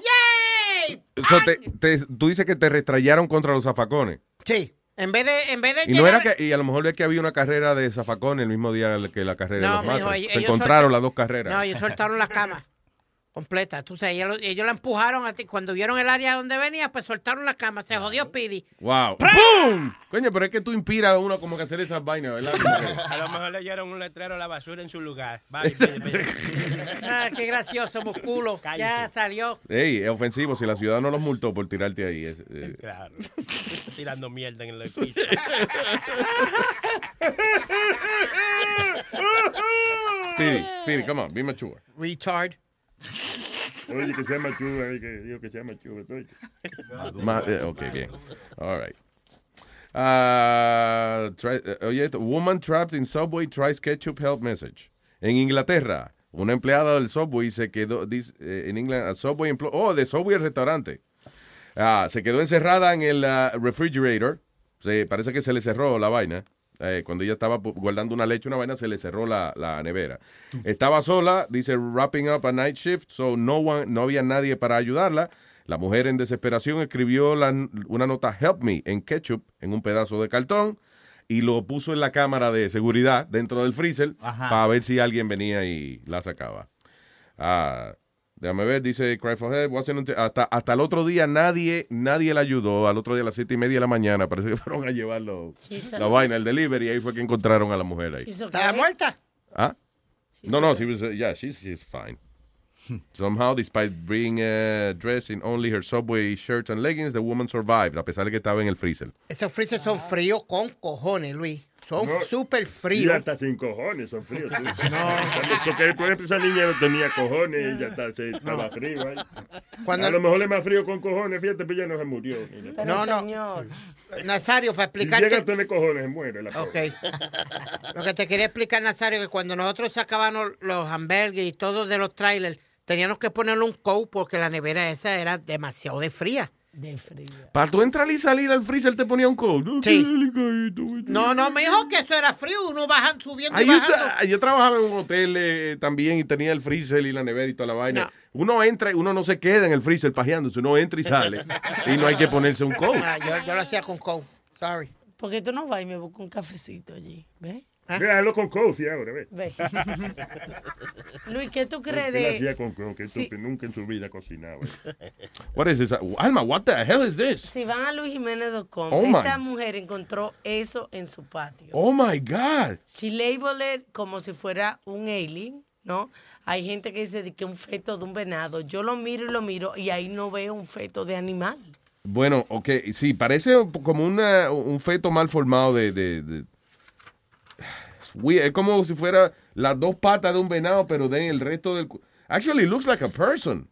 ¡Yay! So, te- te- tú dices que te restrayaron contra los zafacones. Sí. En vez de, en vez de Y no era que, y a lo mejor es que había una carrera de zafacones el mismo día que la carrera No, de los mijo, ellos- Se ellos encontraron las dos carreras. No, ellos soltaron la cama completa. Tú sabes, ellos, ellos la empujaron a ti. Cuando vieron el área donde venía, pues soltaron la cama. Se jodió Speedy. Wow. ¡Pum! Coño, pero es que tú inspiras a uno como que hacer esas vainas, ¿verdad? [laughs] A lo mejor le dieron un letrero a la basura en su lugar. [laughs] [laughs] Ah, qué gracioso, musculo. Ya salió. Ey, es ofensivo si la ciudad no los multó por tirarte ahí. es- eh. Claro. Tirando mierda en el piso. Speedy, Speedy, come on, be mature. Retard. Oye, que sea machuva, eh, que digo que sea machuva. oye. Ma- eh, ok, bien. All right. Ah, try- eh, oye, woman trapped in subway tries ketchup help message. En Inglaterra, una empleada del Subway se quedó, eh, en England, a Subway oh, de Subway el restaurante. Ah, se quedó encerrada en el ah, refrigerator. Se, parece que se le cerró la vaina. Eh, cuando ella estaba guardando una leche, una vaina, se le cerró la, la nevera. Estaba sola, dice, wrapping up a night shift, so no, one, no había nadie para ayudarla. La mujer en desesperación escribió la- una nota Help Me en ketchup en un pedazo de cartón y lo puso en la cámara de seguridad dentro del freezer Ajá. para ver si alguien venía y la sacaba. Ah, déjame ver, dice Cry for Help. hasta, hasta el otro día nadie nadie la ayudó. Al otro día a las siete y media de la mañana parece que [laughs] fueron a llevarlo la vaina, el delivery. y Ahí fue que encontraron a la mujer ahí. ¿Estaba muerta? ¿Ah? No, no, she was, uh, yeah, she's, she's fine. Somehow, despite being uh, dressed in only her subway shirt and leggings, the woman survived, a pesar de que estaba en el freezer. Esos freezers son fríos con cojones, Luis. Son No. súper Y fríos. hasta sin cojones, son fríos. tú. [laughs] Porque, por ejemplo, esa niña no tenía cojones, ella está- se- estaba frío ahí. Cuando- A lo mejor es más frío con cojones, fíjate, pero ella no se murió. no, no. Nazario, para Si llega a explicarte. tener cojones, se muere la Ok. pobre. Lo que te quería explicar, Nazario, que cuando nosotros sacábamos los hamburgues y todo de los trailers, teníamos que ponerle un coat porque la nevera esa era demasiado de fría. De frío. Para tú entrar y salir al freezer te ponía un code. Sí. No, no, me dijo que eso era frío, uno baja subiendo y yo, bajando. sa- yo trabajaba en un hotel eh, también y tenía el freezer y la nevera y toda la vaina. Uno entra y uno no se queda en el freezer pajeándose, uno entra y sale. [laughs] y no hay que ponerse un coat. Ah, yo, yo lo hacía con coat. Sorry. Porque tú no vas y me buscas un cafecito allí. ¿Ves? Véalo con coffee ahora, ve. Ve. [laughs] Luis, ¿qué tú crees Él de.? hacía con Sí. estúpido, nunca en su vida cocinaba. [laughs] What is this? Alma, what the hell is this? Si van a luisjiménez.com, Oh, my. esta mujer encontró eso en su patio. Oh my God. She labeled it como si fuera un alien, ¿no? Hay gente que dice que un feto de un venado. Yo lo miro y lo miro y ahí no veo un feto de animal. Bueno, ok, sí, parece como una, un feto mal formado de... de- de- weird, es como si fuera las dos patas de un venado, pero de el resto del... Actually, it looks like a person.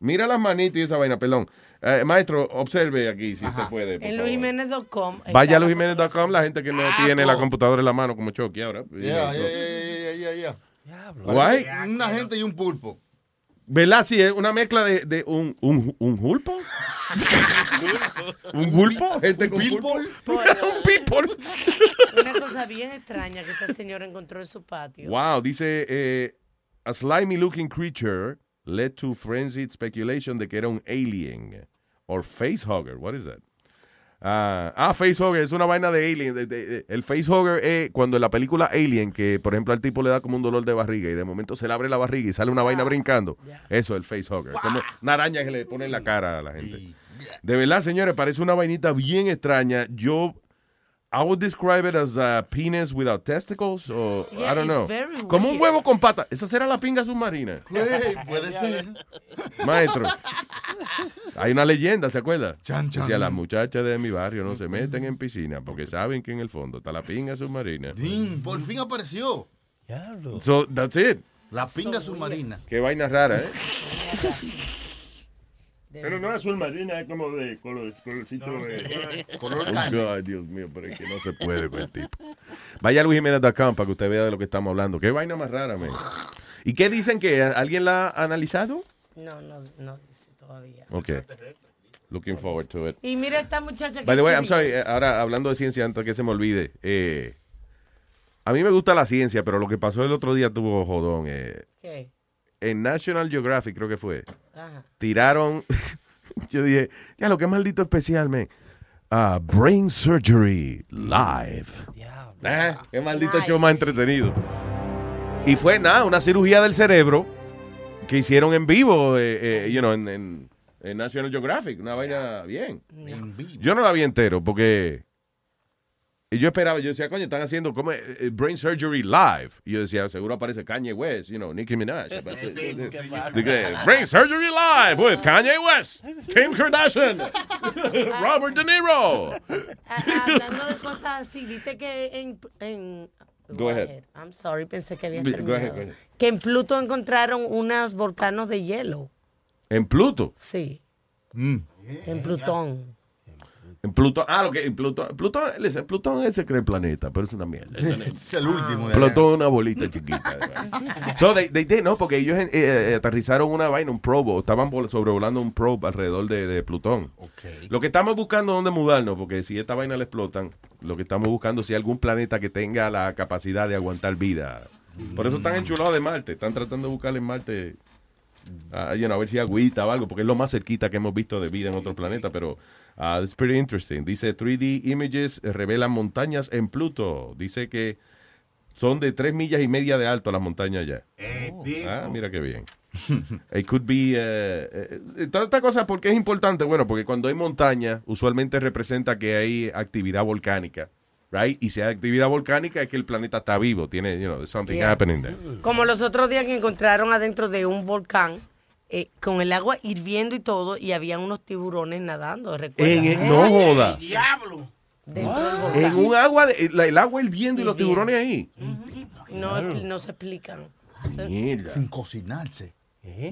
Mira las manitas y esa vaina, perdón. Eh, maestro, observe aquí si usted puede. En luisjiménez.com. Vaya a luisjiménez.com, la gente que no Ah, tiene la co- computadora en la mano como Chucky ahora. Yeah, yeah, yeah, yeah, yeah, yeah. Guay. Parece Una gente y un pulpo. ¿Verdad? Sí, es una mezcla de, de un, un, un pulpo. ¿Un pulpo? Gente con pulpo. un people. Una cosa bien extraña que esta señora encontró en su patio. Wow, dice, eh, a slimy looking creature led to frenzied speculation de que era un alien. Or facehugger, what is that? Ah, ah, facehugger, es una vaina de alien. de- de- de- el facehugger es cuando en la película Alien, que por ejemplo al tipo le da como un dolor de barriga y de momento se le abre la barriga y sale una vaina brincando. Eso es el facehugger. Como una araña que le pone en la cara a la gente. De verdad, señores, parece una vainita bien extraña. Yo, I would describe it as a penis without testicles, o Yeah, I don't it's know. very Como un weird. huevo con pata. Esa será la pinga submarina. Güey, puede [laughs] ser. Maestro. Hay una leyenda, ¿se acuerda? Chan, chan. Decía, las muchachas de mi barrio no se meten en piscina porque saben que en el fondo está la pinga submarina. Din, por fin apareció. So, that's it. La pinga submarina. Qué vaina rara, ¿eh? [laughs] Pero no es azul marina, es como de color, colorcito de... Color [laughs] Oh, God, Dios mío, pero es que no se puede con el tipo. Vaya a luisjiménez.com para que usted vea de lo que estamos hablando. Qué vaina más rara, man. ¿Y qué dicen que alguien la ha analizado? No, no, no dice todavía. Ok. Looking forward to it. Y mira esta muchacha que By the way, I'm sorry, eh, ahora hablando de ciencia, antes que se me olvide. eh, a mí me gusta la ciencia, pero lo que pasó el otro día tuvo jodón. eh. ¿Qué? En National Geographic, creo que fue, Ajá. tiraron. [laughs] yo dije, ya lo que maldito especial, man. Ah, brain Surgery Live. Ah, qué maldito show más entretenido. Y fue nada, una cirugía del cerebro que hicieron en vivo, eh, eh, you know, en, en- en National Geographic. Una vaina bien. Yo no la vi entero porque yo esperaba, yo decía, coño, están haciendo como eh, eh, Brain Surgery Live. Y yo decía, seguro aparece Kanye West, you know, Nicki Minaj. [laughs] Brain Surgery Live with Kanye West, Kim Kardashian, [laughs] [laughs] Robert De Niro. Ah, Hablando de cosas así, viste que en... en Go ahead. I'm sorry, pensé que había Go terminado. ahead, go ahead. Que en Pluto encontraron unos volcanos de hielo. En Pluto. Sí. Mm. En Plutón. En Plutón, ah, lo que Plutón, Plutón, Plutón ese cree el planeta, pero es una mierda. Es el último. de Plutón es una bolita chiquita. [laughs] so they, they did, no, porque ellos eh, eh, aterrizaron una vaina, un probe, estaban vol- sobrevolando un probe alrededor de, de Plutón. Lo que estamos buscando es dónde mudarnos, porque si esta vaina la explotan, lo que estamos buscando es si hay algún planeta que tenga la capacidad de aguantar vida. Por eso están enchulados de Marte, están tratando de buscar en Marte, ah, you know, a ver si hay agüita o algo, porque es lo más cerquita que hemos visto de vida en otro planeta, pero ah, it's pretty interesting. Dice 3D images revelan montañas en Pluto. Dice que son de tres millas y media de alto las montañas ya. Ah, mira qué bien. It could be. eh, eh, toda esta cosa, ¿por qué es importante? Bueno, porque cuando hay montaña, usualmente representa que hay actividad volcánica. Right? Y si hay actividad volcánica es que el planeta está vivo, tiene, you know, something Yeah. happening there. Como los otros días que encontraron adentro de un volcán, eh, con el agua hirviendo y todo, y había unos tiburones nadando, ¿recuerdas? En el- no joda. ¡Diablo! Del En un agua, de- el, el agua hirviendo y los tiburones ahí. No, no se explican. Mierda. Sin cocinarse.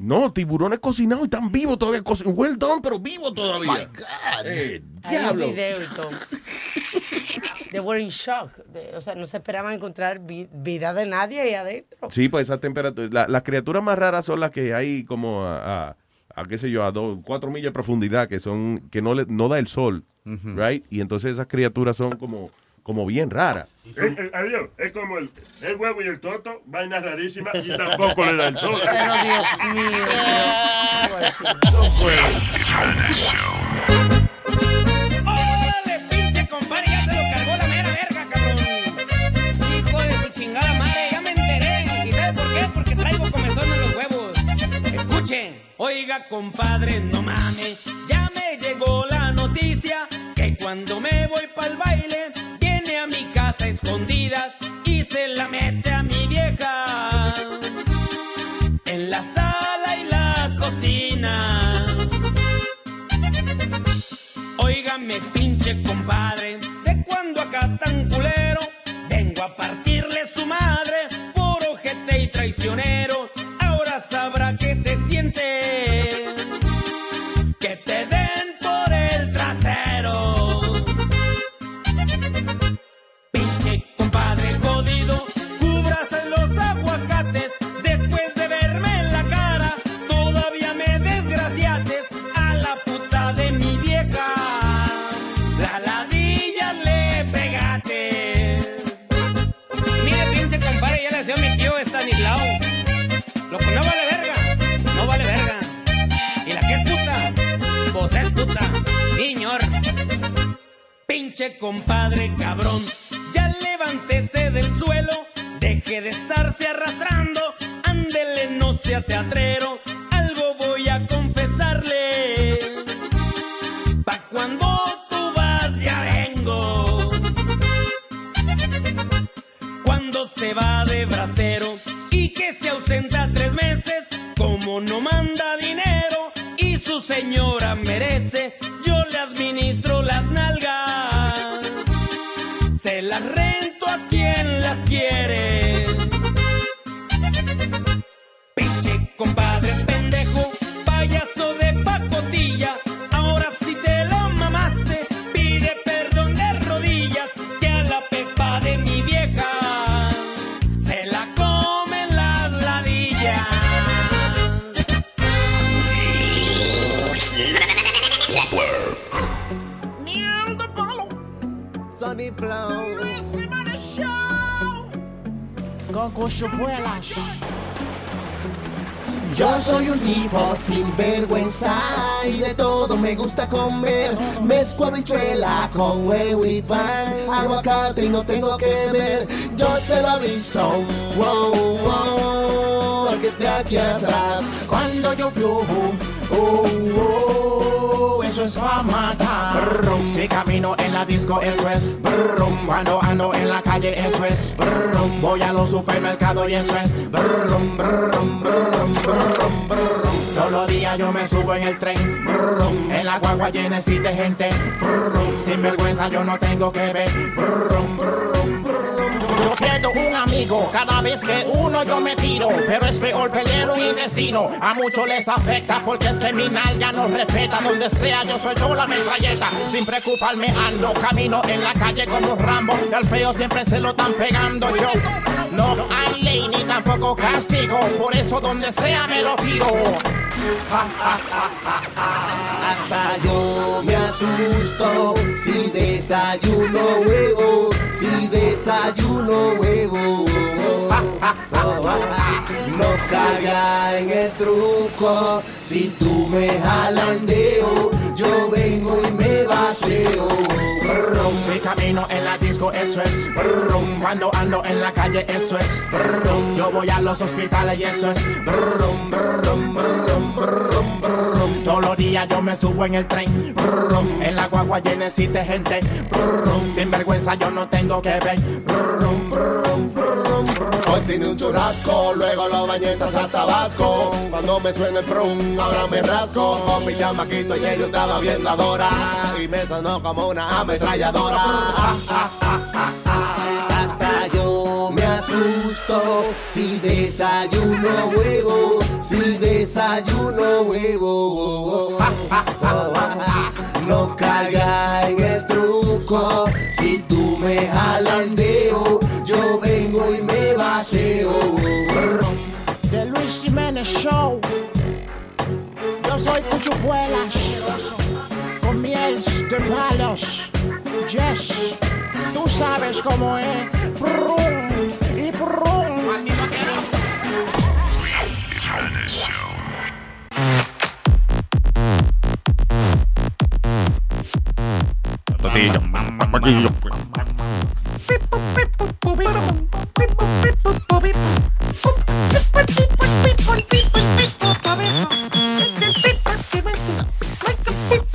No, tiburones cocinados y están vivos todavía. Well done, pero vivos todavía. My God. Eh, Hay un diablo. video y todo. They were in shock. O sea, no se esperaban encontrar vi- vida de nadie ahí adentro. Sí, pues esa temperatura. la- las criaturas más raras son las que hay como a, a, a, qué sé yo, a dos, cuatro millas de profundidad, que son, que no le, no da el sol, right? Y entonces esas criaturas son como, como bien raras. Eh, eh, adiós, es como el, el huevo y el toto, vaina rarísima y tampoco le da el sol. Pero Dios mío. ¡Órale, pinche compadre! Ya se lo cargó la mera verga, cabrón. Hijo de su chingada madre, ya me enteré. ¿Y sabes por qué? Porque traigo comezón en los huevos. Escuchen. Oiga, compadre, no mames. Ya me llegó la noticia que cuando me voy pa'l baile, y se la mete a mi vieja. En la sala y la cocina. Óigame, pinche compadre, de cuando acá tan culero, vengo a partirle Pinche compadre cabrón, ya levántese del suelo, deje de estarse arrastrando, ándele, no sea teatrero, algo voy a confesarle. Pa' cuando tú vas ya vengo. Cuando se va de bracero y que se ausenta tres meses, como no manda Yo soy un tipo sin vergüenza y de todo me gusta comer. Mezclo habichuela con huevo y pan, aguacate y no tengo que ver. Yo se lo aviso, wow, wow, que está aquí atrás. Cuando yo flujo, oh, eso es para matar. Si camino en la disco, eso es brum. Cuando ando en la calle, eso es brum. Voy a los supermercados y eso es brum. Todos los días yo me subo en el tren. En la guagua llenecita de gente, brum. Sin vergüenza yo no tengo que ver. Yo pierdo un cada vez que uno yo me tiro. Pero es peor pelear un intestino. A muchos les afecta porque es que mi nalga no respeta. Donde sea yo soy yo la metralleta. Sin preocuparme ando, camino en la calle como Rambo. Y al feo siempre se lo están pegando yo. No hay ley ni tampoco castigo. Por eso donde sea me lo tiro. [laughs] Hasta yo si desayuno huevo, si desayuno huevo. No caiga en el truco, si tú me dedo, yo vengo y me vacío. Brum, si camino en la disco, eso es brum. Cuando ando en la calle, eso es brum. Yo voy a los hospitales y eso es brum, brum, brum, brum, brum. Todos los días yo me subo en el tren, brum. En la guagua llenecita de gente, brum. Sin vergüenza yo no tengo que ver, brum. Hoy sin un churrasco, luego lo bañé en salsa tabasco. Cuando me suena el prum, ahora me rasco. Con mi chamaquito y yo estaba viendo a Dora. Y me sonó como una ametralladora. Hasta yo me si desayuno huevo, si desayuno huevo. No caiga en el truco, si tú me dedo, yo vengo y me vacío. The Luis Jiménez Show. Yo soy Cuchupuelas, de palos. Yes, tú sabes cómo es. Brum y brum.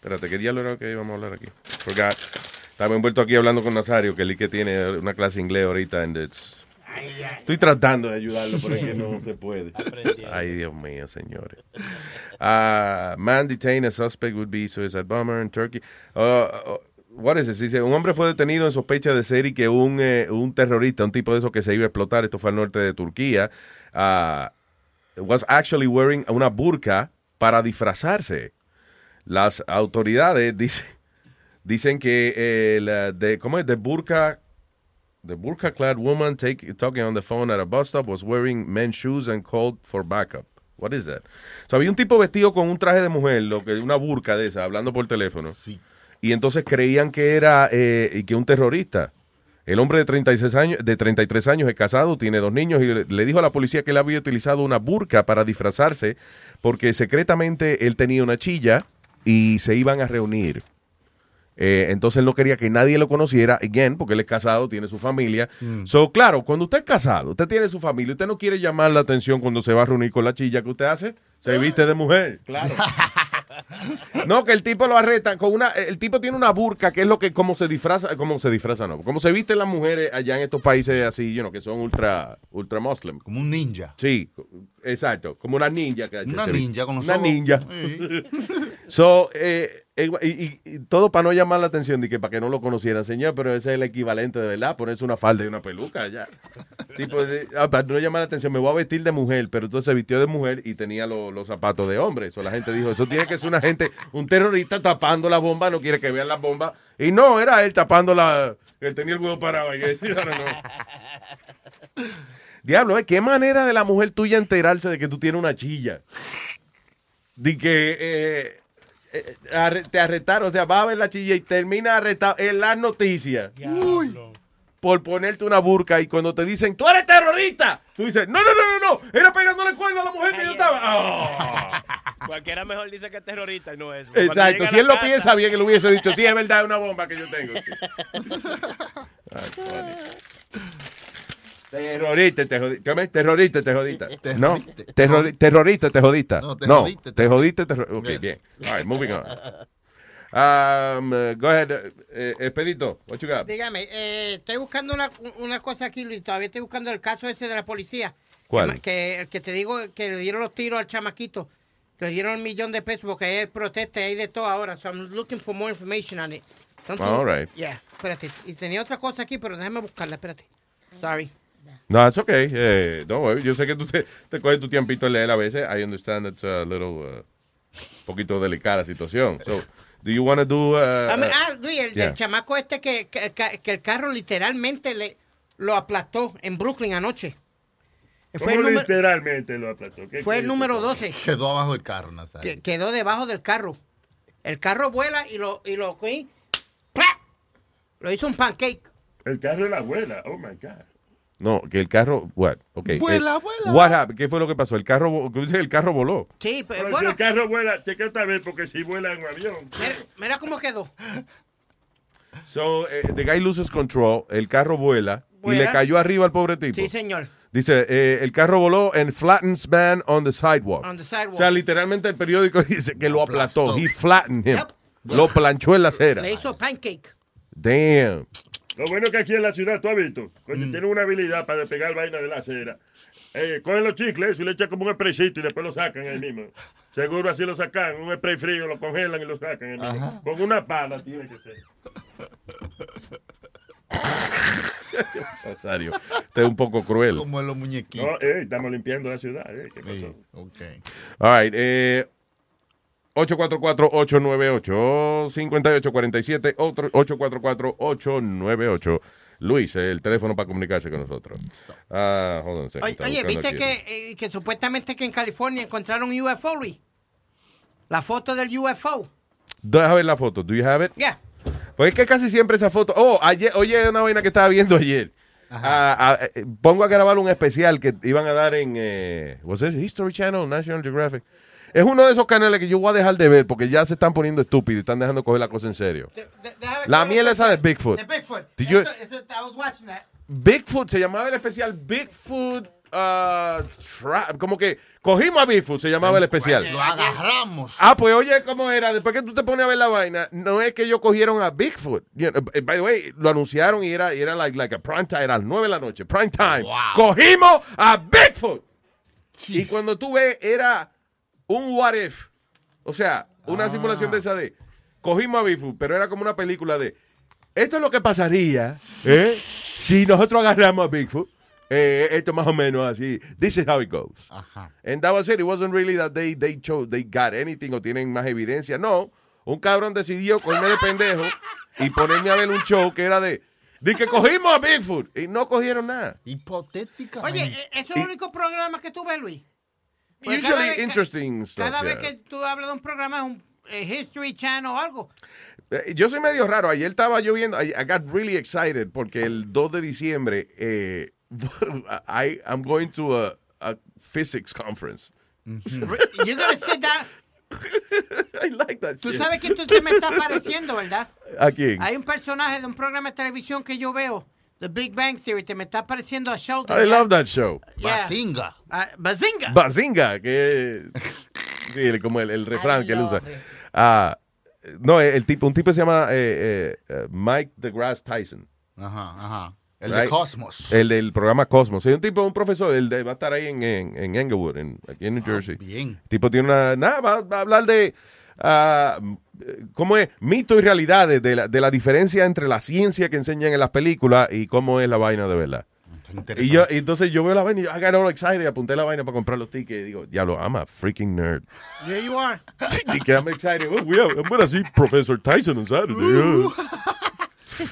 espérate, ¿qué diablo era que íbamos a hablar aquí? Forgot. Estaba envuelto aquí hablando con Nazario, que el que tiene una clase de inglés ahorita. And it's- Estoy tratando de ayudarlo, pero es que no se puede. Ay, Dios mío, señores. Uh, man detained a suspect would be suicide bomber in Turkey. Uh, uh, what is this? Dice, un hombre fue detenido en sospecha de ser y que un, eh, un terrorista, un tipo de esos que se iba a explotar, esto fue al norte de Turquía, uh, was actually wearing una burka para disfrazarse. Las autoridades dice- dicen que el, uh, de, ¿cómo es? The burka, the burka clad woman take, talking on the phone at a bus stop was wearing men's shoes and called for backup. What is that? So, había un tipo vestido con un traje de mujer, lo que una burka de esa, hablando por teléfono. Y entonces creían que era eh, y que un terrorista. El hombre de 36 años, de 33 años es casado, tiene dos niños y le, le dijo a la policía que él había utilizado una burka para disfrazarse porque secretamente él tenía una chilla y se iban a reunir. Eh, entonces él no quería que nadie lo conociera, again, porque él es casado, tiene su familia. So, claro, cuando usted es casado, usted tiene su familia, usted no quiere llamar la atención cuando se va a reunir con la chilla que usted hace, se viste de mujer, claro. [laughs] No, que el tipo lo arrestan con una. El tipo tiene una burka, que es lo que. Como se disfraza. Como se disfraza, no. Como se visten las mujeres allá en estos países así, you know, que son ultra. Ultra muslim. Como un ninja. Sí, exacto. Como una ninja. que- Una ninja con los Una ojos. ninja. [laughs] so, eh, y, y- y todo para no llamar la atención, de que para que no lo conocieran, señor, pero ese es el equivalente de verdad, ponerse una falda y una peluca ya. [laughs] tipo, de- ah, para no llamar la atención, me voy a vestir de mujer, pero entonces se vistió de mujer y tenía lo- los zapatos de hombre. Eso la gente dijo, eso tiene que ser una gente, un terrorista tapando la bomba, no quiere que vean la bomba. Y no, era él tapando la. Él tenía el huevo parado. que [laughs] decía, no, no. Diablo, ¿eh? ¿qué manera de la mujer tuya enterarse de que tú tienes una chilla? De que eh, te arrestaron, o sea, va a ver la chilla y termina arrestado en las noticias. Uy, por ponerte una burka y cuando te dicen, tú eres terrorista, tú dices, no, no, no, no, no, era pegándole cuerno a la mujer que yo estaba. Ah. Cualquiera mejor dice que es terrorista y no es. Exacto, si él lo piensa bien, él hubiese dicho, sí, es verdad, es una bomba que yo tengo. [laughs] Ay. Terrorista, te jodiste. ¿Cómo es? Terrorista, te [laughs] jodiste. No, terrori- terrorista, te jodiste. No, te jodiste, te jodiste. Ok, Yes. bien. All right, moving on. Um, uh, go ahead, eh, Expedito. What you got? Dígame, eh, estoy buscando una, una cosa aquí, Luis. Todavía estoy buscando el caso ese de la policía. ¿Cuál? Que, que, el que te digo que le dieron los tiros al chamaquito. Que le dieron un millón de pesos porque hay protesta y hay de todo ahora. So I'm looking for more information on it. Something- All right. Yeah, espérate. Y tenía otra cosa aquí, pero déjame buscarla, espérate. Sorry. No, it's okay. Eh, don't worry. Yo sé que tú te, te coges tu tiempito en leer a veces. I understand it's a little, uh, poquito delicada la situación. So, do you want to do... Uh, Ah, mira, uh, ah, Luis, el, yeah. el chamaco este que, que, el carro literalmente le lo aplastó en Brooklyn anoche. Fue el ¿Cómo número, literalmente lo aplastó? ¿Qué fue el número decir? 12. Quedó abajo del carro, Nazario. que quedó debajo del carro. El carro vuela y lo, y lo. ¡Pra! lo hizo un pancake. El carro de la abuela. Oh my God. No, que el carro... What? Okay. Vuela, eh, vuela. What happened? ¿Qué fue lo que pasó? El carro... vo- ¿Qué dice? El carro voló. Sí, Pero bueno, si el carro vuela, checa esta vez porque si vuela en un avión. mira, mira cómo quedó. So, eh, the guy loses control, el carro vuela, y le cayó arriba al pobre tipo. Sí, señor. Dice, eh, el carro voló and flattens man on the sidewalk. On the sidewalk. O sea, literalmente el periódico [laughs] dice que lo aplastó. He flattened him. Lo planchó en la acera. Le hizo pancake. Damn. Lo bueno es que aquí en la ciudad, tú has visto, cuando Mm. tienen una habilidad para despegar vaina de la acera, eh, cogen los chicles y le echan como un spraycito y después lo sacan ahí mismo. Seguro así lo sacan, un spray frío, lo congelan y lo sacan ahí mismo. Ajá. Con una pala tiene que ser. [laughs] Rosario, este es un poco cruel. Como en los muñequitos. No, eh, estamos limpiando la ciudad. Eh, ¿qué pasó? Ok. All right, eh, 844-898-5847, otro 844-898. Luis, el teléfono para comunicarse con nosotros. Hold on a second, Oye, ¿viste que, eh, que supuestamente que en California encontraron un UFO, Luis? La foto del UFO. Deja ver la foto. Do you have it? Yeah. Pues es que casi siempre esa foto. Oh, ayer, oye, una vaina que estaba viendo ayer. Ah, ah, eh, pongo a grabar un especial que iban a dar en. Eh, ¿Was it History Channel? National Geographic. Es uno de esos canales que yo voy a dejar de ver porque ya se están poniendo estúpidos y están dejando coger la cosa en serio. La miel esa de Bigfoot. De Bigfoot. Did you- Eso- eso- I was watching that. Bigfoot, se llamaba el especial Bigfoot. uh, Trap. Como que cogimos a Bigfoot, se llamaba el especial. Lo agarramos. Ah, pues oye, ¿cómo era? Después que tú te pones a ver la vaina, no es que ellos cogieron a Bigfoot. You know, eh, by the way, lo anunciaron y era, y era like, like a prime time, era a las 9 de la noche, prime time. Cogimos a Bigfoot. Y cuando tú ves, era un what if. O sea, una simulación de esa de, cogimos a Bigfoot, pero era como una película de, esto es lo que pasaría ¿eh? si nosotros agarramos a Bigfoot. Eh, esto más o menos así. This is how it goes. Ajá. And that was it. It wasn't really that they, they, chose, they got anything o tienen más evidencia. No. Un cabrón decidió cogerme de pendejo y ponerme a ver un show que era de, de que cogimos a Bigfoot y no cogieron nada. Hipotéticamente. Oye, ¿eso es el único programa que tú ves, Luis? Pues cada Usually vez que- interesting stuff. Cada vez yeah. que tú hablas de un programa es un eh, History Channel o algo. Eh, Yo soy medio raro. Ayer estaba yo viendo, I, I got really excited porque el 2 de diciembre eh, [laughs] I, I'm going to a, a physics conference. You're gonna sit down. [laughs] I like that Tú shit. sabes que tú te me estás pareciendo, ¿verdad? ¿A quién? Hay un personaje de un programa de televisión que yo veo, The Big Bang Theory, te me está pareciendo a Sheldon. I love that show. Yeah. Bazinga. Ah, Bazinga. Bazinga, que [laughs] sí, el- como el, el refrán que él usa. Ah, no, el tipo, un tipo se llama eh, eh, eh, Mike DeGrasse Tyson. Ajá, ajá. El right? de Cosmos. El del programa Cosmos. Es un tipo, un profesor, el de, va a estar ahí en, en, en Englewood, en, aquí en New Jersey. bien. El tipo tiene una. Nada, va, va a hablar de. ah, ¿Cómo es? Mito y realidades, de la, de la diferencia entre la ciencia que enseñan en las películas y cómo es la vaina de verdad. Y yo, y entonces yo veo la vaina y yo, I got all excited, apunté la vaina para comprar los tickets y digo, diablo, I'm a freaking nerd. Yeah, you are. y que I'm excited. Oh, are- I'm gonna see Professor Tyson on Saturday. Yeah.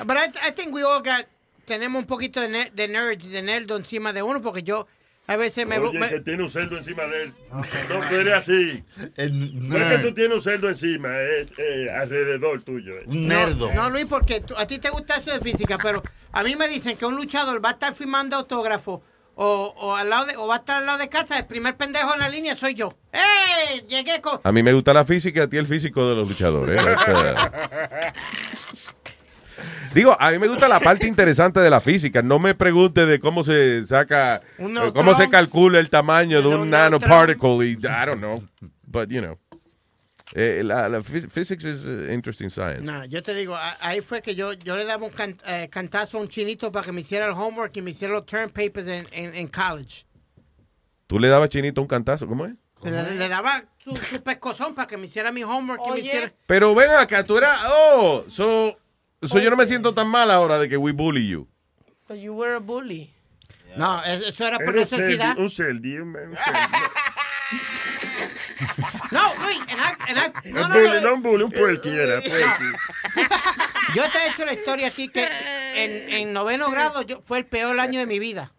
But I, I think we all got, tenemos un poquito de, ne- de nerd, de nerdo encima de uno, porque yo a veces me... Oye, me- que tiene un cerdo encima de él. No, tú eres así. No es que tú tienes un cerdo encima, es eh, alrededor tuyo. eh. No, no, Luis, porque tú- a ti te gusta eso de física, pero a mí me dicen que un luchador va a estar firmando autógrafo o, o, al lado de, o va a estar al lado de casa, el primer pendejo en la línea soy yo. ¡Eh! Llegué con... A mí me gusta la física, a ti el físico de los luchadores. ¿eh? That's, uh, Digo, a mí me gusta la parte interesante de la física. No me pregunte de cómo se saca, eh, cómo se calcula el tamaño de un nanoparticle. Y, I don't know. But, you know. Eh, la, la phys- physics is uh, interesting science. No, yo te digo, a- ahí fue que yo, yo le daba un can- eh, cantazo a un chinito para que me hiciera el homework y me hiciera los term papers en, en, en college. Tú le dabas chinito un cantazo, ¿cómo es? Le, le daba su, su pescozón para que me hiciera mi homework y me hiciera... Pero ven acá, tú eras. Oh, so, so yo no me siento tan mal ahora de que we bully you. So you were a bully. No, eso era por necesidad. Un celdi, un un celdi. [laughs] No, Luis, en I- en I- no, no, bully, no. no un bully, un puerqui era, puerqui. [laughs] Yo te he hecho la historia a ti que en, en noveno grado yo, fue el peor año de mi vida.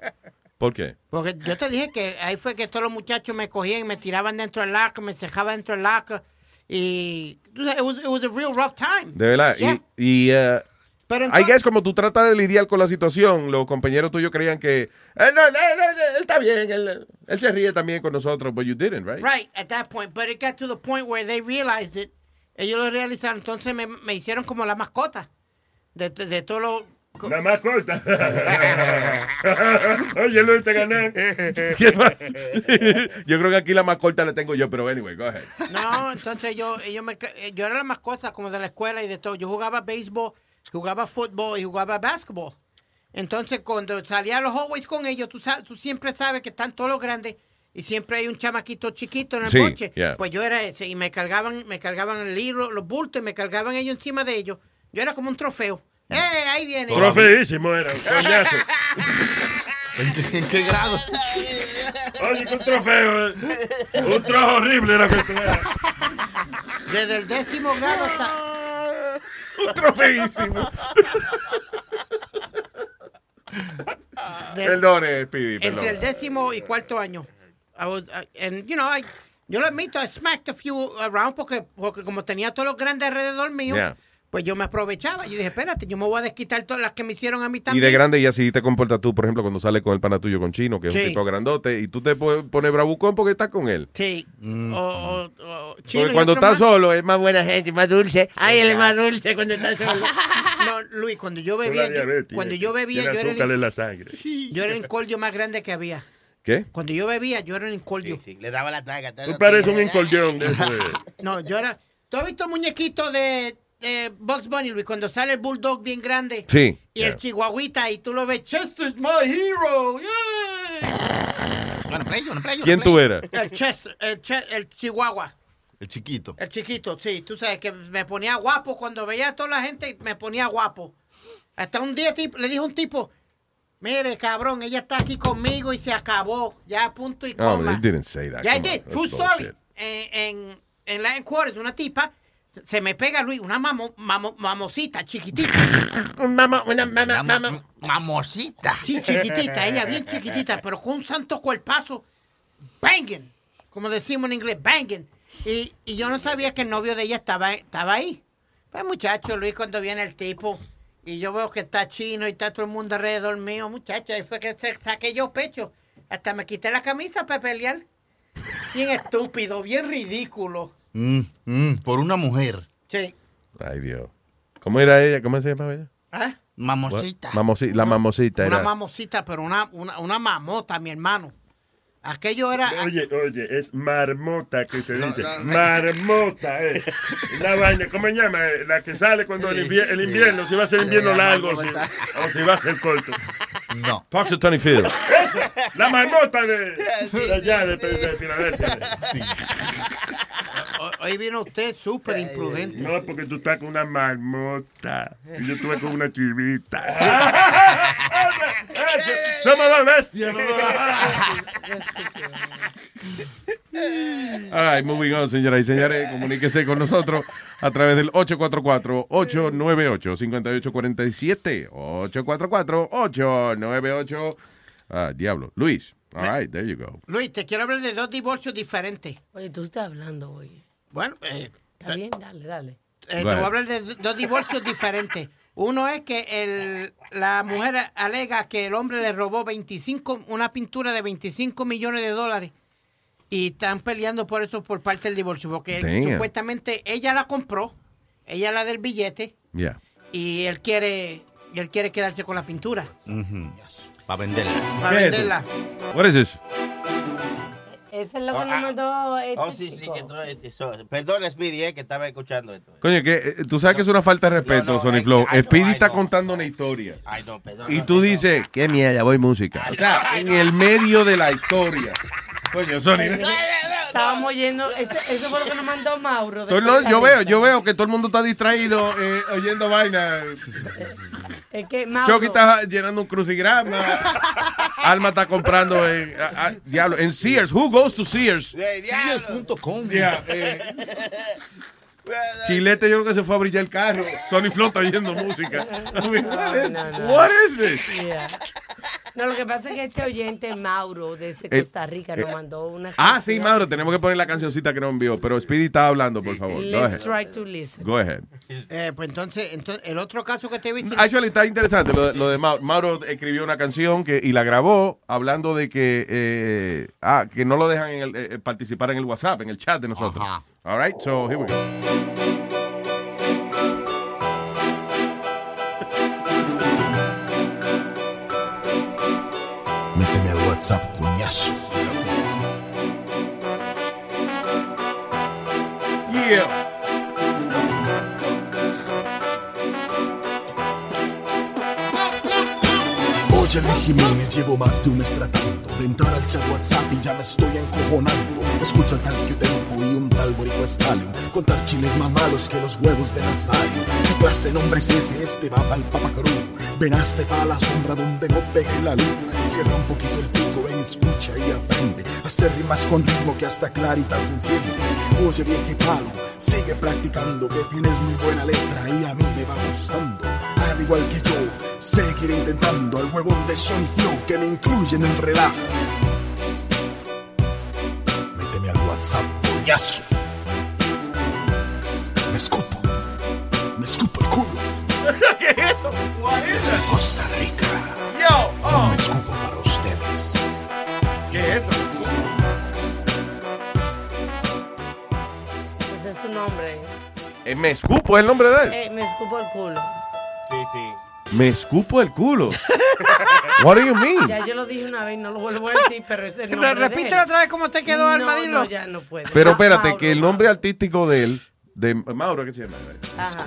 ¿Por qué? Porque yo te dije que ahí fue que todos los muchachos me cogían y me tiraban dentro del laco, me cejaban dentro del laco. Y it was, it was a real rough time. De verdad. Yeah. Y, y uh, Pero I entonces- guess como tú tratas de lidiar con la situación, los compañeros tuyos creían que. eh, no, no, no, no, él está bien, él, él se ríe también con nosotros, but you didn't, right? Right, at that point. But it got to the point where they realized it. Ellos lo realizaron. Entonces me, me hicieron como la mascota. De, de, de todo lo... La más corta. [laughs] Oye, Luis, te gané. [laughs] ¿Qué más? [laughs] yo creo que aquí la más corta la tengo yo, pero anyway, go ahead. No, entonces yo, ellos me, yo era la mascota como de la escuela y de todo. Yo jugaba béisbol, jugaba fútbol y jugaba básquetbol. Entonces cuando salía a los hallways con ellos, tú, tú siempre sabes que están todos los grandes y siempre hay un chamaquito chiquito en el Sí, coche. yeah. Pues yo era ese y me cargaban, me cargaban el libro, los bultos y me cargaban ellos encima de ellos. Yo era como un trofeo. ¡Eh, ahí viene! Trofeísimo era, un coñazo. ¿En qué grado? Oye, un trofeo. eh. Un trozo horrible era que eras. Desde el décimo grado hasta... Un trofeísimo. De- Perdone, perdón. entre el décimo y cuarto año. I was, uh, and, you know, I, yo lo admito, I smacked a few around porque, porque como tenía todos los grandes alrededor mío, Yeah. Pues yo me aprovechaba. Yo dije, espérate, yo me voy a desquitar todas las que me hicieron a mí Y también. de grande y así te comportas tú, por ejemplo, cuando sales con el pana tuyo con Chino, que es un Sí. tipo grandote, y tú te puedes poner bravucón porque estás con él. Sí. Mm. O, o- o- Chino y cuando estás solo es más buena gente, más dulce. Ay, él es más dulce cuando está solo. [laughs] No, Luis, cuando yo bebía, la yo- diabetes, cuando yo bebía, yo era, el, en la sangre. yo era el incordio más grande que había. ¿Qué? Cuando yo bebía, yo era el incordio. Le daba la taga. Tú pareces un incordión. [laughs] No, yo era. ¿Tú has visto el muñequito de, de Bugs Bunny, Luis? Cuando sale el bulldog bien grande. Sí. Y el chihuahuita, y tú lo ves, Chester's my hero. yeah". [laughs] ¿Quién tú eras? El Chester, el, Che- el chihuahua. El chiquito. El chiquito, sí. Tú sabes que me ponía guapo. Cuando veía a toda la gente, me ponía guapo. Hasta un día tipo, le dijo un tipo, mire, cabrón, ella está aquí conmigo y se acabó. Ya, punto y Oh, coma. they didn't say that. Ya, on, did. True story. En, en, en Latin Quarters, una tipa, se me pega, Luis, una mamo, mamo- mamosita chiquitita. [laughs] Una mamá, mamá. Mamosita. Sí, chiquitita, ella bien chiquitita, pero con un santo cuerpazo, banging, como decimos en inglés, banging. Y, y yo no sabía que el novio de ella estaba, estaba ahí. Pues muchacho, Luis, cuando viene el tipo, y yo veo que está chino y está todo el mundo alrededor mío, muchacho, ahí fue que se- saqué yo pecho. Hasta me quité la camisa para pelear. Bien estúpido, bien ridículo. Mm, mm, por una mujer. Sí. Ay, Dios. ¿Cómo era ella? ¿Cómo se llamaba ella? ¿Ah? Mamosita. Mamosi- la mamosita Una era. mamosita, pero una, una, una mamota, mi hermano. Aquello era... Oye, oye, es marmota que se dice. no, no. Marmota, eh. La vaina, ¿cómo se llama? La que sale cuando el, invie- el invierno, si va a ser invierno La largo si- o si va a ser corto. No. Punxsutawney Phil. La marmota de, [laughs] de allá, de, de, de Filadelfia. Ho- Hoy vino usted súper imprudente. No, porque tú estás con una marmota y yo estuve con una chivita. [laughs] [laughs] Somos dos bestias. All right, moving on, señoras y señores. Comuníquese con nosotros a través del 844-898-5847. 844-898. Ah, diablo. Luis. All right, there you go. Luis, te quiero hablar de dos divorcios diferentes. Oye, tú estás hablando hoy. Bueno, eh, Está bien, dale, dale. eh, te voy a hablar de dos divorcios diferentes. Uno es que el, la mujer alega que el hombre le robó 25, una pintura de 25 millones de dólares. Y están peleando por eso por parte del divorcio. Porque supuestamente ella la compró, ella la del billete. Yeah. y él quiere, y él quiere quedarse con la pintura. Para venderla. Para venderla. What is this? Esa es lo que Oh, nos ah. mandó este Oh, sí, sí, que entró este. so- Perdón, Speedy, eh, que estaba escuchando esto. Coño, que eh, tú sabes que es una falta de respeto, No, no, Sony Flow. Speedy está know. contando una historia. Ay, no, perdón. Y no, tú dices, qué mierda, voy música. O sea, en el medio de la historia. Coño, Sony. Estábamos oyendo, eso, eso fue lo que nos mandó Mauro. Todo no, yo veo, yo veo que todo el mundo está distraído eh, oyendo vaina. Es que Mauro, Chucky está llenando un crucigrama. Alma está comprando en, a- a- diablo, en Sears. Who goes to Sears? Sears.com. Yeah, eh, Chilete yo creo que se fue a brillar el carro. Sony Flow está oyendo música. I mean, what, is, no, no. what is this? Yeah. No, lo que pasa es que este oyente Mauro desde Eh, Costa Rica nos eh, mandó una Ah, sí. Mauro, tenemos que poner la cancioncita que nos envió. Pero Speedy está hablando, por favor. Go Let's ahead. try to listen. Go ahead. Eh, pues entonces, entonces, el otro caso que te viste. Actually, está interesante lo, de- lo de Mauro. Mauro escribió una canción que, y la grabó hablando de que, eh, ah, que no lo dejan en el- eh, participar en el WhatsApp, en el chat de nosotros. All right, so here we go. WhatsApp, coñazo. Yeah. Luis Jiménez, llevo más de un mes de entrar al chat WhatsApp y ya me estoy encojonando. Escucho al tal que tengo y un tal Borico Stalin contar chiles más malos que los huevos de Nazario. ¿Qué clase de nombre es ese? Este va pa'l Venaste pa' la sombra donde no pegue la luz. Cierra un poquito el pico, ven, escucha y aprende. Hacer rimas con ritmo que hasta claritas se enciende. Oye, vieje palo, sigue practicando que tienes muy buena letra y a mí me va gustando. Al igual que yo, seguiré intentando al huevón de Sony Flow que me incluye en el relajo. Méteme al WhatsApp, coñazo. Me escupo. Me escupo el culo. [laughs] ¿Qué es eso? Desde Costa Rica. Yo, oh. Me escupo para ustedes. ¿Qué es eso? Ese es su nombre. Eh, me escupo es el nombre de él. Eh, me escupo el culo. Sí, sí. Me escupo el culo. [laughs] What do you mean? Ya yo lo dije una vez, no lo vuelvo a decir, pero ese es el Re- nombre repítelo otra vez cómo te quedó, no, Armadillo. No, ya no puede. Pero espérate, Mauro, que el nombre artístico de él, de Mauro, ¿qué se llama? Ajá.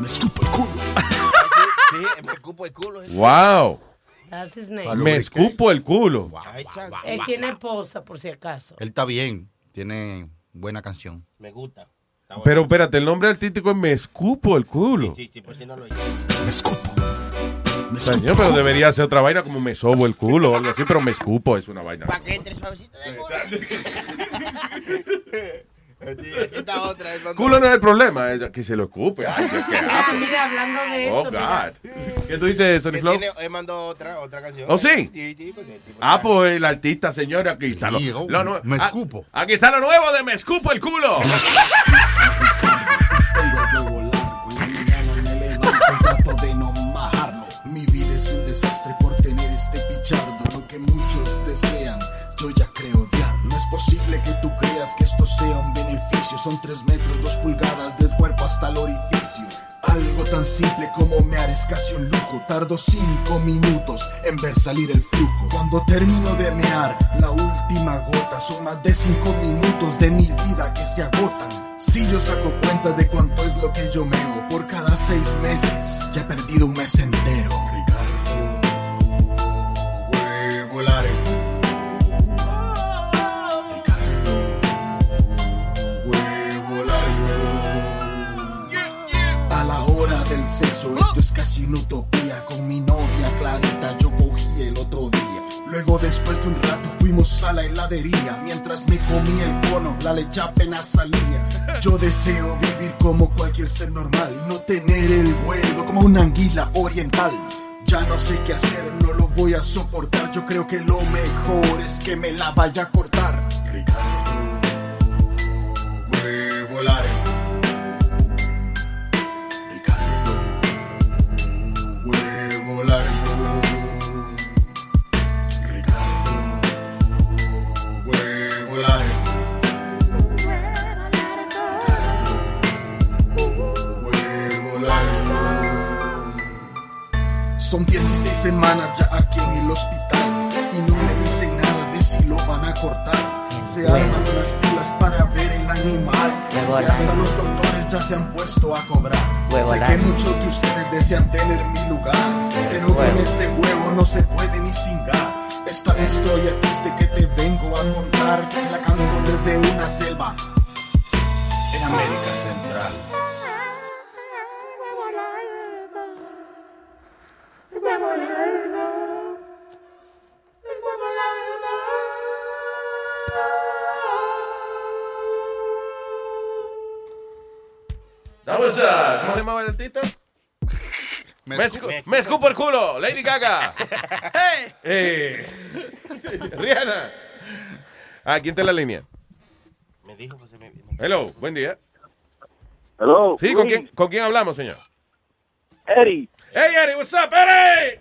Me escupo el culo. Sí, me escupo el culo. Wow. That's his name. Me escupo el culo. Él tiene esposa, por si acaso. Él está bien. Tiene buena canción. Me gusta. Pero espérate, el nombre artístico es Me escupo el culo. Sí, sí, por si no lo Me escupo. Señor, pero debería ser otra vaina como me sobo el culo o algo así, pero me escupo es una vaina. Para que entre suavecito de [laughs] [laughs] Esta otra es Culo no es el problema, es que se lo escupe. Ay, qué- Ah, asco. mira, hablando de eso. Oh, mira. God. ¿Qué tú dices, Sony Flow? tiene- Él mandó otra, otra canción. ¿Oh, sí? Porque- Ah, pues el artista, señor, aquí está. Lo, oh, lo me ah, escupo. Aquí está lo nuevo de Me escupo el culo. [laughs] Majarlo. Mi vida es un desastre por tener este pichardo. Posible que tú creas que esto sea un beneficio. Son tres metros, dos pulgadas del cuerpo hasta el orificio. Algo tan simple como mear es casi un lujo. Tardo cinco minutos en ver salir el flujo. Cuando termino de mear, la última gota. Son más de cinco minutos de mi vida que se agotan. Si yo saco cuenta de cuánto es lo que yo meo por cada seis meses, ya he perdido un mes entero. Esto es casi una utopía. Con mi novia Clarita yo cogí el otro día. Luego después de un rato fuimos a la heladería. Mientras me comía el cono, la leche apenas salía. Yo deseo vivir como cualquier ser normal y no tener el vuelo como una anguila oriental. Ya no sé qué hacer, no lo voy a soportar. Yo creo que lo mejor es que me la vaya a cortar. Ricardo, huevo largo. Ricardo, Son 16 semanas ya aquí en el hospital y no me dicen nada de si lo van a cortar. Se arman unas filas para ver el animal y hasta los doctores ya se han puesto a cobrar. Sé que muchos de ustedes desean tener mi lugar, pero con este huevo no se puede ni cingar. Esta historia triste que te vengo a contar, la canto desde una selva en América Central. That was, uh, ¿Cómo se llamaba el artista? [laughs] Me, escu- me escupo el culo, Lady Gaga. [laughs] Eh, [laughs] Rihanna. Ah, ¿quién está en la línea? Me dijo que se me... Hello, buen día. Hello. Sí, ¿con quién, ¿con quién hablamos, señor? Eddie. Hey, Eddie, what's up, Eddie?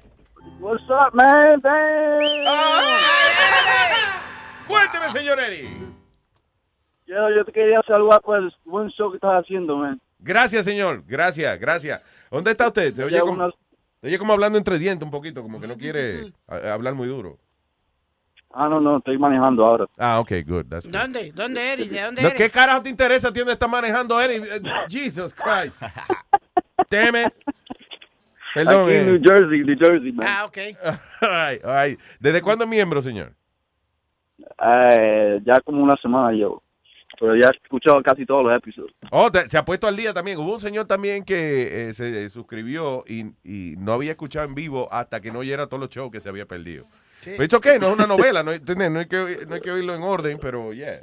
What's up, man? Damn. Cuénteme, señor Eddie. Yo, yo te quería saludar por el buen show que estás haciendo, man. Gracias, señor. Gracias, gracias. ¿Dónde está usted? Se oye como, se oye como hablando entre dientes un poquito, como que no quiere hablar muy duro. Ah, no, no, estoy manejando ahora. Ah, ok, good. That's good. ¿Dónde? ¿Dónde eres? ¿De dónde eres? ¿Qué carajo te interesa a ti dónde está manejando Eddie? Eh, Jesus Christ. [laughs] Damn it. Perdón. Aquí en eh. New Jersey, New Jersey, man. Ah, ok. [laughs] All right, all right. ¿Desde cuándo es miembro, señor? Eh, ya como una semana llevo. Pero ya he escuchado casi todos los episodios. Oh, te- se ha puesto al día también. Hubo un señor también que eh, se suscribió y, y no había escuchado en vivo hasta que no oyera todos los shows que se había perdido. Pero it's okay, no es una novela, no, hay- no, hay que, no hay que oírlo en orden, pero yeah.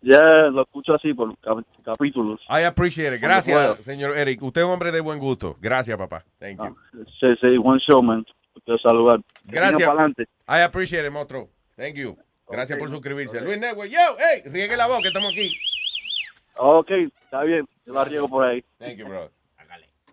Ya lo escucho así por cap- capítulos. I appreciate it. Gracias, pueda. señor Eric. Usted es un hombre de buen gusto. Gracias, papá. Thank you. Sí, sí, buen show, man. Te saludar. Gracias. I appreciate it, monstruo. Thank you. Gracias por suscribirse. Luis Network, yo, hey, riegue la voz que estamos aquí. Ok, está bien. Yo la riego por ahí. Thank you, bro. [laughs]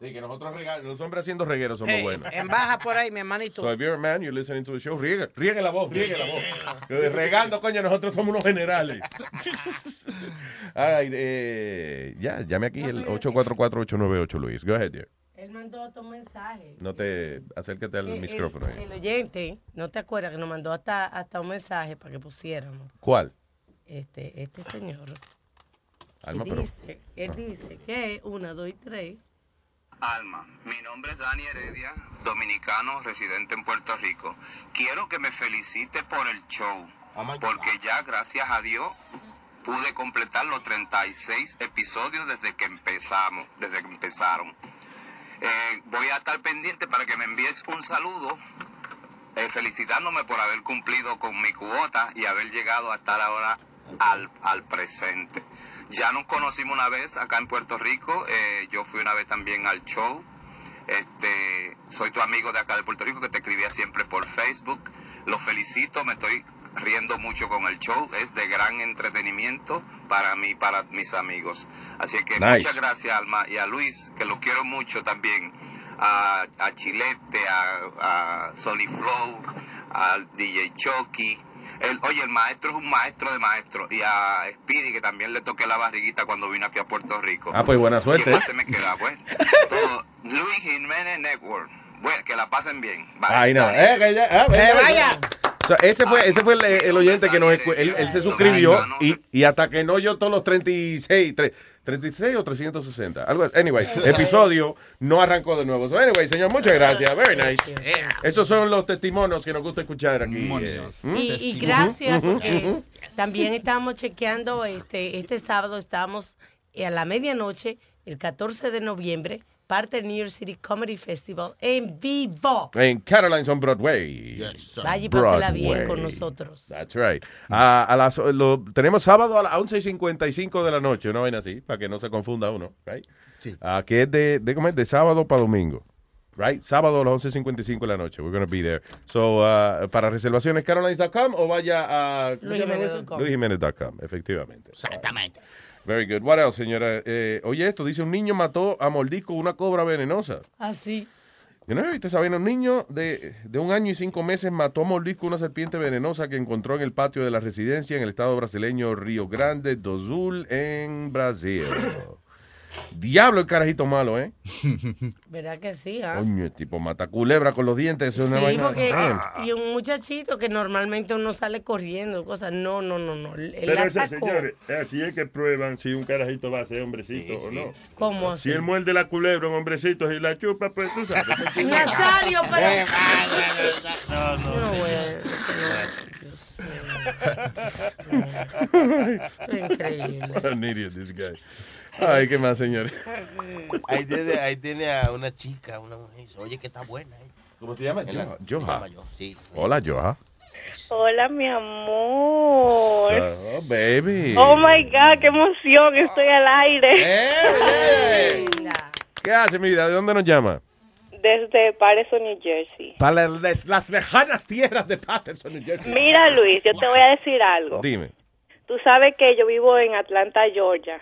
Sí, que nosotros rega- los hombres haciendo regueros somos Hey, buenos. en baja por ahí, mi hermanito. So if you're a man, you're listening to the show, riegue, riegue la voz, riegue la voz. Regando, coño, nosotros somos unos generales. [laughs] All right, eh, ya, llame aquí el 844-898, Luis. Go ahead, dear. Él mandó otro mensaje. No te, acércate al Que el- micrófono. El, oyente, ¿no te acuerdas que nos mandó hasta, hasta un mensaje para que pusiéramos? ¿Cuál? Este, este señor. Alma, Él pero... dice, él dice que una, dos y tres. Alma, mi nombre es Dani Heredia, dominicano residente en Puerto Rico. Quiero que me felicite por el show, porque ya gracias a Dios pude completar los 36 episodios desde que empezamos, desde que empezaron. Eh, voy a estar pendiente para que me envíes un saludo eh, felicitándome por haber cumplido con mi cuota y haber llegado a estar ahora al, al presente. Ya nos conocimos una vez acá en Puerto Rico, eh, yo fui una vez también al show. Este, soy tu amigo de acá de Puerto Rico que te escribía siempre por Facebook. Los felicito, me estoy riendo mucho con el show, es de gran entretenimiento para mí, para mis amigos. Así que Nice. muchas gracias Alma y a Luis, que lo quiero mucho también, a, a Chilete, a, a Sony Flow, al DJ Chucky. El, oye, el maestro es un maestro de maestros. Y a Speedy, que también le toqué la barriguita cuando vino aquí a Puerto Rico. Ah, pues buena suerte. ¿Quién más se me queda, pues? [laughs] Todo. Luis Jiménez Network. Bueno, que la pasen bien. Bye. Ay, no. Eh, que ya- ah, Que eh, vaya. Sea, ese fue, ese fue el, el oyente que nos él, él se suscribió y, y hasta que no oyó todos los 36, tre- 36 o 360, algo. Anyway, [laughs] episodio no arrancó de nuevo. So, anyway, señor, muchas gracias. Very nice. Esos son los testimonios que nos gusta escuchar aquí. eh. ¿Mm? Y, y gracias porque también estábamos chequeando este este sábado estamos a la medianoche el 14 de noviembre parte del New York City Comedy Festival en vivo. En Caroline's on Broadway. Vaya y pásela bien con nosotros. That's right. A, a las, lo, tenemos sábado a las 11.55 de la noche, una vaina así, para que no se confunda uno, right? Ah, que es de, de, ¿cómo es? de sábado para domingo. Right? Sábado a las 11.55 de la noche. We're going to be there. So, uh, para reservaciones, carolines.com o vaya a... LuisJimenez.com. LuisJimenez.com, efectivamente. Exactamente. Very good. What else, señora? Eh, oye, esto dice un niño mató a mordisco una cobra venenosa. Así. Yo no viste esa vaina. Un niño de, de un año y cinco meses mató a mordisco una serpiente venenosa que encontró en el patio de la residencia en el estado brasileño Río Grande do Sul, en Brasil. Diablo, el carajito malo, ¿eh? ¿Verdad que sí? ah? Coño, el tipo mata culebra con los dientes. Eso es una Sí, vaina. porque Damn. y un muchachito que normalmente uno sale corriendo, cosas. No, no, no, no. Pero ese, atacó. señores, así es que prueban si un carajito va a ser hombrecito o no. ¿Cómo Si él muerde la culebra un hombrecito y la chupa, pues tú sabes. Nazario, pero. No, no. No voy Increíble. What an idiot this guy. Ay, ¿qué más, señores? [laughs] Ahí tiene, ahí tiene a una chica, una mujer. dice, Oye, que está buena. eh". ¿Cómo se llama? Joha. sí. Hola, Joha. Hola, mi amor. Oh, baby. Oh my God, qué emoción, estoy al aire. ¿Qué hace, mi vida? ¿De dónde nos llama? Desde Patterson, New Jersey. Para las, las lejanas tierras de Patterson, New Jersey. Mira, Luis, yo te voy a decir algo. Dime. Tú sabes que yo vivo en Atlanta, Georgia.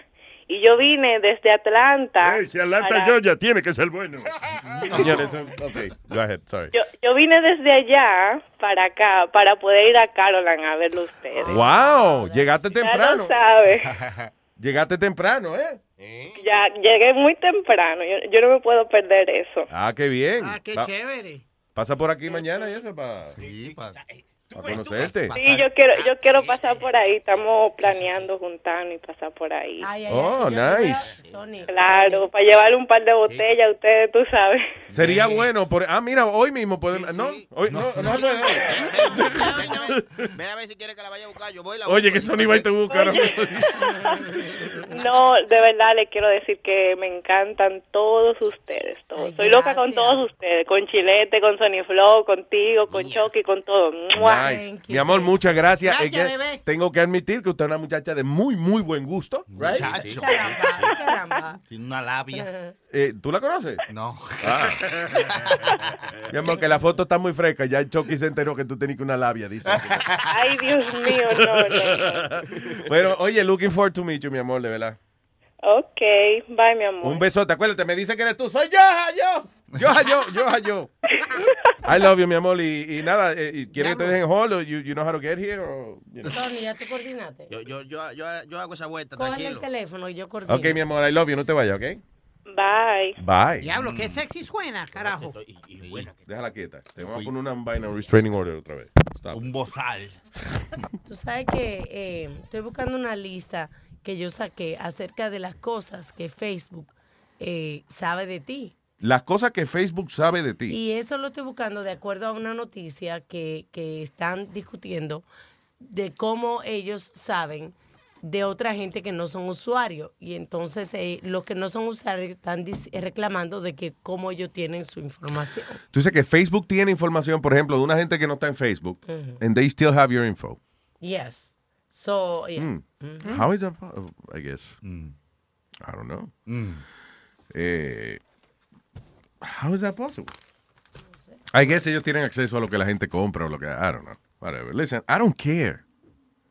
Y yo vine desde Atlanta. Si Atlanta para- Georgia tiene que ser bueno. [laughs] Señores, ok, go ahead, sorry. Yo, yo vine desde allá para acá para poder ir a Caroline a verlo ustedes. Wow, llegaste Ya temprano. lo sabes. [laughs] Llegaste temprano, ¿eh? Ya llegué muy temprano. Yo, yo no me puedo perder eso. Ah, qué bien. Ah, qué Va- chévere. Pasa por aquí mañana y eso para conocerte. Sí, yo quiero, yo quiero pasar por ahí. Estamos planeando juntarnos y pasar por ahí. Oh, nice. Claro, para llevarle un par de botellas a ustedes, tú sabes. Sería bueno. Por... Ah, mira, hoy mismo podemos. No, hoy no, no puede. Ve a ver si quiere que la vaya a buscar. Yo voy la Oye, que Sony va y te busca. No, [laughs] de verdad le quiero decir que me encantan todos ustedes. Todos. Soy loca con todos ustedes. Con Chilete, con Sony Flow, contigo, con Chucky, con todo. ¡Mua! Nice. Mi amor, muchas gracias. Gracias, Es que bebé. Tengo que admitir que usted es una muchacha de muy, muy buen gusto. right? Muchacho. Caramba. Tiene una labia. [laughs] Eh, ¿Tú la conoces? No. Ah. Mi amor, que la foto está muy fresca. Ya el Chucky se enteró que tú tenías una labia, dice. Ay, Dios mío, no, no, no. [laughs] bueno, oye, looking forward to meet you, mi amor, de verdad. Ok, bye, mi amor. Un besote, acuérdate, me dice que eres tú. Soy yo, yo. Yo, yo, yo, yo. [laughs] I love you, mi amor. Y, y nada, eh, y ¿quieres que te dejen hold? o You, you know how to get here? or, you know? Tony, ya te coordinaste. Yo, yo, yo, yo, yo hago esa vuelta, el tranquilo. teléfono y yo coordino. Ok, mi amor, I love you. No te vayas, ¿ok? Bye. Bye. Diablo, qué sexy suena, carajo. Déjala quieta. Te voy a poner una vaina, un restraining order otra vez. Stop. Un bozal. Tú sabes que eh, estoy buscando una lista que yo saqué acerca de las cosas que Facebook eh, sabe de ti. Las cosas que Facebook sabe de ti. Y eso lo estoy buscando de acuerdo a una noticia que, que están discutiendo de cómo ellos saben de otra gente que no son usuarios. Y entonces eh, los que no son usuarios están reclamando de que cómo ellos tienen su información. Tú dices que Facebook tiene información, por ejemplo, de una gente que no está en Facebook, Ujú. and they still have your info. Yes. So, yeah. Mm. Mhm. How is that? po- I guess. I don't know. Eh, how is that possible? I guess ellos tienen acceso a lo que la gente compra o lo que. I don't know. Whatever. Listen, I don't care.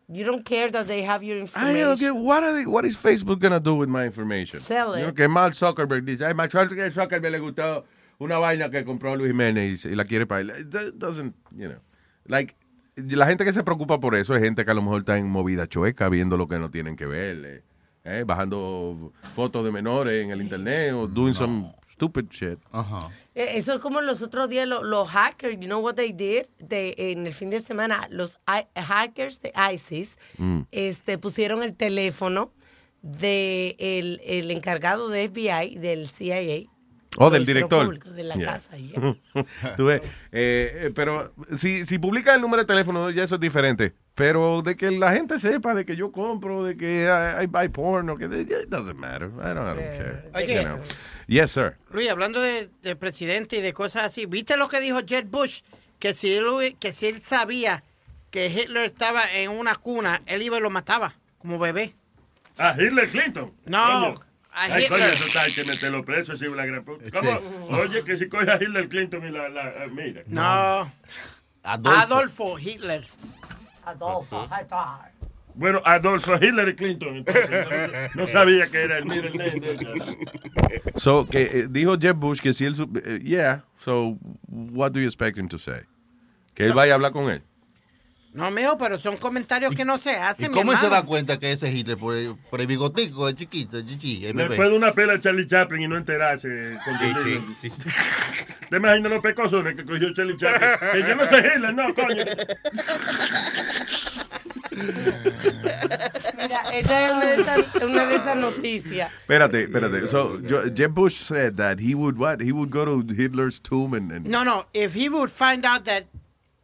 You don't care that they have your I information. don't care. What, are they, what is Facebook gonna do with my information? Sell it. You know, que Mark Zuckerberg dice, ay, Mark Zuckerberg Zuckerberg le gustó una vaina que compró Luis Jiménez y la quiere para él. It do- doesn't, you know, like, la gente que se preocupa por eso es gente que a lo mejor está en movida chueca, viendo lo que no tienen que ver, eh, eh, bajando fotos de menores en el internet o doing some stupid shit. Ajá. Eh, Eso es como los otros días lo- los, hackers, you know what they did? De, en el fin de semana, los I- hackers de ISIS Mm. este, pusieron el teléfono de el, el encargado de FBI, del CIA. Oh, del director. público, de la Yeah. casa. yeah. [laughs] Tú ves, eh, pero si, si publica el número de teléfono, ya eso es diferente. Pero de que la gente sepa de que yo compro, de que I, I buy porn, o que it doesn't matter. I don't, I don't care. Oye. You know. Yes, sir. Luis, hablando de, de presidente y de cosas así, ¿viste lo que dijo Jeb Bush? Que si, él, que si él sabía que Hitler estaba en una cuna, él iba y lo mataba como bebé. A Hitler Clinton. No, Ay, Hitler. coño, eso está, hay que meterlo preso, es la gran puta. ¿Cómo? Oye, que si coge a Hitler Clinton y la, la ah, mira. No. Adolfo. Adolfo Hitler. Adolfo Hitler. Bueno, Adolfo Hitler y Clinton. Entonces, no, no [laughs] sabía que era el middle. So, que eh, dijo Jeb Bush que si él. eh, yeah, so what do you expect him to say? Que él vaya a hablar con él. No, mijo, pero son comentarios que no se ¿Y hacen. mi cómo él se da cuenta que ese es Hitler? Por el, por el bigotico, el chiquito, el chichi, el. Después de una pela de Charlie Chaplin y no enterarse. Con Sí, ¿Te imaginas los pecosones que cogió Charlie Chaplin? Que yo no soy Hitler, no, coño. Mira, esta es una de esas, una de esas noticias. Espérate, espérate. So, Jeb Bush said that he would what? He would go to Hitler's tomb and, and No, no. If he would find out that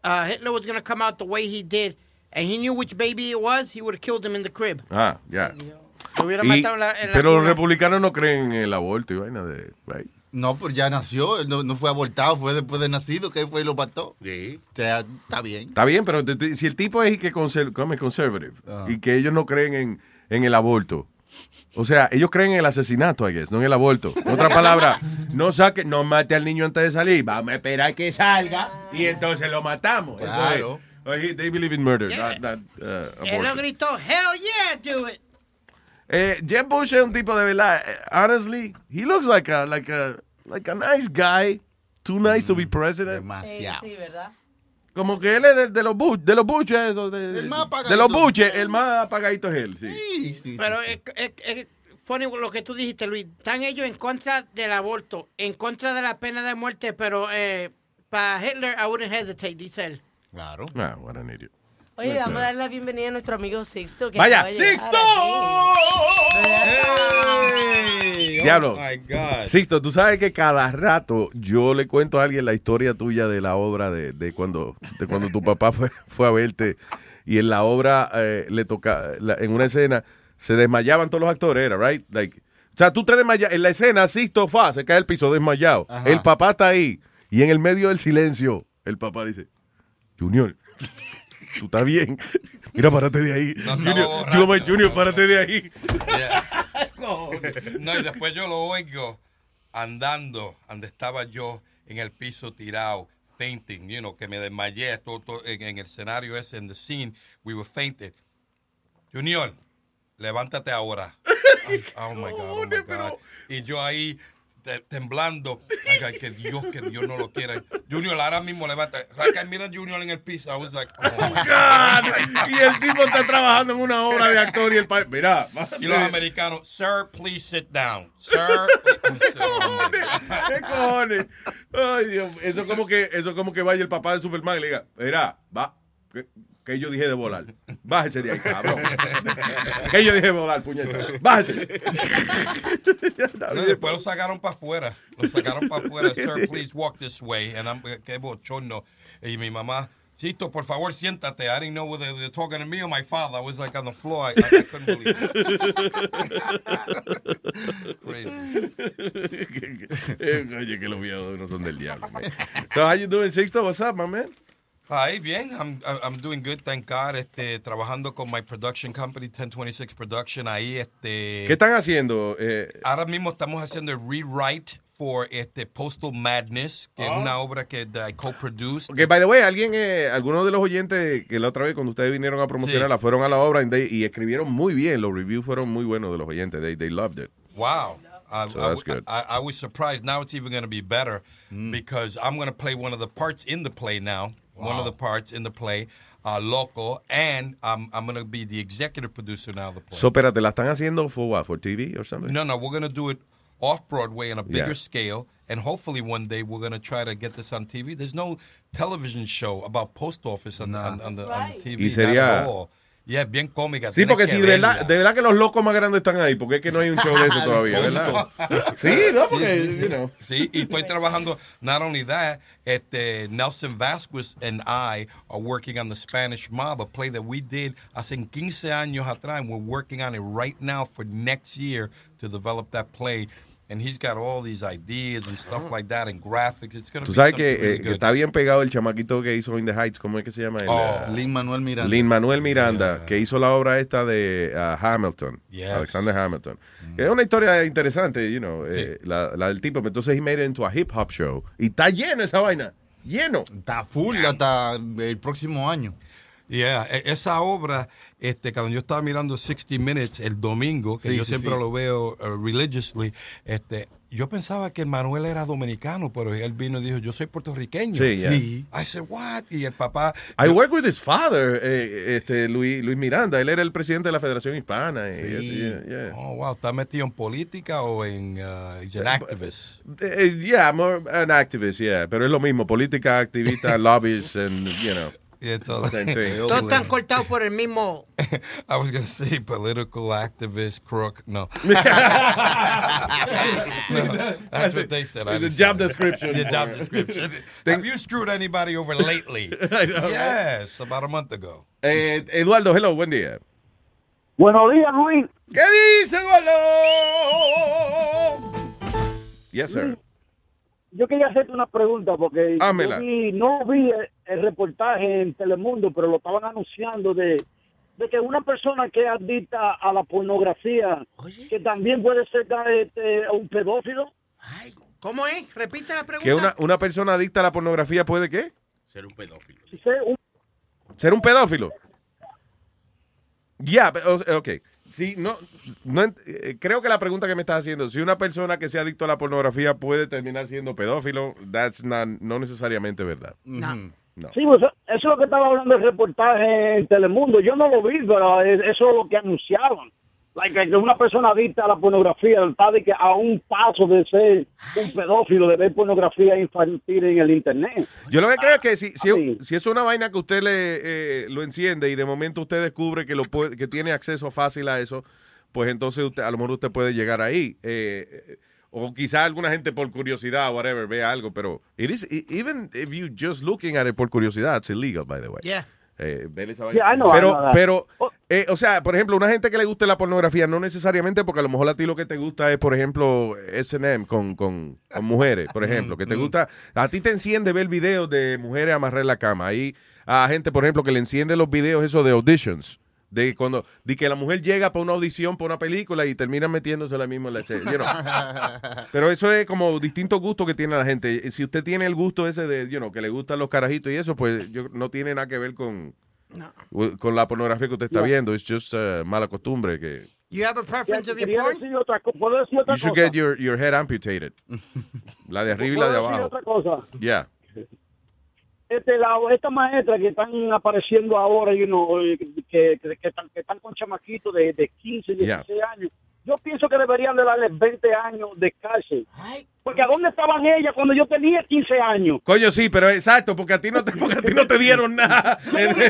uh, Hitler was going to come out the way he did, and he knew which baby it was, he would have killed him in the crib. ah, ya. Lo hubiera Y- matado en la, en la pero los republicanos no creen en el aborto y vaina de, right? No, pues ya nació, él no, no fue abortado, fue después de nacido que él fue y lo mató. Sí. O sea, está bien. Está bien, pero te- te- si el tipo es que conser- come conservative Ah. y que ellos no creen en, en el aborto. O sea, ellos creen en el asesinato, I guess, no en el aborto. En otra palabra, no saque, no mate al niño antes de salir. Vamos a esperar que salga y entonces lo matamos. Eso Claro. es. Oh, he- They believe in murder, not, not, uh, Él lo gritó, hell yeah, do it. Eh, Jeb Bush es un tipo de verdad. eh, Honestly, he looks like a like a like a nice guy. Too nice to be president. Sí, sí, ¿verdad? Como que él es de, de los Bush, de los Bush, eso, de, El más de apagadito. los Bush, el más apagadito es él, sí. Pero es, es- es funny lo que tú dijiste, Luis. Están ellos en contra del aborto, en contra de la pena de muerte, pero eh, para Hitler, I wouldn't hesitate, dice él. Claro. Ah, what an idiot. Oye, vamos a darle la bienvenida a nuestro amigo Sixto. Que Vaya, ¡Sixto! aquí. Diablo. my God. Sixto, tú sabes que cada rato yo le cuento a alguien la historia tuya de la obra de, de cuando, de cuando tu papá fue, fue a verte y en la obra eh, le toca, la- en una escena se desmayaban todos los actores, era, right? Like, o sea, tú te desmayas, en la escena Sixto fa, se cae al piso desmayado. Ajá. El papá está ahí y en el medio del silencio el papá dice, Junior, tú estás bien. Mira, párate de ahí. No Junior, borracho. Junior, párate de ahí. No, y después yo lo oigo andando, donde estaba yo en el piso tirado, fainting, you know, que me desmayé todo, todo en, en el escenario ese, en the scene, we were fainted. Junior, levántate ahora. Ay, [laughs] oh my God, oh my God. Y yo ahí te- temblando, ay, que Dios, que Dios no lo quiera. Junior, ahora mismo levanta. Raquel, mira a Junior en el piso. I was like, oh my God. y el tipo está trabajando en una obra de actor y el país. Mira, Y los americanos, sir, please sit down. Sir, [laughs] oh ¿Qué cojones? Ay, Dios. Eso como que, eso como que vaya el papá de Superman y le diga, mira, va, que, yo dije de volar. Bájese de ahí, cabrón. que yo dije de volar, puñeta. Bájese. No, y después lo sacaron para afuera. Lo sacaron para afuera. Sir, please walk this way. And I'm, qué bochorno. Y mi mamá, Cito, por favor, siéntate. I didn't know whether they were talking to me or my father. I was like on the floor. I, I, I couldn't believe it. [laughs] Oye, que los viados no son del diablo. man. So, how you doing, Sixto? What's up, my man? Ay, bien, I'm, I'm doing good, thank God. Este, trabajando con my production company, 1026 Production. Ahí, este. ¿Qué están haciendo? Eh, Ahora mismo estamos haciendo el rewrite for este Postal Madness, que es Ah. una obra que I co-produced. Que, by the way, alguien, eh, algunos de los oyentes que la otra vez cuando ustedes vinieron a promocionarla fueron a la obra they- y escribieron muy bien. Los reviews fueron muy buenos de los oyentes. They, they loved it. Wow. I, So I- that's good. I, I was surprised. Now it's even going to be better because I'm going to play one of the parts in the play now. One of the parts in the play, uh, local, and I'm, I'm going to be the executive producer now of the play. So, espérate, ¿la están haciendo for what? For TV or something? No, no, we're going to do it off Broadway on a bigger Yeah. scale, and hopefully one day we're going to try to get this on TV. There's no television show about post office on, on, on the, on the TV. Y not sería- at all. Yeah, bien cómica. Sí, porque que si de verdad, de verdad que los locos más grandes están ahí, porque es que no hay un show de eso [laughs] todavía, ¿verdad? Sí, no, porque, sí, sí. you know. Sí, y estoy trabajando, not only that, este, Nelson Vasquez and I are working on the Spanish Mob, a play that we did hace 15 años atrás, and we're working on it right now for next year to develop that play. And he's got all these ideas and stuff like that and graphics. It's going to Tú be sabes que, really eh, que está bien pegado el chamaquito que hizo In the Heights, ¿cómo es que se llama? Oh. uh, Lin Manuel Miranda. Lin Manuel Miranda, que hizo la obra esta de uh, Hamilton, Yes. Alexander Hamilton. Que es una historia interesante, you know, eh, la, la del tipo. Entonces he made it into a hip hop show. Y está lleno esa vaina, lleno. Está full hasta el próximo año. Yeah, e- esa obra, este, cuando yo estaba mirando 60 Minutes el domingo, que Sí, yo sí, siempre sí. lo veo uh, religiously, este, yo pensaba que el Manuel era dominicano, pero él vino y dijo, yo soy puertorriqueño. Sí, yeah. Sí. I said, what? Y el papá... I work with his father, eh, este, Luis, Luis Miranda. Él era el presidente de la Federación Hispana. y eso, yeah, yeah. Oh, wow, ¿está metido en política o en... Uh, an activist? Eh, yeah, more an activist, yeah. Pero es lo mismo, política, activista, [laughs] lobbies, and, you know. Yeah, todo. Same [laughs] thing. Todos están cortados por el mismo. I was going to say political activist, crook. No. [laughs] [laughs] no. That's what they said. I The job description. The job description. Have you screwed anybody over lately? I know, right? yes, about a month ago. Eh, Eduardo, hello, buen día. Buenos días, Luis. ¿Qué dice, Eduardo? Yes, sir. Yo quería hacerte una pregunta porque Hámela. yo vi- no vi el, reportaje en Telemundo, pero lo estaban anunciando de, de que una persona que es adicta a la pornografía, que también puede ser este, un pedófilo. ¿Cómo es? Repite la pregunta. Que una, una persona adicta a la pornografía puede, ¿qué? Ser un pedófilo. Ser un- ¿Ser un pedófilo? Ya, pero, o- ok. Sí, no, no eh, creo que la pregunta que me estás haciendo, si una persona que sea adicto a la pornografía puede terminar siendo pedófilo, that's not, no necesariamente verdad. No. No. Sí, pues, eso es lo que estaba hablando el reportaje en Telemundo. Yo no lo vi, pero es- eso es lo que anunciaban. Like, que una persona adicta a la pornografía está de que a un paso de ser un pedófilo, de ver pornografía infantil en el internet. Yo lo que creo es que si, si, si es una vaina que usted le eh, lo enciende y de momento usted descubre que lo puede, que tiene acceso fácil a eso, pues entonces usted, a lo mejor usted puede llegar ahí. Eh, eh, o quizá alguna gente por curiosidad o whatever vea algo, pero it is, e- even if you just looking at it por curiosidad, it's illegal, by the way. Yeah. Eh. Yeah, I know, pero, pero eh, o sea, por ejemplo, una gente que le guste la pornografía, no necesariamente porque a lo mejor a ti lo que te gusta es, por ejemplo, S&M con, con, con mujeres, por ejemplo, que te [laughs] gusta, a ti te enciende ver videos de mujeres amarrar la cama. Hay a gente, por ejemplo, que le enciende los videos esos de auditions. De cuando de que la mujer llega para una audición para una película y termina metiéndose la misma en la escena, you know. [laughs] Pero eso es como distintos gustos que tiene la gente. Si usted tiene el gusto ese de, you know, que le gustan los carajitos y eso, pues yo, no tiene nada que ver con, con la pornografía que usted está No. viendo. Es just uh, mala costumbre que You have a preference of your porn? decir otra ¿Puedo decir otra you should cosa? get your, your head amputated. La de arriba y la de ¿Puedo decir abajo. otra cosa? Yeah. Este, la, esta maestra que están apareciendo ahora, you know, eh, que, que, que están, que están con chamaquitos de, de 15, 16 años, yo pienso que deberían de darles 20 años de cárcel. Porque ¿a dónde estaban ellas cuando yo tenía 15 años? Coño, sí, pero exacto, porque a ti no te, porque a ti no te dieron [laughs] nada. ¿Dónde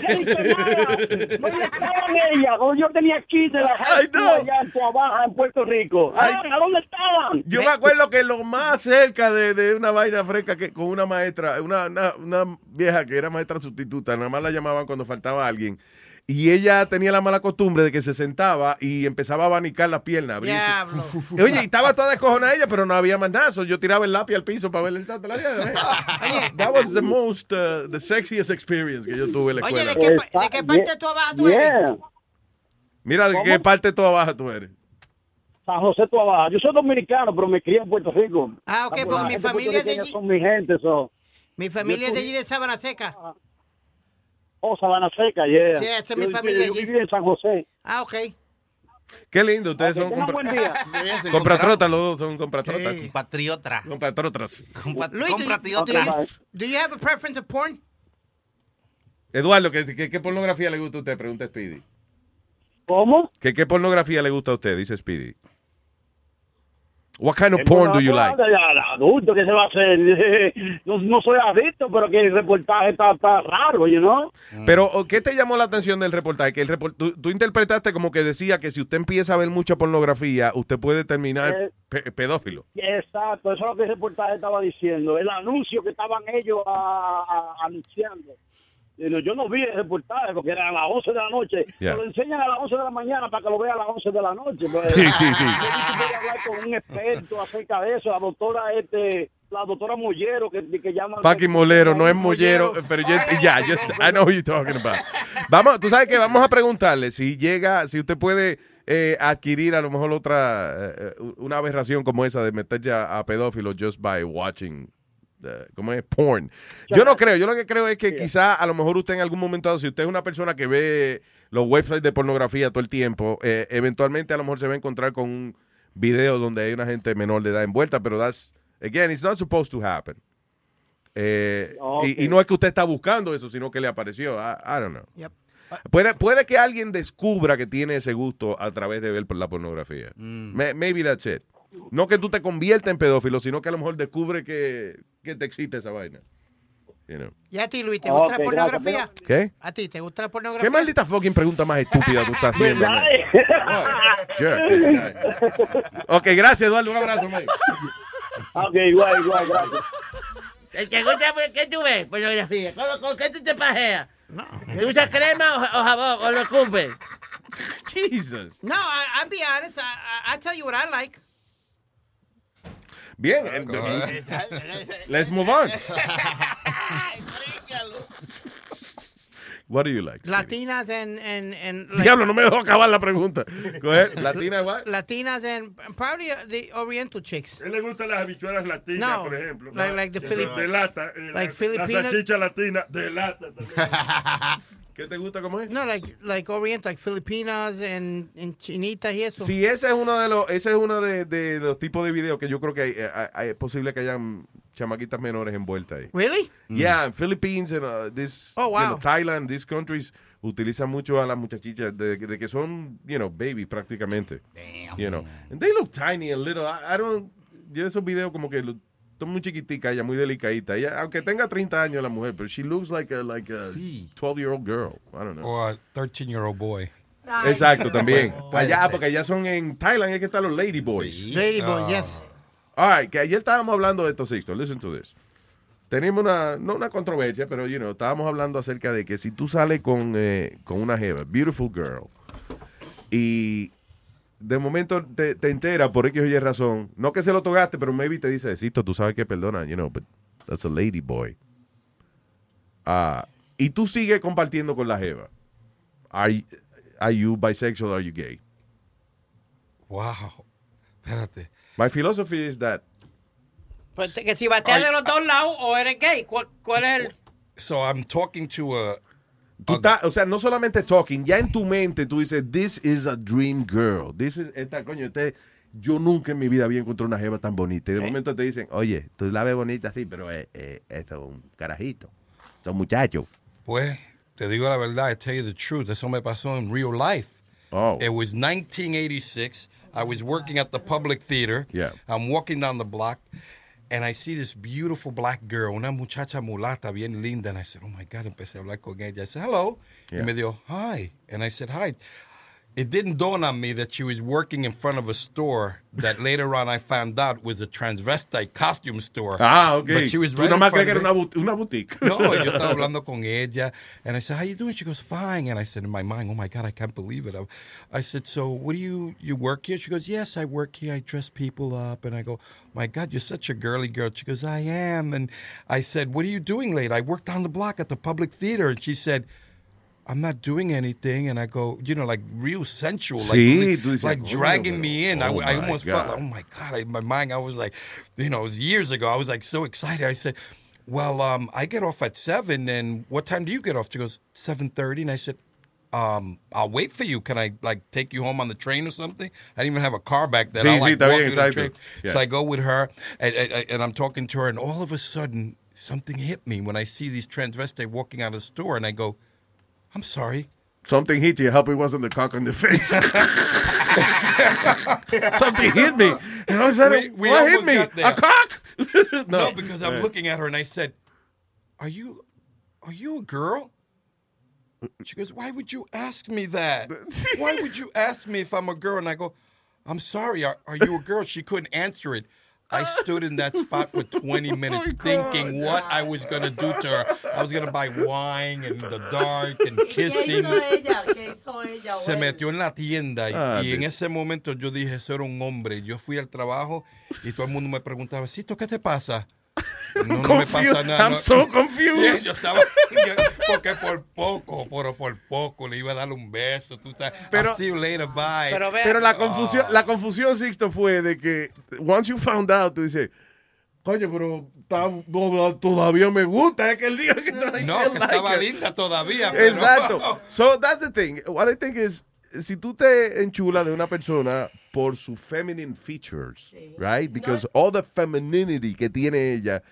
estaban ellas cuando yo tenía 15 la high school allá en Tuabaja, en Puerto Rico? Ah, ¿A dónde estaban? Yo me acuerdo que lo más cerca de, de una vaina fresca que con una maestra, una, una, una vieja que era maestra sustituta, nada más la llamaban cuando faltaba alguien. Y ella tenía la mala costumbre de que se sentaba y empezaba a abanicar la pierna. abrirse. Diablo. [laughs] Oye, y estaba toda descojonada ella, pero no había más nada. so yo tiraba el lápiz al piso para ver el tanto. La vida, [laughs] That was the most, uh, the sexiest experience que yo tuve en la Oye, escuela. ¿de qué, pa- de qué parte tú abajo tú eres? Mira, ¿de qué parte tú abajo tú eres? San José Tuabaja. Yo soy dominicano, pero me crié en Puerto Rico. Ah, ok, La porque mi gente familia es de allí. Son mi gente, so. Mi familia es de allí de Sabana Seca. Oh, Sabana Seca, yeah. Sí, esa es mi Yo- familia Yo allí. viví en San José. Ah, ok. Qué lindo, ustedes Ok, son compra- buen día. [laughs] compratrotas, los dos son compratrotas. Compatriota. Compatriotas. Luis, do you, do, you, do you have a preference of porn? Eduardo, ¿qué, qué, qué pornografía le gusta a usted? Pregunta Speedy. ¿Cómo? ¿Qué, ¿Qué pornografía le gusta a usted? Dice Speedy. What kind of porn do you no, like? adulto, ¿qué se va a hacer? [laughs] No, no soy adicto, pero que el reportaje está, está raro, you know? Pero, ¿o ¿qué te llamó la atención del reportaje? Que el report- tú, tú interpretaste como que decía que si usted empieza a ver mucha pornografía, usted puede terminar Eh. pe- pedófilo. Exacto, eso es lo que el reportaje estaba diciendo. El anuncio que estaban ellos a- a- anunciando. Yo no vi el reportaje porque era a las 11 de la noche. Yeah. Lo enseñan a las 11 de la mañana para que lo vea a las 11 de la noche. Pues, Sí, sí, sí. Yo hablar con un experto acerca de eso, la doctora este, la doctora Mollero que, que llaman. Paqui Molero, no es mollero, pero ya, ya, yo- I know who you're talking about. Vamos, tú sabes que vamos a preguntarle si llega, si usted puede eh, adquirir a lo mejor otra, eh, una aberración como esa de meterse a, a pedófilo just by watching ¿cómo es? Porn. Yo no creo, yo lo que creo es que quizá a lo mejor usted en algún momento, si usted es una persona que ve los websites de pornografía todo el tiempo, eh, eventualmente a lo mejor se va a encontrar con un video donde hay una gente menor de edad envuelta, pero that's, again, it's not supposed to happen. Eh, y, y no es que usted está buscando eso, sino que le apareció. I, I don't know. Puede, puede que alguien descubra que tiene ese gusto a través de ver la pornografía. May- Maybe that's it. No que tú te conviertas en pedófilo, sino que a lo mejor descubre que, que te excita esa vaina. You know. ¿Y a ti, Luis, te gusta la gracias, pornografía? ¿Qué? ¿A ti te gusta la pornografía? ¿Qué maldita fucking pregunta más estúpida tú estás haciendo? Jerk, this guy. Ok, gracias, Eduardo. Un abrazo, man. Ok, igual, igual, gracias. ¿Te gusta qué tú ves? Pornografía. ¿Con, con qué tú te pajeas? ¿Te usas crema o, o jabón o lo escupes? [laughs] Jesus. No, I, I'll be honest. I, I, I'll tell you what I like. Bien. eh, [laughs] Let's move on. [laughs] What do you like? Latinas and, and, and Diablo, no me dejó acabar la pregunta. Coger, Latina, what? Latinas and probably uh, the Oriental chicks. A él le gustan las habichuelas latinas, No, por ejemplo. like- like the son De lata. eh, like la- Filipina- La salchicha latina de lata. también. [laughs] ¿Qué te gusta cómo es? No, like like Oriental, like Filipinas and, and chinitas y eso. Sí, ese es uno de los, ese es uno de, de los tipos de videos que yo creo que hay, hay- hay- es posible que hayan chamaquitas menores envueltas ahí. Really? Yeah, in Philippines and uh, this, Oh, wow. you know, Thailand, these countries utilizan mucho a las muchachitas de, de que son, you know, baby prácticamente. You know, and they look tiny and little. I, I don't, yo esos videos como que son muy chiquiticas, ella muy delicadita. Ella, aunque tenga 30 años la mujer, pero she looks like a, like a 12 year old girl. I don't know. Or a 13 year old boy. Exacto, también. [laughs] Allá, porque allá son en Thailand, es que están los lady boys. Lady boys, yes. All right, que ayer estábamos hablando de esto, Sixto. Listen to this. Tenemos una, no una controversia, pero, you know, estábamos hablando acerca de que si tú sales con, eh, con una jeva, beautiful girl, y de momento te, te enteras por X o Y razón, no que se lo tocaste, pero maybe te dice, Sixto, tú sabes que perdona, you know, but that's a lady boy. Ah, y tú sigues compartiendo con la jeva. Are, are you bisexual or are you gay? Wow. Espérate. My philosophy is that Pues que si bateas de los dos lados o eres gay, ¿cuál, cuál es el...? So I'm talking to a. Tú estás- o sea, no solamente talking, ya en tu mente tú dices, this is a dream girl. This is, esta, coño, este, yo nunca en mi vida había encontrado una jeva tan bonita. Y de momento te dicen, oye, tú la ves bonita, sí, pero eh, eh, esto es un carajito. Son muchachos. Pues, te digo la verdad, I tell you the truth. Eso me pasó en real life. Oh. It was 1986. I was working at the Public Theater. Yeah. I'm walking down the block, and I see this beautiful black girl, una muchacha mulata bien linda. And I said, oh my God, empecé a hablar con ella. I said, hello. Yeah. Y me dijo, hi. And I said, hi. It didn't dawn on me that she was working in front of a store that [laughs] later on I found out was a transvestite costume store. Ah, ok. But she was Tú right in nomás crees que era una, una boutique. No, yo [laughs] estaba hablando con ella, and I said, "How you doing?" She goes, "Fine." And I said in my mind, "Oh my God, I can't believe it." I, I said, "So, what do you you work here?" She goes, "Yes, I work here. I dress people up." And I go, "My God, you're such a girly girl." She goes, "I am." And I said, "What are you doing late?" I worked on the block at the public theater, and she said. I'm not doing anything, and I go, you know, like real sensual, like, Sí, really- like "Coño, dragging me in. I, oh I my almost felt like, oh my God, my mind, I was like, you know, it was years ago. I was like so excited. I said, well, um, I get off at seven, and what time do you get off? She goes seven thirty, and I said, um, I'll wait for you. Can I like take you home on the train or something? I didn't even have a car back then. Sí, sí, like walk the train. Yeah. So I go with her, and, and, and I'm talking to her, and all of a sudden, something hit me when I see these transvestite walking out of the store, and I go, I'm sorry. Something hit you. I hope it wasn't the cock on the face. [laughs] Something hit me. And I was like, We- we what hit me? got. A cock? [laughs] No, because I'm Yeah. looking at her and I said, "Are you, are you a girl?" She goes, "Why would you ask me that? [laughs] Why would you ask me if I'm a girl?" And I go, "I'm sorry. Are, are you a girl?" She couldn't answer it. I stood in that spot for 20 [laughs] minutes thinking what I was going to do to her. I was going to buy wine in the dark and [laughs] kissing. ella? ¿Qué hizo ella? Se metió en la tienda y, Ah, y en ese momento yo dije, eso era un hombre. Yo fui al trabajo y todo el mundo me preguntaba, Cito, ¿qué te pasa? [laughs] No, no me pasa Confused. nada. I'm so confused. Yo estaba, yo- porque por poco, por, por poco le iba a dar un beso. Tú estás, Pero- I'll see you later, bye. Pero la confusión, la confusión, Sixto, fue de que once you found out, tú dices, Coño, pero todavía me gusta. Es que el día que trae No, que estaba linda todavía. pero- Exacto. So that's the thing. What I think is, si tú te enchulas de una persona por sus feminine features, right? Because all the femininity que tiene ella,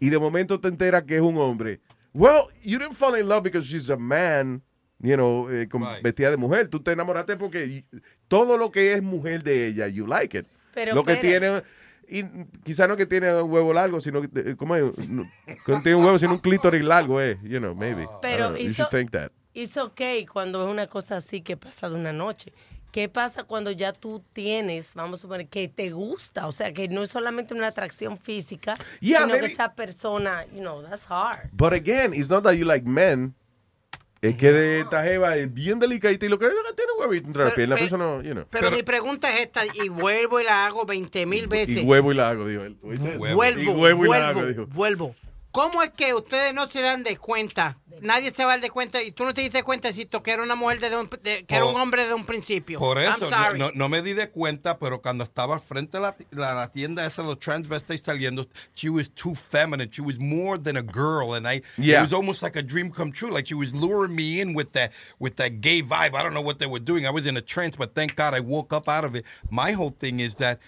y de momento te enteras que es un hombre. Well, you didn't fall in love because she's a man, you know, eh, con- vestida de mujer. Tú te enamoraste porque todo lo que es mujer de ella, you like it. Pero lo que tiene y quizá no que tiene un huevo largo, sino que, eh, ¿cómo es? No, que no tiene un huevo, sino un clítoris largo, eh, you know, maybe. Pero don't know. you hizo- should think that. Es ok cuando es una cosa así que pasa de una noche. ¿Qué pasa cuando ya tú tienes, vamos a suponer, que te gusta? O sea, que no es solamente una atracción física, Yeah, sino maybe- que esa persona, you know, that's hard. But again, it's not that you like men. Es que de esta jeva es bien delicadita y lo que tiene huevito entre las piernas, no, you know. Pero, mi pregunta es esta, y vuelvo y la hago 20 mil veces. Y huevo y la hago, dijo él. Vuelvo, Y huevo y la hago, vuelvo, dijo. vuelvo. ¿Cómo es que ustedes no se dan de cuenta? Nadie se va a dar de cuenta y tú no te diste cuenta si que era una mujer desde un, de- que era un hombre desde un principio. Por eso, no, sorry. no- no me di de cuenta, pero cuando estaba frente a la, la, la tienda esa, los transvestites saliendo, she was too feminine. She was more than a girl, and I, Yeah. it was almost like a dream come true. Like she was luring me in with that, with that gay vibe. I don't know what they were doing. I was in a trance, but thank God I woke up out of it. My whole thing is that.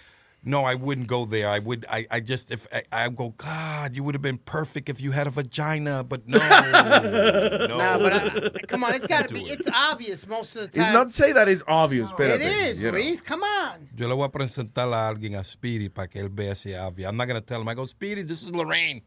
No, I wouldn't go there. I would. I, I just if I, I go, God, you would have been perfect if you had a vagina, but no, [laughs] no. No, but uh, come on, it's got to be. It's obvious most of the It's time. not say that it's obvious, It espérate. is, you know. Reese. Come on. Yo le voy a presentar a alguien a Speedy para que él vea si es obvio. I'm not going to tell him. I go, Speedy, this is Lorraine.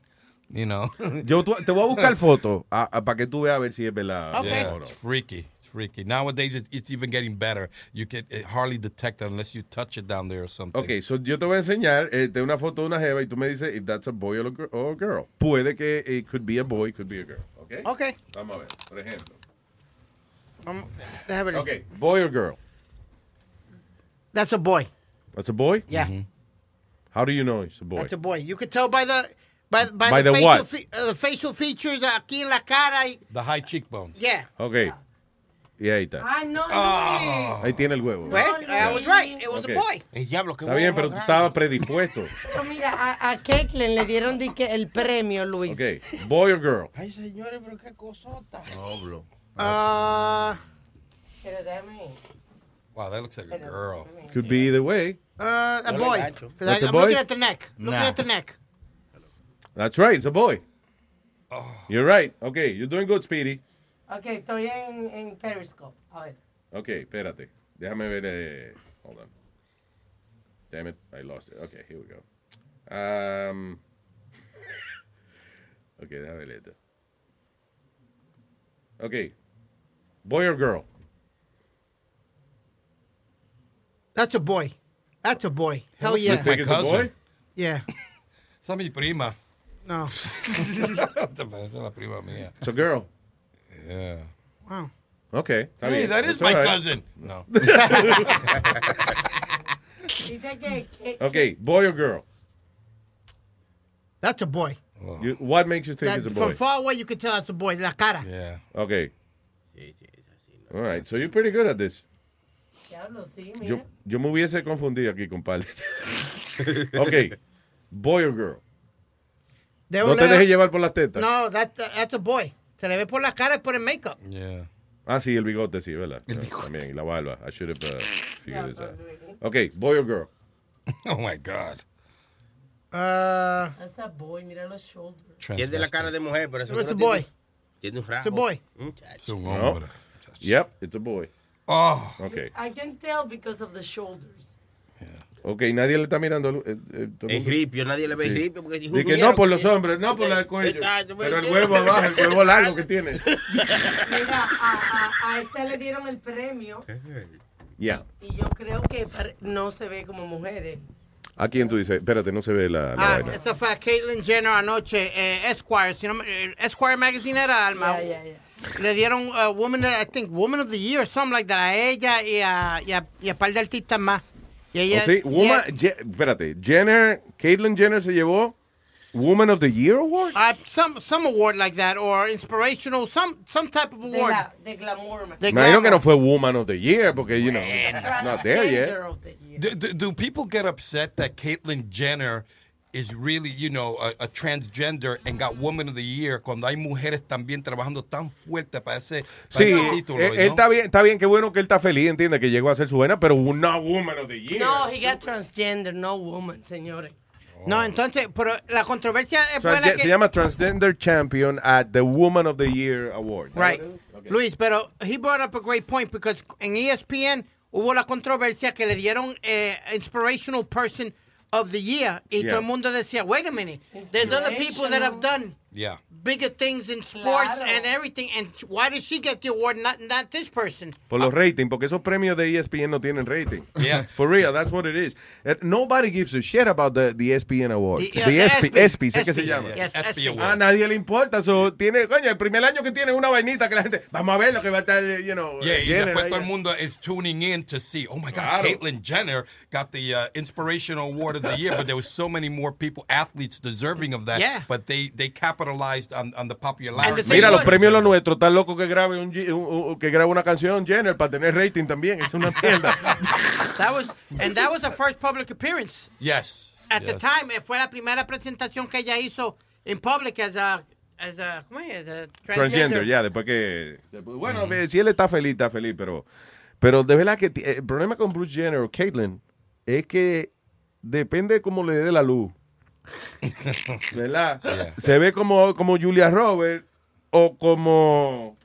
You know? Yo te voy a buscar fotos para que tú veas a ver si es verdad. Yeah, it's freaky. It's freaky. Nowadays, it's, it's even getting better. You can hardly detect it unless you touch it down there or something. Ok, so yo te voy a enseñar eh, de una foto de una jeva y tú me dices if that's a boy or a gir- or a girl. Puede que it could be a boy, could be a girl. Ok. Ok. Vamos a ver, por ejemplo. Um, déjame ver. Ok, boy or girl? That's a boy. That's a boy? Yeah. How do you know it's a boy? That's a boy. You could tell by the by, by, By the, the facial what? fe- uh, the facial features aquí en la cara. The high cheekbones. yeah. Ok. Y ahí está. Ay, no, Ahí tiene el huevo. Well, I was right. It was Ok. a boy. El diablo, qué Está bien, pero tú estabas predispuesto. [laughs] Pero mira, a, a Caitlyn le dieron el premio, Luis. Ok, boy or girl? Ay, señores, pero qué cosota. Uh, Pero déjame. Wow, that looks like a girl. Could be either way. uh, a boy. I, a I'm boy? looking at the neck. Looking Nah. at the neck. That's right, it's a boy. Oh. You're right. Okay, you're doing good, Speedy. Ok, estoy en, en Periscope. A ver. Ok, espérate. Déjame ver. Eh, hold on. Damn it, I lost it. Okay, here we go. Um, [laughs] ok, déjame ver esto. Ok. Boy or girl? That's a boy. That's a boy. Hell You yeah. think it's a boy? Yeah. Esa es mi prima. No. [laughs] Te parece la prima mía. It's a girl. Yeah. Wow. Okay. está Hey, bien. that is That's my all right. cousin. No. Dice que, que- Okay, boy or girl? That's a boy. You, what makes you think That, it's a boy? from far away, you can tell it's a boy. La cara. Yeah. Okay. All right, so you're pretty good at this. Diablo, sí, mira. Yo, yo me hubiese confundido aquí, compadre. [laughs] ok. Boy or girl? De No un te lado- dejes llevar por las tetas. No, that, that's a boy. Se le ve por la cara y por el makeup. Yeah. Ah, sí, el bigote, sí, ¿verdad? También, y la barba. I should have uh, figured this out. Ok, boy or girl? [laughs] Oh my God. Uh, That's a boy, mira los shoulders. Tiene la cara de mujer, pero eso It's no a tiene- boy. Tiene un rasgo. It's a boy. Es un No. hombre. Yep, it's a boy. Oh. Ok. I can tell because of the shoulders. Ok, nadie le está mirando. eh, eh, el Es mundo- ripio, nadie le ve Sí. ripio porque Di que no por los hombres, no por el cuello. Pero el huevo abajo, el huevo largo que tiene. [laughs] Mira, a, a, a este le dieron el premio Ya. y yo creo que no se ve como mujeres. ¿A quién tú dices? Espérate, no se ve la, la Ah, vaina. esta fue a Caitlyn Jenner anoche. Eh, Esquire, si no me- eh, Esquire Magazine era Alma. Ya. Le dieron uh, Woman, I think, Woman of the Year or something like that a ella y a, y a, y a par de artistas más. Y ella, ¿Oh, sí? Woman, Je- espérate, Jenner, Caitlyn Jenner se llevó Woman of the Year Award. Uh, some some award like that or inspirational some some type of De, award. la, de glamour. De Me imagino que glamour. no fue Woman of the Year porque, you know, not there yet. The. Do, do, do people get upset that Caitlyn Jenner is really, you know, a, a transgender and got Woman of the Year cuando hay mujeres también trabajando tan fuerte para ese, para Sí, ese título. él, know? está bien, está bien, qué bueno que él está feliz, entiende que llegó a ser su buena, pero una woman of the year. No, he got transgender, no woman, señores. No, entonces, pero la controversia es Transge- buena que... Se llama Transgender Champion at the Woman of the Year Award. Right. Luis, pero he brought up a great point because en ESPN hubo la controversia que le dieron eh, Inspirational Person of the Year. Y Yeah. todo el mundo decía, wait a minute, there's other people that have done Yeah. bigger things in sports and everything, and why did she get the award, not, not this person? Por los ratings, porque esos premios de ESPN no tienen rating. Yeah. [laughs] For real, that's what it is. Uh, nobody gives a shit about the, the ESPN Awards. The- The, yeah, the ESP, ESPY, ESPY, sé que se llama. yes, ESPY A Ah, nadie le importa. So, tiene, coño, el primer año que tiene una vainita que la gente, vamos a ver lo que va a estar, you know, Yeah, y Jenner después ahí. todo el mundo is tuning in to see, oh my God, Claro. Caitlyn Jenner got the uh, Inspirational Award of the Year, but there was so many more people, athletes deserving of that, Yeah. but they, they capitalized on, on the popularity. Mira, los premios los nuestros, tan loco que grabe, un, un- un- que grabe una canción Jenner para tener rating también. Es una mierda. [laughs] That was, and that was the first public appearance. Yes. At the yes. time, eh, fue la primera presentación que ella hizo in public as a, as a, ¿cómo es? As a Transgender, ya, después que... Bueno, eh, si él está feliz, está feliz, pero... Pero de verdad que el problema con Bruce Jenner o Caitlyn es que depende cómo le dé la luz. [laughs] ¿Verdad? Se ve como, como Julia Roberts o como...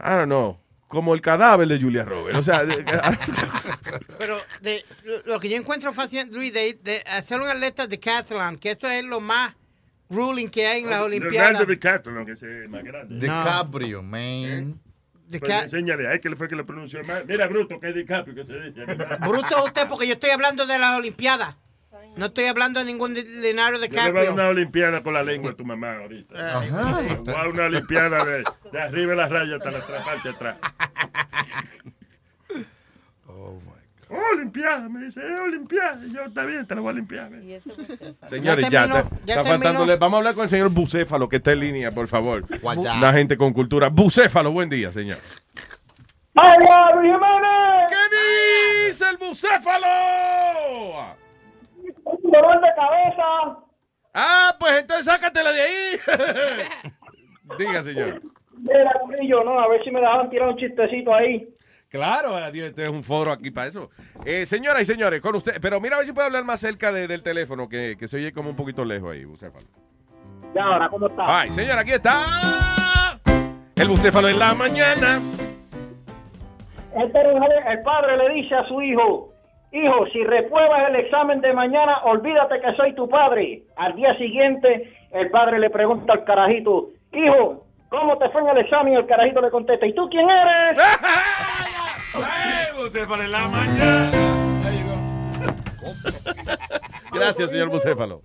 I don't know. Como el cadáver de Julia Roberts. O sea... de- [laughs] Pero de, lo- que yo encuentro fácil, Luis, de, de hacer un atleta de decathlon, que esto es lo más ruling que hay en las Olimpiadas. Leonardo DiCaprio, que es el más grande. DiCaprio, man. De Pues enséñale, ay, que le fue que lo pronunció mal. Mira, Bruto, que es DiCaprio, que se dice. Bruto usted, porque yo estoy hablando de las Olimpiadas. No estoy hablando de ningún de- Leonardo Yo le voy a dar DiCaprio. una olimpiada con la lengua a tu mamá ahorita. Ajá. Voy a dar una olimpiada de, de arriba de la raya hasta la otra parte de atrás. Oh, olimpiada, me dice, eh, olimpiada. Y yo, está bien, te la voy a limpiar. [laughs] Señores, ya, Ya está, terminó, está ya terminó. faltándole. Vamos a hablar con el señor Bucéfalo, que está en línea, por favor. Guayá. Una gente con cultura. Bucéfalo, buen día, señor. ¡Vaya, Luis Jiménez! ¿Qué dice el bucéfalo? Un dolor de cabeza. Ah, pues entonces sácatela de ahí. [laughs] Diga, señor. Mira, Corillo, no, a ver si me dejaban tirar un chistecito ahí. Claro, adiós, este es un foro aquí para eso. Eh, señoras y señores, con usted. Pero mira a ver si puede hablar más cerca de- del teléfono, que, que se oye como un poquito lejos ahí, bucéfalo. Ya, ahora, ¿cómo está? Ay, señor, aquí está. El bucéfalo en la mañana. Este el padre le dice a su hijo, hijo, si repruebas el examen de mañana, olvídate que soy tu padre. Al día siguiente, el padre le pregunta al carajito, hijo, ¿cómo te fue en el examen? Y el carajito le contesta, ¿y tú quién eres? ¡Ay, [laughs] bucéfalo en la mañana! [laughs] Gracias, señor bucéfalo.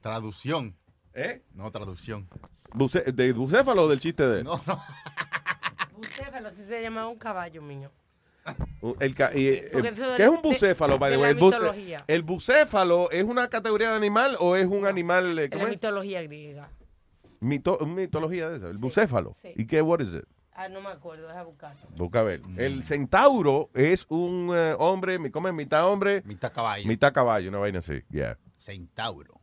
Traducción. ¿Eh? No, traducción. Buce- ¿De bucéfalo o del chiste de él? No, no. Bucéfalo, así se llamaba un caballo mío. El ca- y, eh, ¿Qué es un de- bucéfalo, by the de way? la El, buce- mitología. el bucéfalo es una categoría de animal o es un animal. eh, En ¿Cómo la es? mitología griega. Mito- mitología de eso. El bucéfalo. sí. ¿Y qué? What is it? Ah, no me acuerdo, deja buscarlo. Busca a ver. El centauro es un eh, hombre, ¿cómo es? Mitad hombre. Mitad caballo. Mitad caballo, una vaina así. Yeah. Centauro.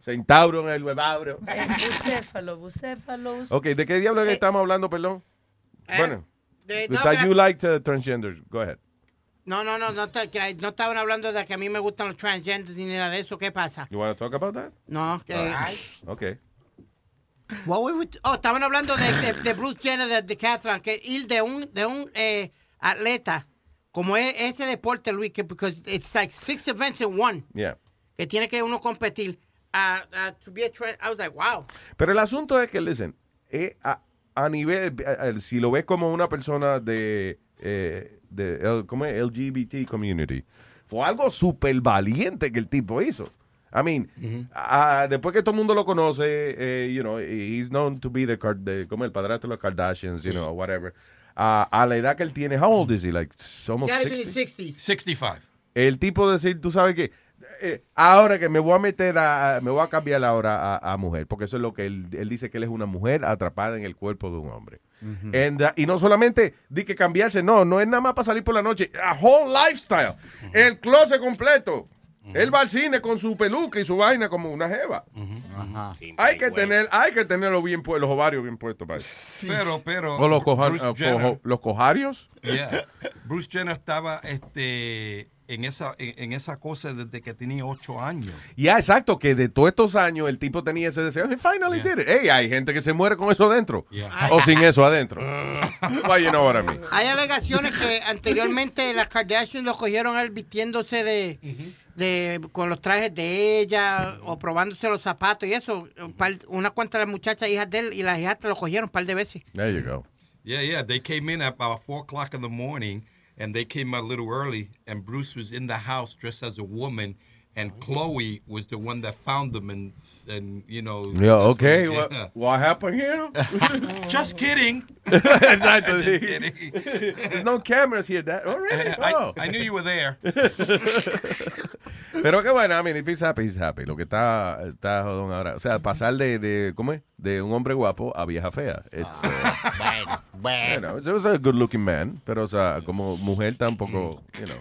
Centauro en el huevabro. [laughs] Bucéfalo, bucéfalo. Ok, ¿de qué diablo es que estamos hablando, perdón? Bueno. De- no, that you like uh, transgenders. Go ahead. No, no, no, no, que no estaban hablando de que a mí me gustan los transgenders ni nada de eso. ¿Qué pasa? You want to talk about that? No, que... Okay. What we would- oh, estaban hablando de, de- de Bruce Jenner de Decathlon, que ir de un, de un eh, atleta como es este deporte, Luis, que because it's like six events in one, Yeah. que tiene que uno competir. a a to be a I was like, wow. Pero el asunto es que, listen, eh, a, nivel, si lo ves como una persona de, eh, de ¿cómo es? LGBT community, fue algo súper valiente que el tipo hizo. I mean, ah, después que todo el mundo lo conoce, eh, you know, he's known to be the, the- como el padrastro de los Kardashians, you know, whatever. Ah, a la edad que él tiene, how old is he? Like, be 60? 60. 65. El tipo decir, tú sabes que ahora que me voy a meter a, me voy a cambiar ahora a, a mujer, porque eso es lo que él, él dice que él es una mujer atrapada en el cuerpo de un hombre. And, uh, y no solamente di que cambiarse, no, no es nada más para salir por la noche, a whole lifestyle, el closet completo. Él va al cine con su peluca y su vaina como una jeva. Hay que tener, hay que tenerlo bien los ovarios bien puestos para eso. Pero, pero. O los, coja- Jenner- cojo- los cojarios. Yeah. Bruce Jenner estaba este, en, esa, en, en esa cosa desde que tenía ocho años. Ya, exacto, que de todos estos años el tipo tenía ese deseo. He finally did it. Hey, hay gente que se muere con eso adentro. O sin eso adentro. [laughs] Well, you know what I mean. Hay alegaciones que anteriormente las Kardashian lo cogieron a él vistiéndose de, de con los trajes de ella o probándose los zapatos y eso. Un par- Una cuanta de las muchachas hijas de él y las hijas lo cogieron un par de veces. There you go. Yeah, yeah. They came in at about four o'clock in the morning, and they came a little early. And Bruce was in the house dressed as a woman, and Chloe was the one that found them, and and you know. Yeah, okay. what- What, yeah. what happened here? [laughs] Just kidding. [laughs] Exacto. Just kidding. There's no cameras here. That, oh, really? I, Oh. I knew you were there. [laughs] Pero qué bueno, I mean, if he's happy, he's happy. Lo que está, está jodón ahora. O sea, pasar de, de, ¿cómo es? De un hombre guapo a vieja fea. It's, uh, Bueno, bueno. you know, it was a good looking man, pero o sea, como mujer tampoco, you know.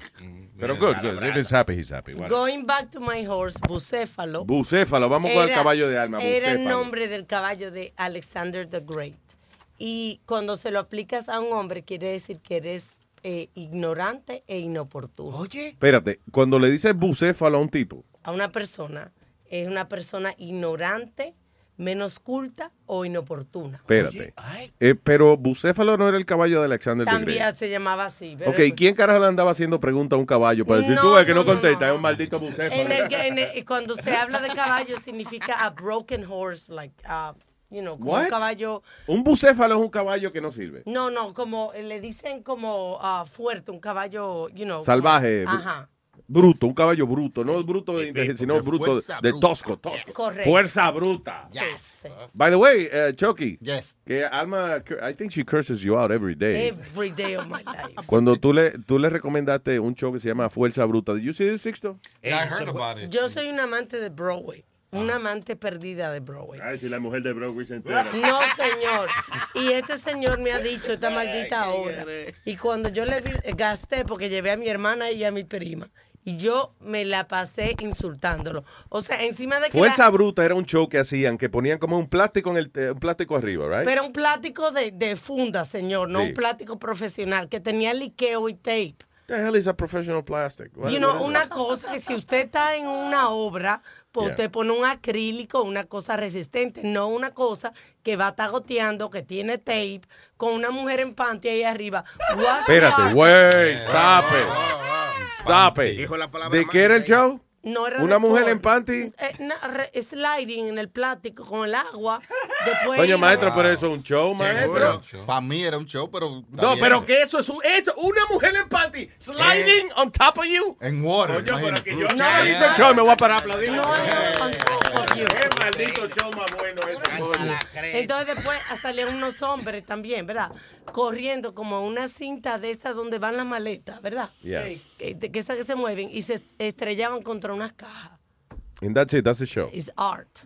Pero good, good. If he's happy, he's happy. Going back to my horse, Bucéfalo. Bucéfalo, vamos con el caballo de alma. Era el nombre del caballo de Alexander the Great. Y cuando se lo aplicas a un hombre, quiere decir que eres eh, ignorante e inoportuno. Oye. Espérate, cuando le dices bucéfalo a un tipo, A una persona, es una persona ignorante, menos culta o inoportuna. espérate. Eh, pero bucéfalo no era el caballo de Alexander the También Great. se llamaba así. pero Ok, ¿quién carajo le andaba haciendo pregunta a un caballo para decir No, tú ves que no, no, no, contesta? Es un maldito bucéfalo. En el, que- en el- cuando se habla de caballo significa a broken horse, like, uh, you know, como un caballo. Un bucéfalo es un caballo que no sirve. No, no, como le dicen como ah, fuerte, un caballo, you know. Salvaje. como- Ajá. Bruto, un caballo bruto, no bruto de inteligencia, sino bruto de tosco, tosco. Correcto. Fuerza bruta. Yes. By the way, uh, Chucky, Yes. que Alma, I think she curses you out every day. Every day of my life. Cuando tú le, tú le recomendaste un show que se llama Fuerza Bruta, ¿Did you see it, Sixto? Yeah, I heard about it. Yo soy un amante de Broadway. Una amante perdida de Broadway. Ay, si la mujer de Broadway se entera. No, señor. Y este señor me ha dicho esta maldita hora. Y cuando yo le di- gasté, porque llevé a mi hermana y a mi prima, yo me la pasé insultándolo. O sea, encima de que... Fuerza la- Bruta era un show que hacían, que ponían como un plástico en el, eh, un plástico arriba, right? Pero un plástico de, de funda, señor, no Sí. un plástico profesional, que tenía liqueo y tape. the hell is a professional plastic? What- You know, una that? cosa que si usted está en una obra, pues Yeah. usted pone un acrílico, una cosa resistente, no una cosa que va a estar goteando, que tiene tape, con una mujer en panty ahí arriba. What's Espérate, wey, stop it. Stop it. Dijo la palabra ¿De qué era el show? No era ¿Una de mujer en panty? Eh, re- sliding en el plástico con el agua. [laughs] Después Coño, maestro, pero eso es un show, maestro. Para mí era un show, pero. No, pero que eso es un, eso, una mujer en panty sliding on top of you. En water. Coño, pero imagínate. que yo No, show me voy a parar a aplaudir. No, you. Qué maldito show más bueno ese, coño. Entonces después salían unos hombres también, ¿verdad? Corriendo como una cinta de estas donde van las maletas, ¿verdad? Yeah. Que, que esas que se mueven y se estrellaban contra unas cajas. And that's it, that's the show. Es art.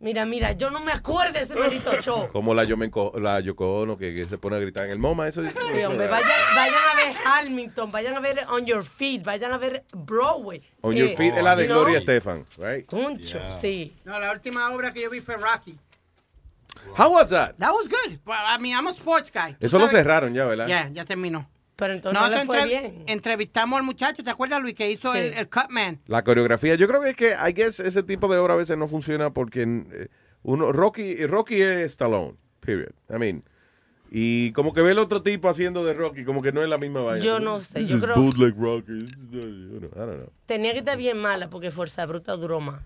Mira, mira, yo no me acuerdo de ese maldito [laughs] show. Como la, Yomenco- la Yoko Ono que, que se pone a gritar en el MoMA. Eso, Sí, hombre, vayan, vayan a ver Hamilton, vayan a ver On Your Feet, vayan a ver Broadway. On Your Eh, Feet es la de ¿no? Gloria Estefan, right? Concho, sí. No, la última obra que yo vi fue Rocky. How was that? That was good. But, I mean, I'm a sports guy. ¿Tú Eso lo cerraron ya, ¿verdad? Ya, ya terminó. Pero entonces no, le fue bien. Entrevistamos al muchacho, ¿te acuerdas, Luis, que hizo Sí. el, el Cutman? La coreografía, yo creo que es que I guess ese tipo de obra a veces no funciona porque eh, uno Rocky Rocky es Stallone, period. I mean, y como que ve el otro tipo haciendo de Rocky, como que no es la misma vaina. Yo no sé, This yo is creo- bootleg Rocky. I don't know. Tenía que estar bien mala porque Fuerza Bruta duró más.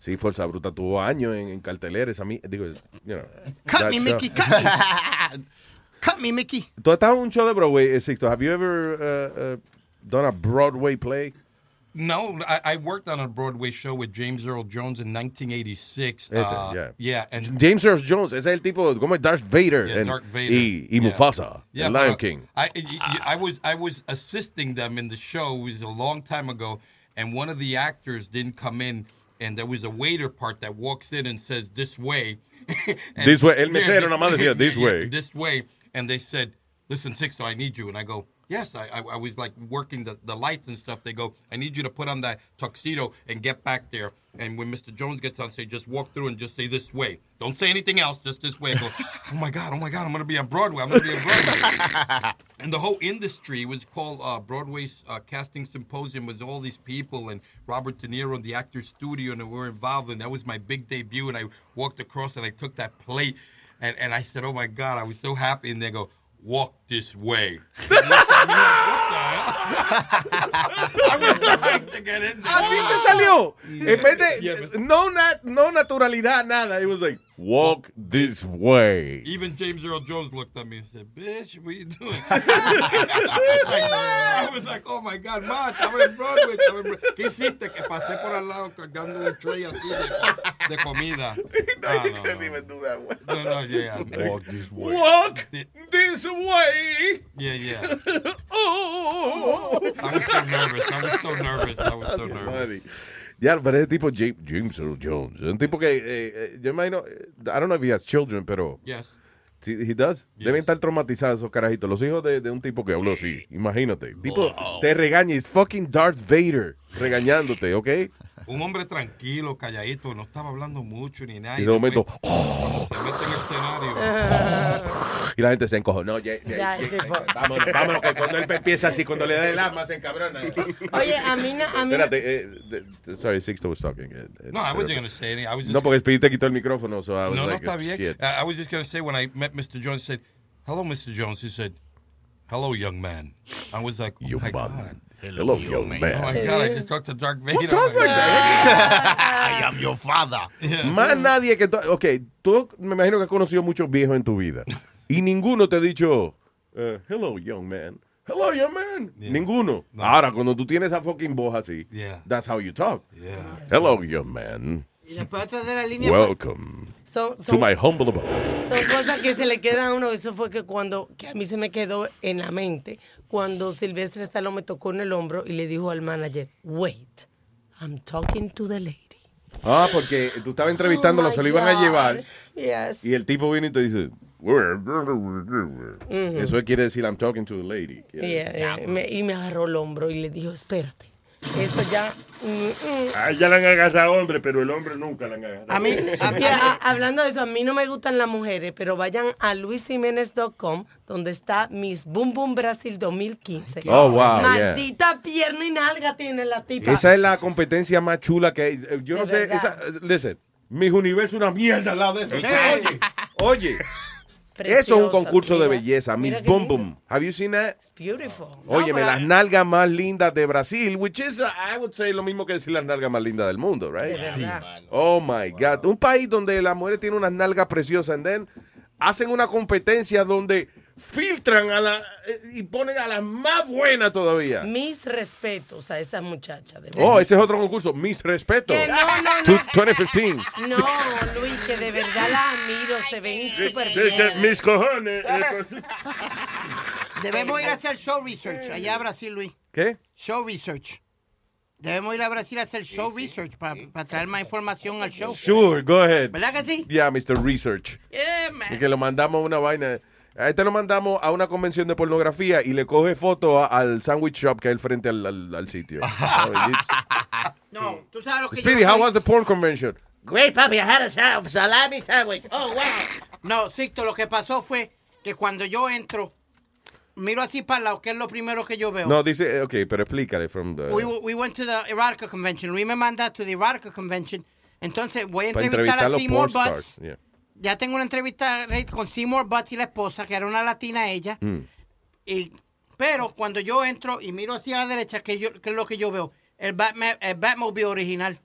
Sí, Fuerza Bruta tuvo años en, en cartelera, esa digo, you know, Cut me, show. Mickey, cut me. [laughs] cut me, Mickey. Tú has estado en un show de Broadway, eh, Sixto. Have you ever uh, uh, done a Broadway play? No, I, I worked on a Broadway show with James Earl Jones in 1986. Ese, Uh, yeah. Yeah, and James Earl Jones, ese es el tipo, como es Darth Vader, Yeah, Darth Vader. y, y Yeah. Mufasa, Yeah, Lion King. I, I was I was assisting them in the show. It was a long time ago, and one of the actors didn't come in, and there was a waiter part that walks in and says this way. [laughs] And- This way. El mesero Yeah, nada más decía, [laughs] "This way." This way, and they said, "Listen, Sixto, I need you." And I go, Yes, I, I, I was like working the, the lights and stuff. They go, I need you to put on that tuxedo and get back there. And when Mr. Jones gets on stage, just walk through and just say this way. Don't say anything else, just this way. I go, oh my God, oh my God, I'm going to be on Broadway. I'm going to be on Broadway. [laughs] and the whole industry was called uh, Broadway's uh, Casting Symposium was all these people and Robert De Niro and the Actors Studio and we were involved. And that was my big debut. And I walked across and I took that plate and, and I said, oh my God, I was so happy. And they go, walk this way. [laughs] [laughs] Así te salió. En vez de, no, na- no naturalidad, nada. It was like, walk this way. Even James Earl Jones looked at me and said, "Bitch, what you doing?" [laughs] I was like, "Oh my God, ma, estaba en Broadway, estaba en Broadway. ¿Qué hiciste? Que pasé por al lado cargando un tray así de, de comida. [laughs] Ah, no, no. even do that way. No, no, yeah. Walk this way. Walk this way. Yeah, yeah. [laughs] Oh. I was so nervous. I was so nervous. I was so nervous. Funny. Ya, pero ese tipo James, James Earl Jones. Un tipo que, eh, eh, yo imagino, eh, I don't know if he has children, pero... Yes. Sí, he does. Deben estar traumatizados esos carajitos. Los hijos de, de un tipo que habló así. Imagínate. Tipo, te regaña. Es fucking Darth Vader regañándote, ¿ok? Un hombre tranquilo, calladito, no estaba hablando mucho ni nada. Y de momento, se mete en el escenario. [laughs] y la gente se encojo. No, ya, ya, Ya, vámonos, vámonos, que cuando él empieza así, cuando le da el arma, se encabrona. Oye, a mí, no- a mí no- Espérate, eh, sorry, Sixto was talking. eh, eh, No, I wasn't going to say anything. I was just No, porque Speedy te quitó el micrófono, so I was No, no like, está bien. shit. I was just going to say when I met Mr. Jones, I said, "Hello, Mr. Jones." He said, "Hello, young man." I was like, "Oh my god." Hello, young man. Oh my god! I just talked to Dark Vader. talks like I am your father. Más nadie que tú. Ok, tú me imagino que has conocido muchos viejos en tu vida. Y ninguno te ha dicho, eh, hello, young man. Hello, young man. Ninguno. Ahora, cuando tú tienes esa fucking voz así, Yeah. that's how you talk. Hello, young man. Y después otra de la línea. Welcome Son- to son- my humble abode. Son cosas que se le quedan a uno. Eso fue que cuando, que a mí se me quedó en la mente, cuando Silvestre Stallone me tocó en el hombro y le dijo al manager, wait, I'm talking to the lady. Ah, porque tú estabas entrevistándolo, Oh, se lo iban a llevar. Yes. Y el tipo viene y te dice, eso quiere decir, I'm talking to the lady. Yeah, yeah. Me- y me agarró el hombro y le dijo, espérate. Eso ya... mm, mm. Ah, ya le han agarrado hombre, pero el hombre nunca le han agarrado. A mí, a- [laughs] a- hablando de eso, a mí no me gustan las mujeres, pero vayan a luisimenez.com, donde está Miss Boom Boom Brasil 2015. Oh, wow, yeah. Maldita pierna y nalga tiene la tipa. Esa es la competencia más chula que hay. Yo no sé, verdad. esa, listen, mis universos una mierda al lado de eso. Oye, oye. Eso es un concurso de belleza, Miss Boom. Boom. Have you seen that? It's beautiful. Óyeme, las nalgas más lindas de Brasil, which is, uh, I would say, lo mismo que decir las nalgas más lindas del mundo, right? Oh my God. Un país donde las mujeres tienen unas nalgas preciosas, and then hacen una competencia donde filtran a la eh, y ponen a las más buenas todavía. Mis respetos a esa muchacha. De Oh, ese es otro concurso. Mis respetos. Que no, no, no. Tu- 2015. No, Luis, que de verdad la admiro, se ven súper bien. mis cojones. Debemos ir a hacer show research allá a Brasil, Luis. ¿Qué? Show research. Debemos ir a Brasil a hacer show research para traer más información al show. Sure, go ahead. ¿Verdad que sí? Yeah, Mr. Research. Yeah, man. Y que lo mandamos a una vaina. A este lo mandamos a una convención de pornografía y le coge foto a- al sandwich shop que hay al frente al, al- al sitio. [laughs] It's- No, tú sabes lo que Speedy, yo how was the porn convention? Great, papi. I had a sa- salami sandwich. Oh, wow. No, Sixto, lo que pasó fue que cuando yo entro, miro así para el lado, que es lo primero que yo veo. No, dice, eh, ok, pero explícale from the... We, we went to the erotica convention. Luis me manda to the erotica convention. Entonces voy a entrevistar entrevistar a Seymour porn Butts. stars. Yeah. Ya tengo una entrevista con Seymour Butts y la esposa, que era una latina ella. Mm. Y, pero cuando yo entro y miro hacia la derecha, ¿qué, yo, qué es lo que yo veo? El, Batman, el Batmobile original.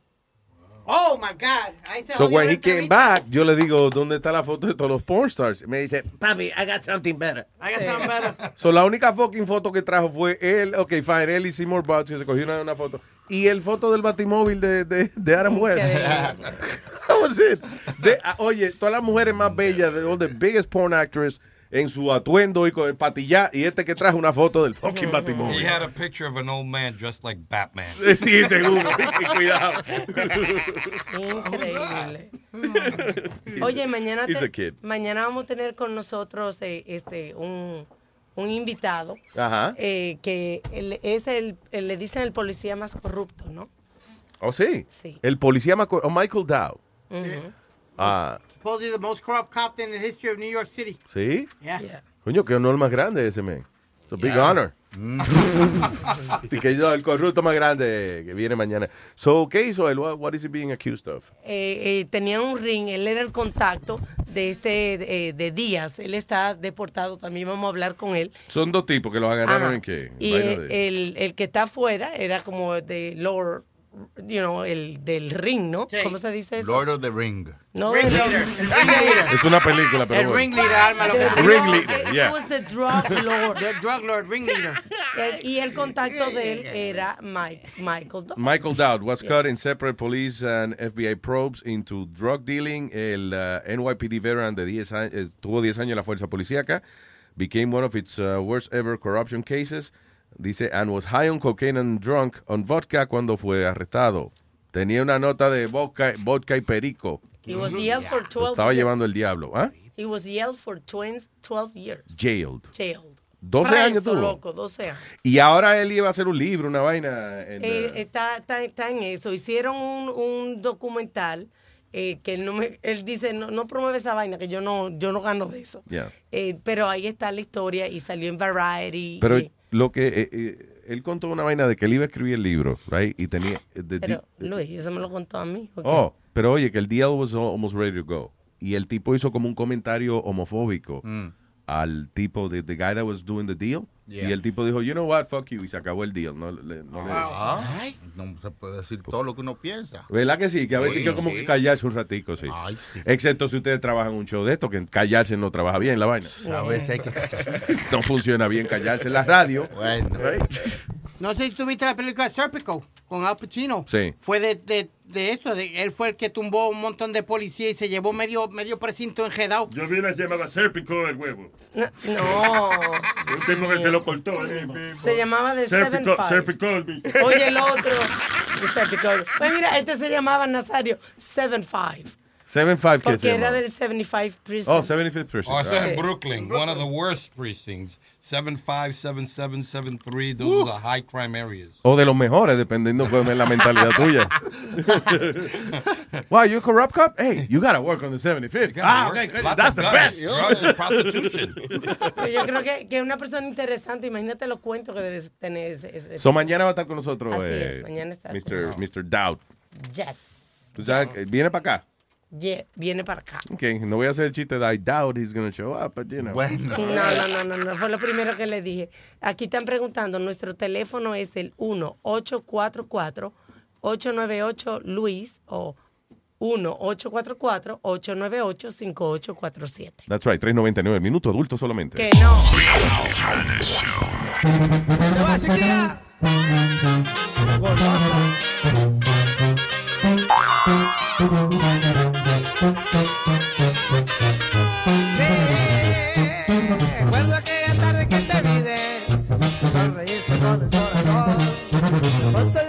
Oh, my God. So when he came back, yo le digo, ¿dónde está la foto de todos los porn stars? Me dice, Papi, I got something better. I got something better. [laughs] So, la única fucking foto que trajo fue él, ok, fine, él y Seymour Butts, que se cogió una, una foto. Y el foto del batimóvil de, de, de Adam West. [laughs] That was it. De- ah, oye, todas las mujeres más bellas, de all the biggest porn actors, en su atuendo y con el patillá, y este que trajo una foto del fucking batimóvil. He had a picture of an old man dressed like Batman. Sí, seguro. [laughs] Cuidado. Increíble. [laughs] Oye, mañana, te- mañana vamos a tener con nosotros eh, este un, un invitado Ajá. eh, que es el, el- le dicen el policía más corrupto, ¿no? ¿Oh, sí? Sí. El policía Maco- oh, Michael Dow. Ah, Supposedly the most corrupt cop in the history of New York City. ¿sí? Yeah. Coño, qué honor más grande ese, man. It's a big Yeah. honor. [laughs] y que yo, el corrupto más grande que viene mañana. So, ¿qué hizo él? What, what is he being accused of? Eh, eh, tenía un ring, él era el contacto de este eh, de Díaz, él está deportado, también vamos a hablar con él. Son dos tipos que los agarraron Ajá. en qué? Y eh, de- el, el que está afuera era como de Lord, you know, el del ring, ¿no? ¿Cómo se dice eso? Lord of the Ring. No, Ring leader, [laughs] el ring leader. Es una película, pero El bueno. ring leader, Alma, Ring drug- leader, it yeah. was the drug lord. The drug lord, ring leader. Y el contacto de él era Mike, Michael Dodd. Michael Dowd was caught in separate police and FBI probes into drug dealing. El uh, NYPD veteran de 10 años, eh, tuvo 10 años en la fuerza policíaca. Became one of its uh, worst ever corruption cases. Dice, and was high on cocaine and drunk on vodka cuando fue arrestado. Tenía una nota de vodka, vodka y perico. He was yelled for Lo 12 estaba years. llevando el diablo. ¿Ah? He was yelled for 20 12 years. Jailed. Jailed. 12 Preso, años tuvo. loco, 12 años. Y ahora él iba a hacer un libro, una vaina. en, Eh, uh, está, está, está en eso. Hicieron un, un documental eh, que él, no me, él dice, no, no promueve esa vaina, que yo no, yo no gano de eso. yeah. Eh, pero ahí está la historia y salió en Variety. Pero lo que eh, eh, él contó una vaina de que él iba a escribir el libro, right? Y tenía eh, the pero, deal- Luis, eso me lo contó a mí. Oh, pero oye, que el deal was almost ready to go. Y el tipo hizo como un comentario homofóbico al tipo de the guy that was doing the deal. Yeah. Y el tipo dijo, you know what, fuck you, y se acabó el deal. No, le- no le- Ay, no se puede decir todo lo que uno piensa. ¿Verdad que sí? Que a veces Sí, hay que como sí. que callarse un ratico, sí. Ay, sí. Excepto si ustedes trabajan en un show de esto, que callarse no trabaja bien la vaina. A veces hay que [laughs] no funciona bien callarse en la radio. Bueno. No sé si tuviste la película Serpico con Al Pacino. Sí. Fue de, de, de eso, de, él fue el que tumbó un montón de policía y se llevó medio, medio precinto enjedado. Yo vi se llamaba Serpico el huevo. No. no. [laughs] Un tipo que se lo cortó. mismo. Se llamaba The Serpico. Serpico. Oye, el otro. [laughs] Pues mira, este se llamaba Nazario Seven Five. 7-5 que Porque se era del 75 precinct. Oh, 75th precinct. Oh, eso es en Sí. Brooklyn, one of the worst precincts. 75, 77, 73, those are the high crime areas. O de los mejores, dependiendo de la mentalidad tuya. [laughs] wow, you a corrupt cop? Hey, you gotta work on the 75th. Ah, okay, that's the best. drugs and prostitution. [laughs] Pero yo creo que, que una persona interesante, imagínate los cuentos que debes tener ese. ese- So mañana va a estar con nosotros Así eh, es, mañana está Mr. Mr. Dowd. Yes. ¿Tú sabes? que Viene para acá. Yeah, viene para acá. Ok, no voy a hacer el chiste de I doubt he's going to show up, but you know. No, no, no, no, no, fue lo primero que le dije. Aquí están preguntando, nuestro teléfono es el 1-844-898-LUIS o 1-844-898-5847. That's right, 3.99, minuto adulto solamente. Que no. Recuerdo aquella tarde que te vi sonreíste con el corazón.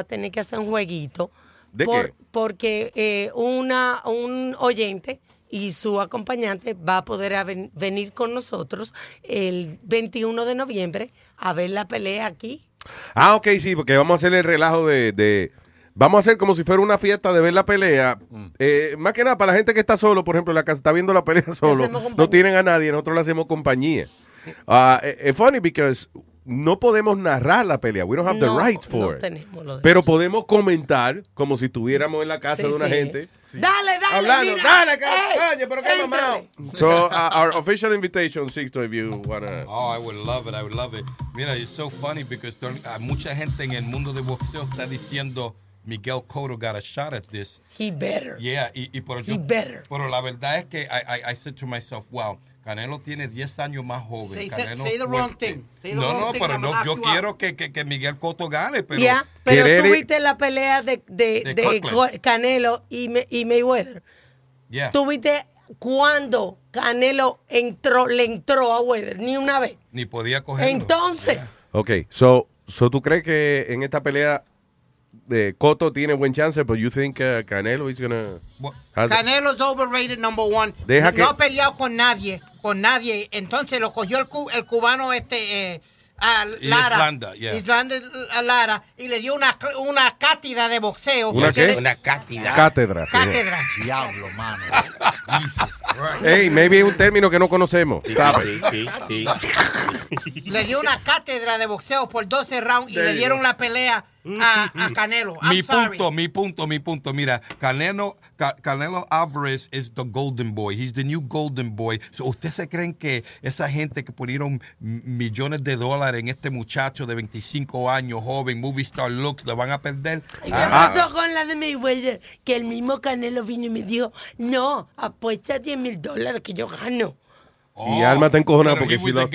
A tener que hacer un jueguito. ¿De qué? Porque eh, una, un oyente y su acompañante va a poder venir con nosotros el 21 de noviembre a ver la pelea aquí. Ah, ok, sí, porque vamos a hacer el relajo de, de- Vamos a hacer como si fuera una fiesta de ver la pelea. Eh, más que nada, para la gente que está solo, por ejemplo, la que está viendo la pelea solo, no tienen a nadie, nosotros le hacemos compañía. Es funny because no podemos narrar la pelea. We don't have No, the rights no for it. Pero podemos comentar como si estuviéramos en la casa Sí, de una sí. gente. Dale, dale, Hablando, mira. dale, pero qué mamado. So, uh, our official invitation, Sixto, if you wanna... Oh, I would love it. I would love it. Mira, it's so funny because there- hay mucha gente en el mundo de boxeo está diciendo Miguel Cotto got a shot at this. He better. Yeah, y, y yo, He better. pero la verdad es que I, I, I said to myself, wow, Canelo tiene 10 años más joven. Say- Canelo say the wrong thing. Say the no, wrong no, thing pero no, yo quiero que, que, que Miguel Cotto gane, pero... Ya, pero tú viste la pelea de, de, De Canelo y, Me- y Mayweather. Yeah. ¿Tú viste cuando Canelo entró, le entró a Weather? Ni una vez. Ni podía cogerlo. Entonces, Ok, so, so tú crees que en esta pelea eh, Cotto tiene buen chance, but you think uh, Canelo is gonna... has- Canelo's overrated number one. Deja no que- ha peleado con nadie, con nadie. Entonces lo cogió el, cu- el cubano este eh, a Lara. Islanda, yeah. Islanda, a Lara y le dio una, una cátedra de boxeo. ¿Una qué? le- Una cátedra. Cátedra, sí. Cátedra. Diablo, mano. Hey, maybe es un término que no conocemos. ¿sabes? Le dio una cátedra de boxeo por 12 rounds y There le dieron la pelea a, a Canelo. I'm mi sorry. punto, mi punto, mi punto. Mira, Canelo, Ca- Canelo Alvarez is the golden boy. He's the new golden boy. So, ¿Ustedes se creen que esa gente que pusieron millones de dólares en este muchacho de 25 años, joven, movie star looks, lo van a perder? ¿qué Ah, pasó con la de Mayweather? Que el mismo Canelo vino y me dijo, no, apuesta 10 mil dólares que yo gano. Y Alma está encojonada porque he she was lost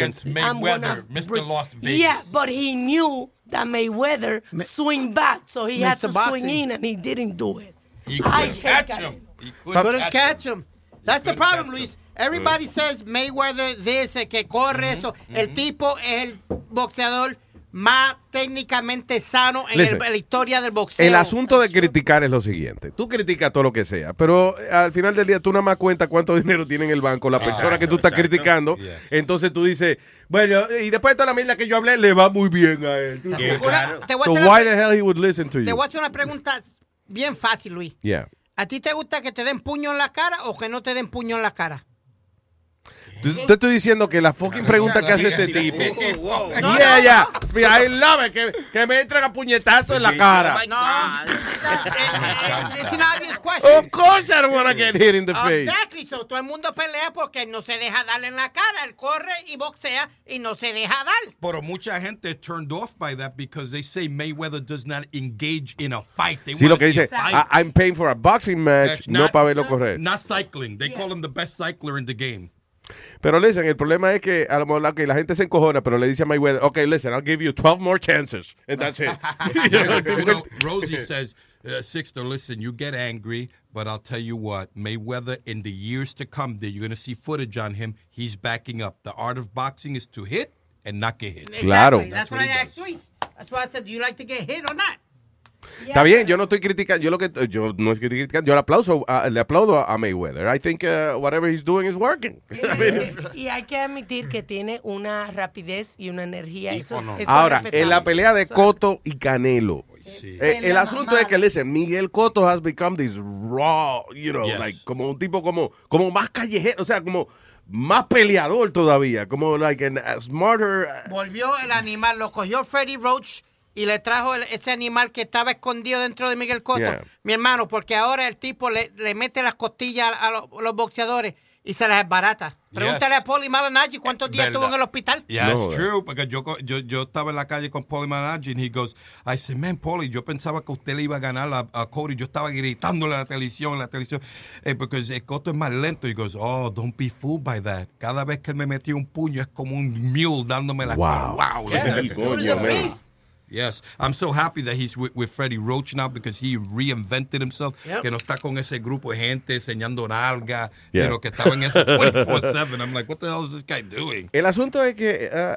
Mr. Las Vegas. Yeah, but he knew that Mayweather swing back, so he had to Boxing. swing in, and he didn't do it. He I couldn't catch him. He Couldn't catch him. That's the problem, Luis. Everybody says Mayweather dice que corre mm-hmm. eso. El mm-hmm. tipo es el boxeador más técnicamente sano en, el- Listen. en la historia del boxeo. El asunto de criticar es lo siguiente. Tú criticas todo lo que sea, pero eh, al final del día tú nada más cuentas cuánto [laughs] dinero tiene en el banco la persona que tú estás exacto. criticando. Entonces tú dices, bueno, y después de toda la mierda que yo hablé, le va muy bien a él. Te voy a So hacer why una- the hell he would listen to Te you? voy a hacer una pregunta bien fácil, Luis. Yeah. ¿A ti te gusta que te den puño en la cara o que no te den puño en la cara? Te estoy diciendo que la fucking pregunta que hace este tipo. Yeah. Mira, I love it. Que, que me entren a puñetazo en la cara. No. It's an obvious question. Of course I don't want to get hit in the face. Exactly. So, todo el mundo pelea porque no se deja darle en la cara. Él corre y boxea y no se deja dar. Pero mucha gente turned off by that because they say Mayweather does not engage in a fight. They Sí, lo que dice, I'm paying for a boxing match, no para verlo correr. Not cycling. They call him the best cycler in the game. Pero listen, el problema es que a lo mejor okay, la gente se encojona, pero le dice a Mayweather, okay, listen, I'll give you 12 more chances. And that's it. [laughs] [laughs] you know, Rosie says, uh, Sixter, listen, you get angry, but I'll tell you what, Mayweather, in the years to come, that you're going to see footage on him, he's backing up. The art of boxing is to hit and not get hit. Claro. Exactly. That's what I asked Luis. That's why I said, do you like to get hit or not? Está bien, yo no estoy criticando, yo lo que yo no estoy criticando, yo le aplauso, a- le aplaudo a, Mayweather. I think uh, whatever he's doing is working. [laughs] I mean, it's- Y hay que admitir que tiene una rapidez y una energía. Eso, es- eso es Ahora, respetable. en la pelea de es Cotto y Canelo, eh, el la asunto es que, listen, Miguel Cotto has become this raw, you know, Yes. like, como un tipo como, como más callejero, o sea, como más peleador todavía, como like an, a smarter. Volvió el animal, lo cogió Freddy Roach y le trajo el- ese animal que estaba escondido dentro de Miguel Cotto. Yeah. Mi hermano, porque ahora el tipo le, le mete las costillas a, los, los boxeadores y se las barata. Pregúntale Yes. a Poli Malignaggi cuántos días estuvo en el hospital. Yeah, No, it's true. Porque yo, yo, yo estaba en la calle con Paulie Malignaggi and he goes, I said, man, Paulie, yo pensaba que usted le iba a ganar a, a Cody. Yo estaba gritándole a la televisión, a la televisión, eh, porque el Cotto es más lento. He goes, oh, don't be fooled by that. Cada vez que él me metía un puño es como un mule dándome la Wow. wow. [laughs] Yeah. Yes, I'm so happy that he's with, with Freddie Roach now because he reinvented himself. Yep. Que no está con ese grupo de gente enseñando nalga, Yeah. you know, que estaba en eso [laughs] 24/7. I'm like, what the hell is this guy doing? El asunto es que uh,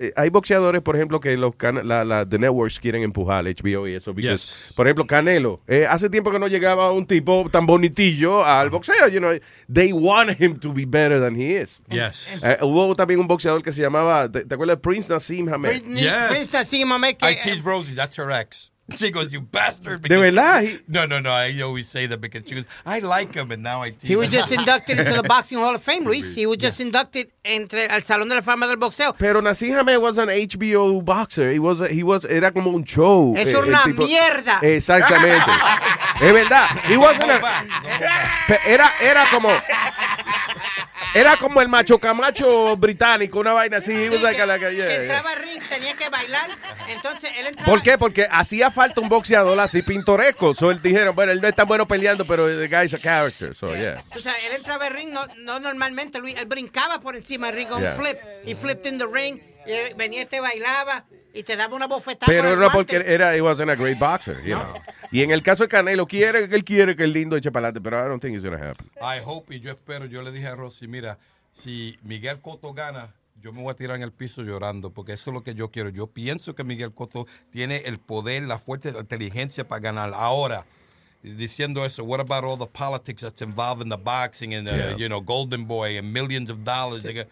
eh, hay boxeadores, por ejemplo, que los la, la- the networks quieren empujar, HBO y eso. Because, Por ejemplo, Canelo. eh, hace tiempo que no llegaba un tipo tan bonitillo al boxeo. You know, they want him to be better than he is. Yes. Eh, hubo también un boxeador que se llamaba, ¿te, te acuerdas? Prince Nassim Hamed. Yes. Prince Hamed I tease Rosie, that's her ex. [laughs] She goes, you bastard. De because- verdad, he- [laughs] No, no, no. I always say that because she goes, I like him, and now I tease He was him. just inducted into the [laughs] Boxing Hall of Fame, Luis. He was just inducted entre al Salón de la Fama del Boxeo. Pero Nassim Hamed was an HBO boxer. He was, he was, era como un show. Eso Eh, era el una tipo- mierda. Exactamente. es verdad. He wasn't a- Pe- era, era como. Era como el macho camacho británico, una vaina así. Yeah, Que yeah. entraba al ring, tenía que bailar. Entonces él entraba. ¿Por qué? Porque hacía falta un boxeador así pintoresco. So él dijeron, bueno, él no es tan bueno peleando, pero the guy's a character. So, yeah. O sea, él entraba al ring, no, no normalmente, Luis. Él brincaba por encima del ring, un Yeah. flip. Y flipped in the ring. Y venía y te bailaba. Y te daba una bofetada. Pero no guante. porque era, he wasn't a great boxer, you know. Y en el caso de Canelo, quiere, él quiere que el lindo eche para adelante, pero I don't think it's gonna happen. I hope y yo espero, yo le dije a Rosy, mira, si Miguel Cotto gana, yo me voy a tirar en el piso llorando, porque eso es lo que yo quiero. Yo pienso que Miguel Cotto tiene el poder, la fuerza, la inteligencia para ganar. Ahora, diciendo eso, what about all the politics that's involved in the boxing and the, Yeah. you know, Golden Boy and millions of dollars? Got-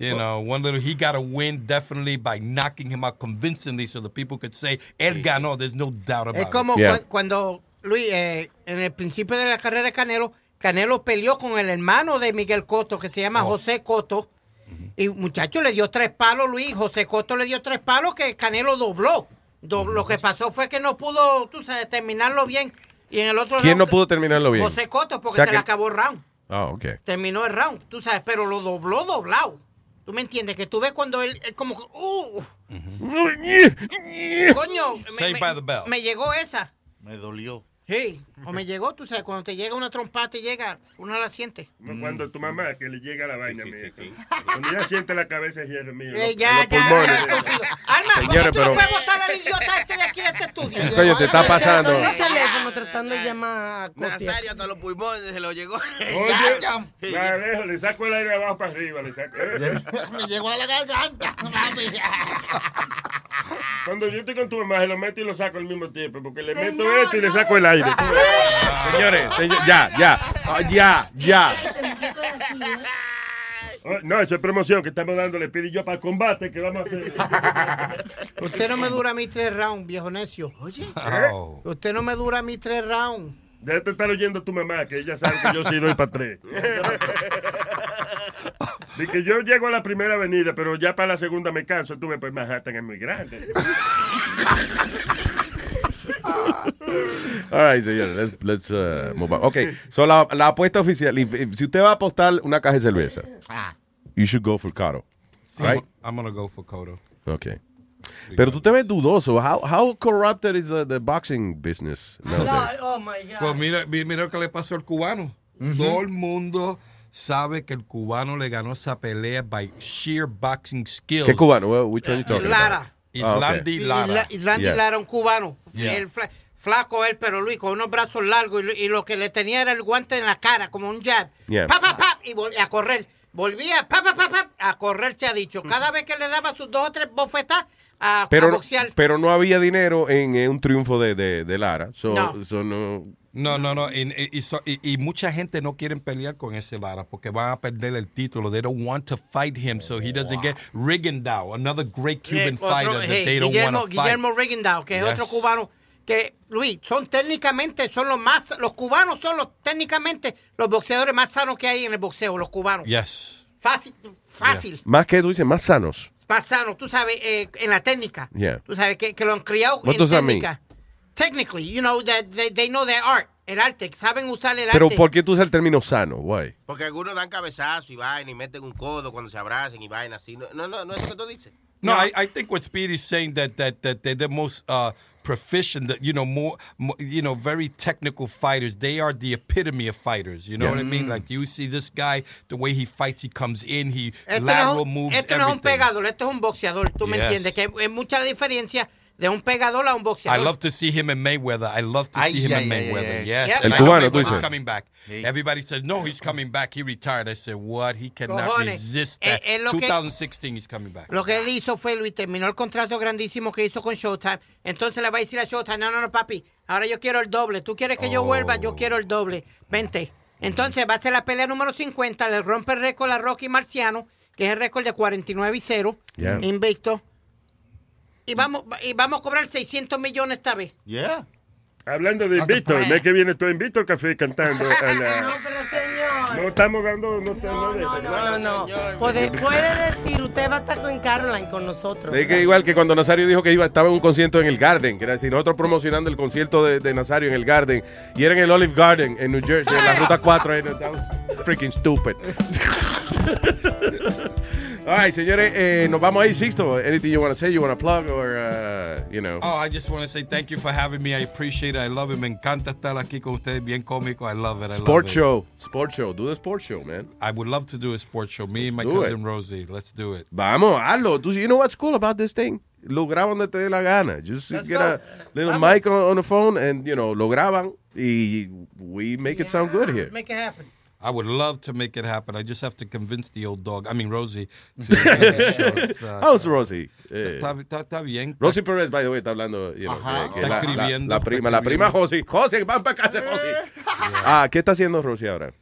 You know, one little, he got to win definitely by knocking him out convincingly so the people could say, él ganó, there's no doubt about Es como it. cu- cuando, Luis, eh, en el principio de la carrera de Canelo, Canelo peleó con el hermano de Miguel Cotto, que se Oh. llama José Cotto. Y muchacho le dio tres palos, Luis. José Cotto le dio tres palos que Canelo dobló. Do- Lo que pasó fue que no pudo, tú sabes, terminarlo bien. Y en el otro ¿Quién no pudo terminarlo bien? José Cotto, porque O sea se que- le acabó el round. Ah, ok. Terminó el round, tú sabes, pero lo dobló doblado. ¿Tú me entiendes? Que tú ves cuando él, él como... Uh, Coño, me, Saved me- by the bell. me llegó esa. Me dolió. Sí, o me llegó, tú sabes, cuando te llega una trompa, te llega, uno la siente. Cuando tu mamá que le llega la vaina mía. Cuando ya siente la cabeza hielo mío. Eh, los- ya, ya, pulmones. ya. Alma, ¿por qué Señores, tú no pero- puedes votar al idiota este de aquí de este estudio? Coño, te está pasando. El teléfono tratando de llamar a. Nazario hasta los pulmones se lo llegó. Oye, la dejo, le saco el aire abajo para arriba. Le saco, eh. Me llegó a la garganta. mami. Cuando yo estoy con tu mamá, se lo meto y lo saco al mismo tiempo. Porque le meto esto y le saco el aire. Señores, señor- ya, ya, Ah, ya, ya. Oh, No, eso es promoción que estamos dando. Le pedí yo para el combate que vamos a hacer. [laughs] Usted no me dura mí tres rounds, viejo necio. Oye. Oh. Usted no me dura mí tres rounds. Déjate estar oyendo tu mamá, que ella sabe que yo sí doy para tres. De que yo llego a la primera avenida, pero ya para la segunda me canso. Tú ves, pues Manhattan es muy grande. All right, señores, let's, let's uh, move on. Ok, so la, la apuesta oficial, if- if- si usted va a apostar una caja de cerveza, you should go for Caro, right? I'm going to go for Cotto. Okay. Pero tú te ves dudoso. How, how corrupted is the, the boxing business nowadays? Oh my God. Pues mira, mi- mira lo que le pasó al cubano. Todo el mundo sabe que el cubano le ganó esa pelea by sheer boxing skills. ¿Qué cubano? Which one you talking Lara. about? Ah, okay. Islandi Lara. Isla- Islandi Yeah. Lara, un cubano. Yeah. El fla- flaco él, pero Luis, con unos brazos largos y, lo- y lo que le tenía era el guante en la cara, como un jab. Yeah. Pa, pa, pa, y a correr. Volvía, pa, pa, pa, pa, a correr, se ha dicho. Cada vez que le daba sus dos o tres bofetas a, a Pero, boxear. pero no había dinero en, en un triunfo de, de, de Lara. So, No. so no. No, no, no. Y, y- y so- y- y mucha gente no quiere pelear con ese Lara porque van a perder el título. They don't want to fight him so he doesn't get Rigondeaux, another great Cuban Eh, otro- fighter that hey, they don't Guillermo, want to fight. Guillermo Rigondeaux, que es otro cubano que Luis, son técnicamente son los más los cubanos son los técnicamente los boxeadores más sanos que hay en el boxeo, los cubanos. Yes. Fácil, fácil. Más que tú dices, más sanos. Más sanos, tú sabes, eh, en la técnica. Yeah. Tú sabes que, que lo han criado What en does that mean? técnica. Technically, you know that they, they know their art, el arte, saben usar el Pero arte. ¿por qué tú usas el término sano? Why? Porque algunos dan cabezazo y vaina y meten un codo cuando se abrazan y vaina así. No, no, no, no es lo que tú dices. No, I, I think what Speedy's saying that that that they're the most uh, proficient, that you know, more, more, you know, very technical fighters. They are the epitome of fighters. You know Yeah. what I mean? Like you see this guy, the way he fights, he comes in, he Esto lateral un, moves, esto no es un everything. pegador, esto es un boxeador, tú me entiendes, que es mucha diferencia de un pegador a un I boxeador. love to see him in Mayweather. I love to Ay, see him ay, in ay, Mayweather. ay, Yes. And El I know cubano, tú dices. coming back. Everybody says, no, he's coming back. He retired. I said, what? He cannot Cojones. resist Eh, that. que- 2016, he's coming back. Lo que él hizo fue, Luis, terminó el contrato grandísimo que hizo con Showtime. Entonces le va a decir a Showtime, no, no, no, papi, ahora yo quiero el doble. Tú quieres que yo vuelva, yo quiero el doble. Vente. Entonces va a ser la pelea número 50, le rompe el récord a Rocky Marciano, que es el récord de 49 y 0, Yeah. invicto. Y vamos, y vamos a cobrar 600 millones esta vez. Yeah. Hablando de invito, el mes que viene estoy invito al café cantando. a la- [laughs] No, pero señor. No estamos dando, no estamos No, no, no. Puede, puede decir, usted va a estar con Caroline con nosotros. Es que igual que cuando Nazario dijo que iba, estaba en un concierto en el Garden, que era decir, nosotros promocionando el concierto de, de Nazario en el Garden, y era en el Olive Garden, en New Jersey, en la ruta 4. and That was freaking stupid. [laughs] All right, señores, eh, nos vamos ahí, Sixto. Anything you want to say, you want to plug, or, uh, you know. Oh, I just want to say thank you for having me. I appreciate it. I love it. Me encanta estar aquí con ustedes. Bien cómico. I love it. I Sport love it. show. Sport show. Do the sport show, man. I would love to do a sports show. Me and my do cousin Rosie. Let's do it. Vamos, hazlo. Tú, you know what's cool about this thing? Lo graban donde te dé la gana. Just Let's get go. a little mic on, on the phone and, you know, lo graban y we make it sound good here. Make it happen. I would love to make it happen. I just have to convince the old dog. I mean Rosie. To [laughs] shows. Uh, How's Rosie? Eh, Está, está- está bien. Rosie Perez, by the way, está hablando. you know, Ajá. eh, que Está la, la- escribiendo, la prima, la prima escribiendo. Josie. Josie, van para casa, Josie. [laughs] Ah, ¿qué está haciendo Rosie ahora?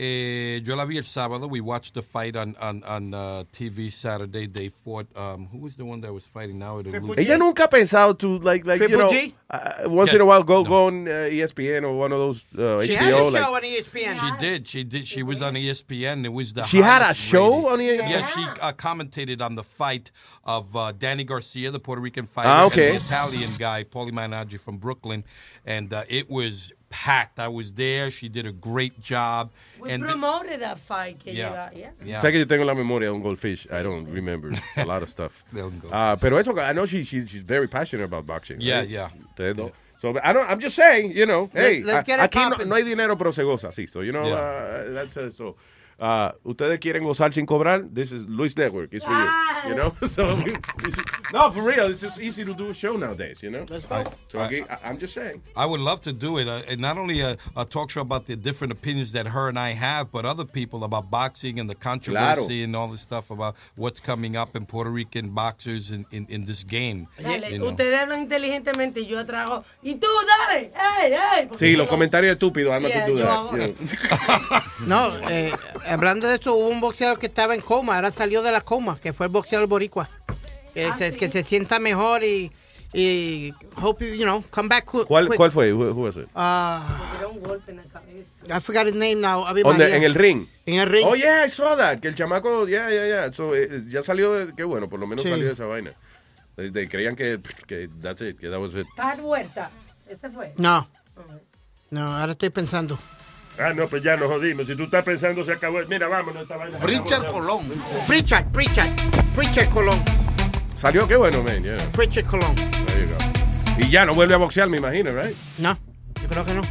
Eh, yo la vi el sábado. We watched the fight on on, on uh, TV Saturday. They fought. Um, who was the one that was fighting now? The loser? Ella nunca ha pensado to, like, like you know, G? uh, once Yeah, in a while go, go on uh, ESPN or one of those uh, She HBO. had a like, show on ESPN. She did. She did. She was on ESPN. It was the. She had a show rated. on ESPN? Yeah, she uh, commentated on the fight of uh, Danny Garcia, the Puerto Rican fighter, Ah, okay. and the Italian guy, Paulie Managgi from Brooklyn, and uh, it was packed. I was there. She did a great job. We and promoted that fight. Que Yeah. yeah. Yeah. Sabes que yo tengo la memoria de un goldfish. I don't remember a lot of stuff. [laughs] De. Uh, pero eso, I know she, she, she's very passionate about boxing. Yeah, right? yeah. Ustedes no. So I don't. I'm just saying, you know. Let- hey, let's get it aquí no, poppin'. no hay dinero, pero se goza, sí. So you know, Yeah. uh, that's uh, so. Uh, ustedes quieren gozar sin cobrar. This is Luis Network. It's for you. You know. [laughs] So [laughs] no, for real, it's just easy to do a show nowadays. You know. So I, I'm just saying. I would love to do it, uh, and not only a, a talk show about the different opinions that her and I have, but other people about boxing and the controversy and all this stuff about what's coming up in Puerto Rican boxers in, in, in this game. Dale, you know. ustedes hablan inteligentemente y yo trago. Y tú, dale. ¡Ey, ey! Porque Sí, los comentarios estúpidos. I'm not Yeah, to do yo that. hago- you know. [laughs] No, eh, hablando de eso, hubo un boxeador que estaba en coma, ahora salió de la coma, que fue el boxeador boricua. Que, Ah, se, que se sienta mejor y, y hope you, you know, come back qu- ¿Cuál, quick. ¿Cuál fue? Who, who was it? Ah, Me dio un golpe en la cabeza. I forgot his name now. En el ring. En el ring. Oh, yeah, I saw that. Que el chamaco, yeah, yeah, yeah. So, eh, ya salió de, qué bueno, por lo menos Sí. salió de esa vaina. De, de- creían que, que that's it, que that was it. Pat Huerta. Ese fue. No. No, ahora estoy pensando. Ah, no, pues ya nos jodimos. Si tú estás pensando, se acabó. Mira, vámonos esta vaina. Richard Colón. Pritchard, Pritchard, Pritchard Colón. Salió, qué bueno, man, yeah. Pritchard Colón. There you go. Y ya no vuelve a boxear, me imagino, right? No, yo creo que no.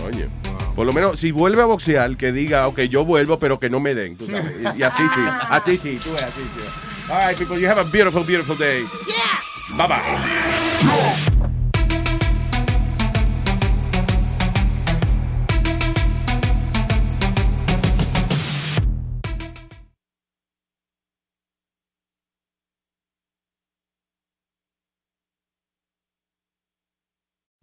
Coño. Por lo menos, si vuelve a boxear, que diga, ok, yo vuelvo, pero que no me den. tú sabes. Y, y así sí, así sí, tú ves, así sí. All right, people, you have a beautiful, beautiful day. Yes. Bye bye.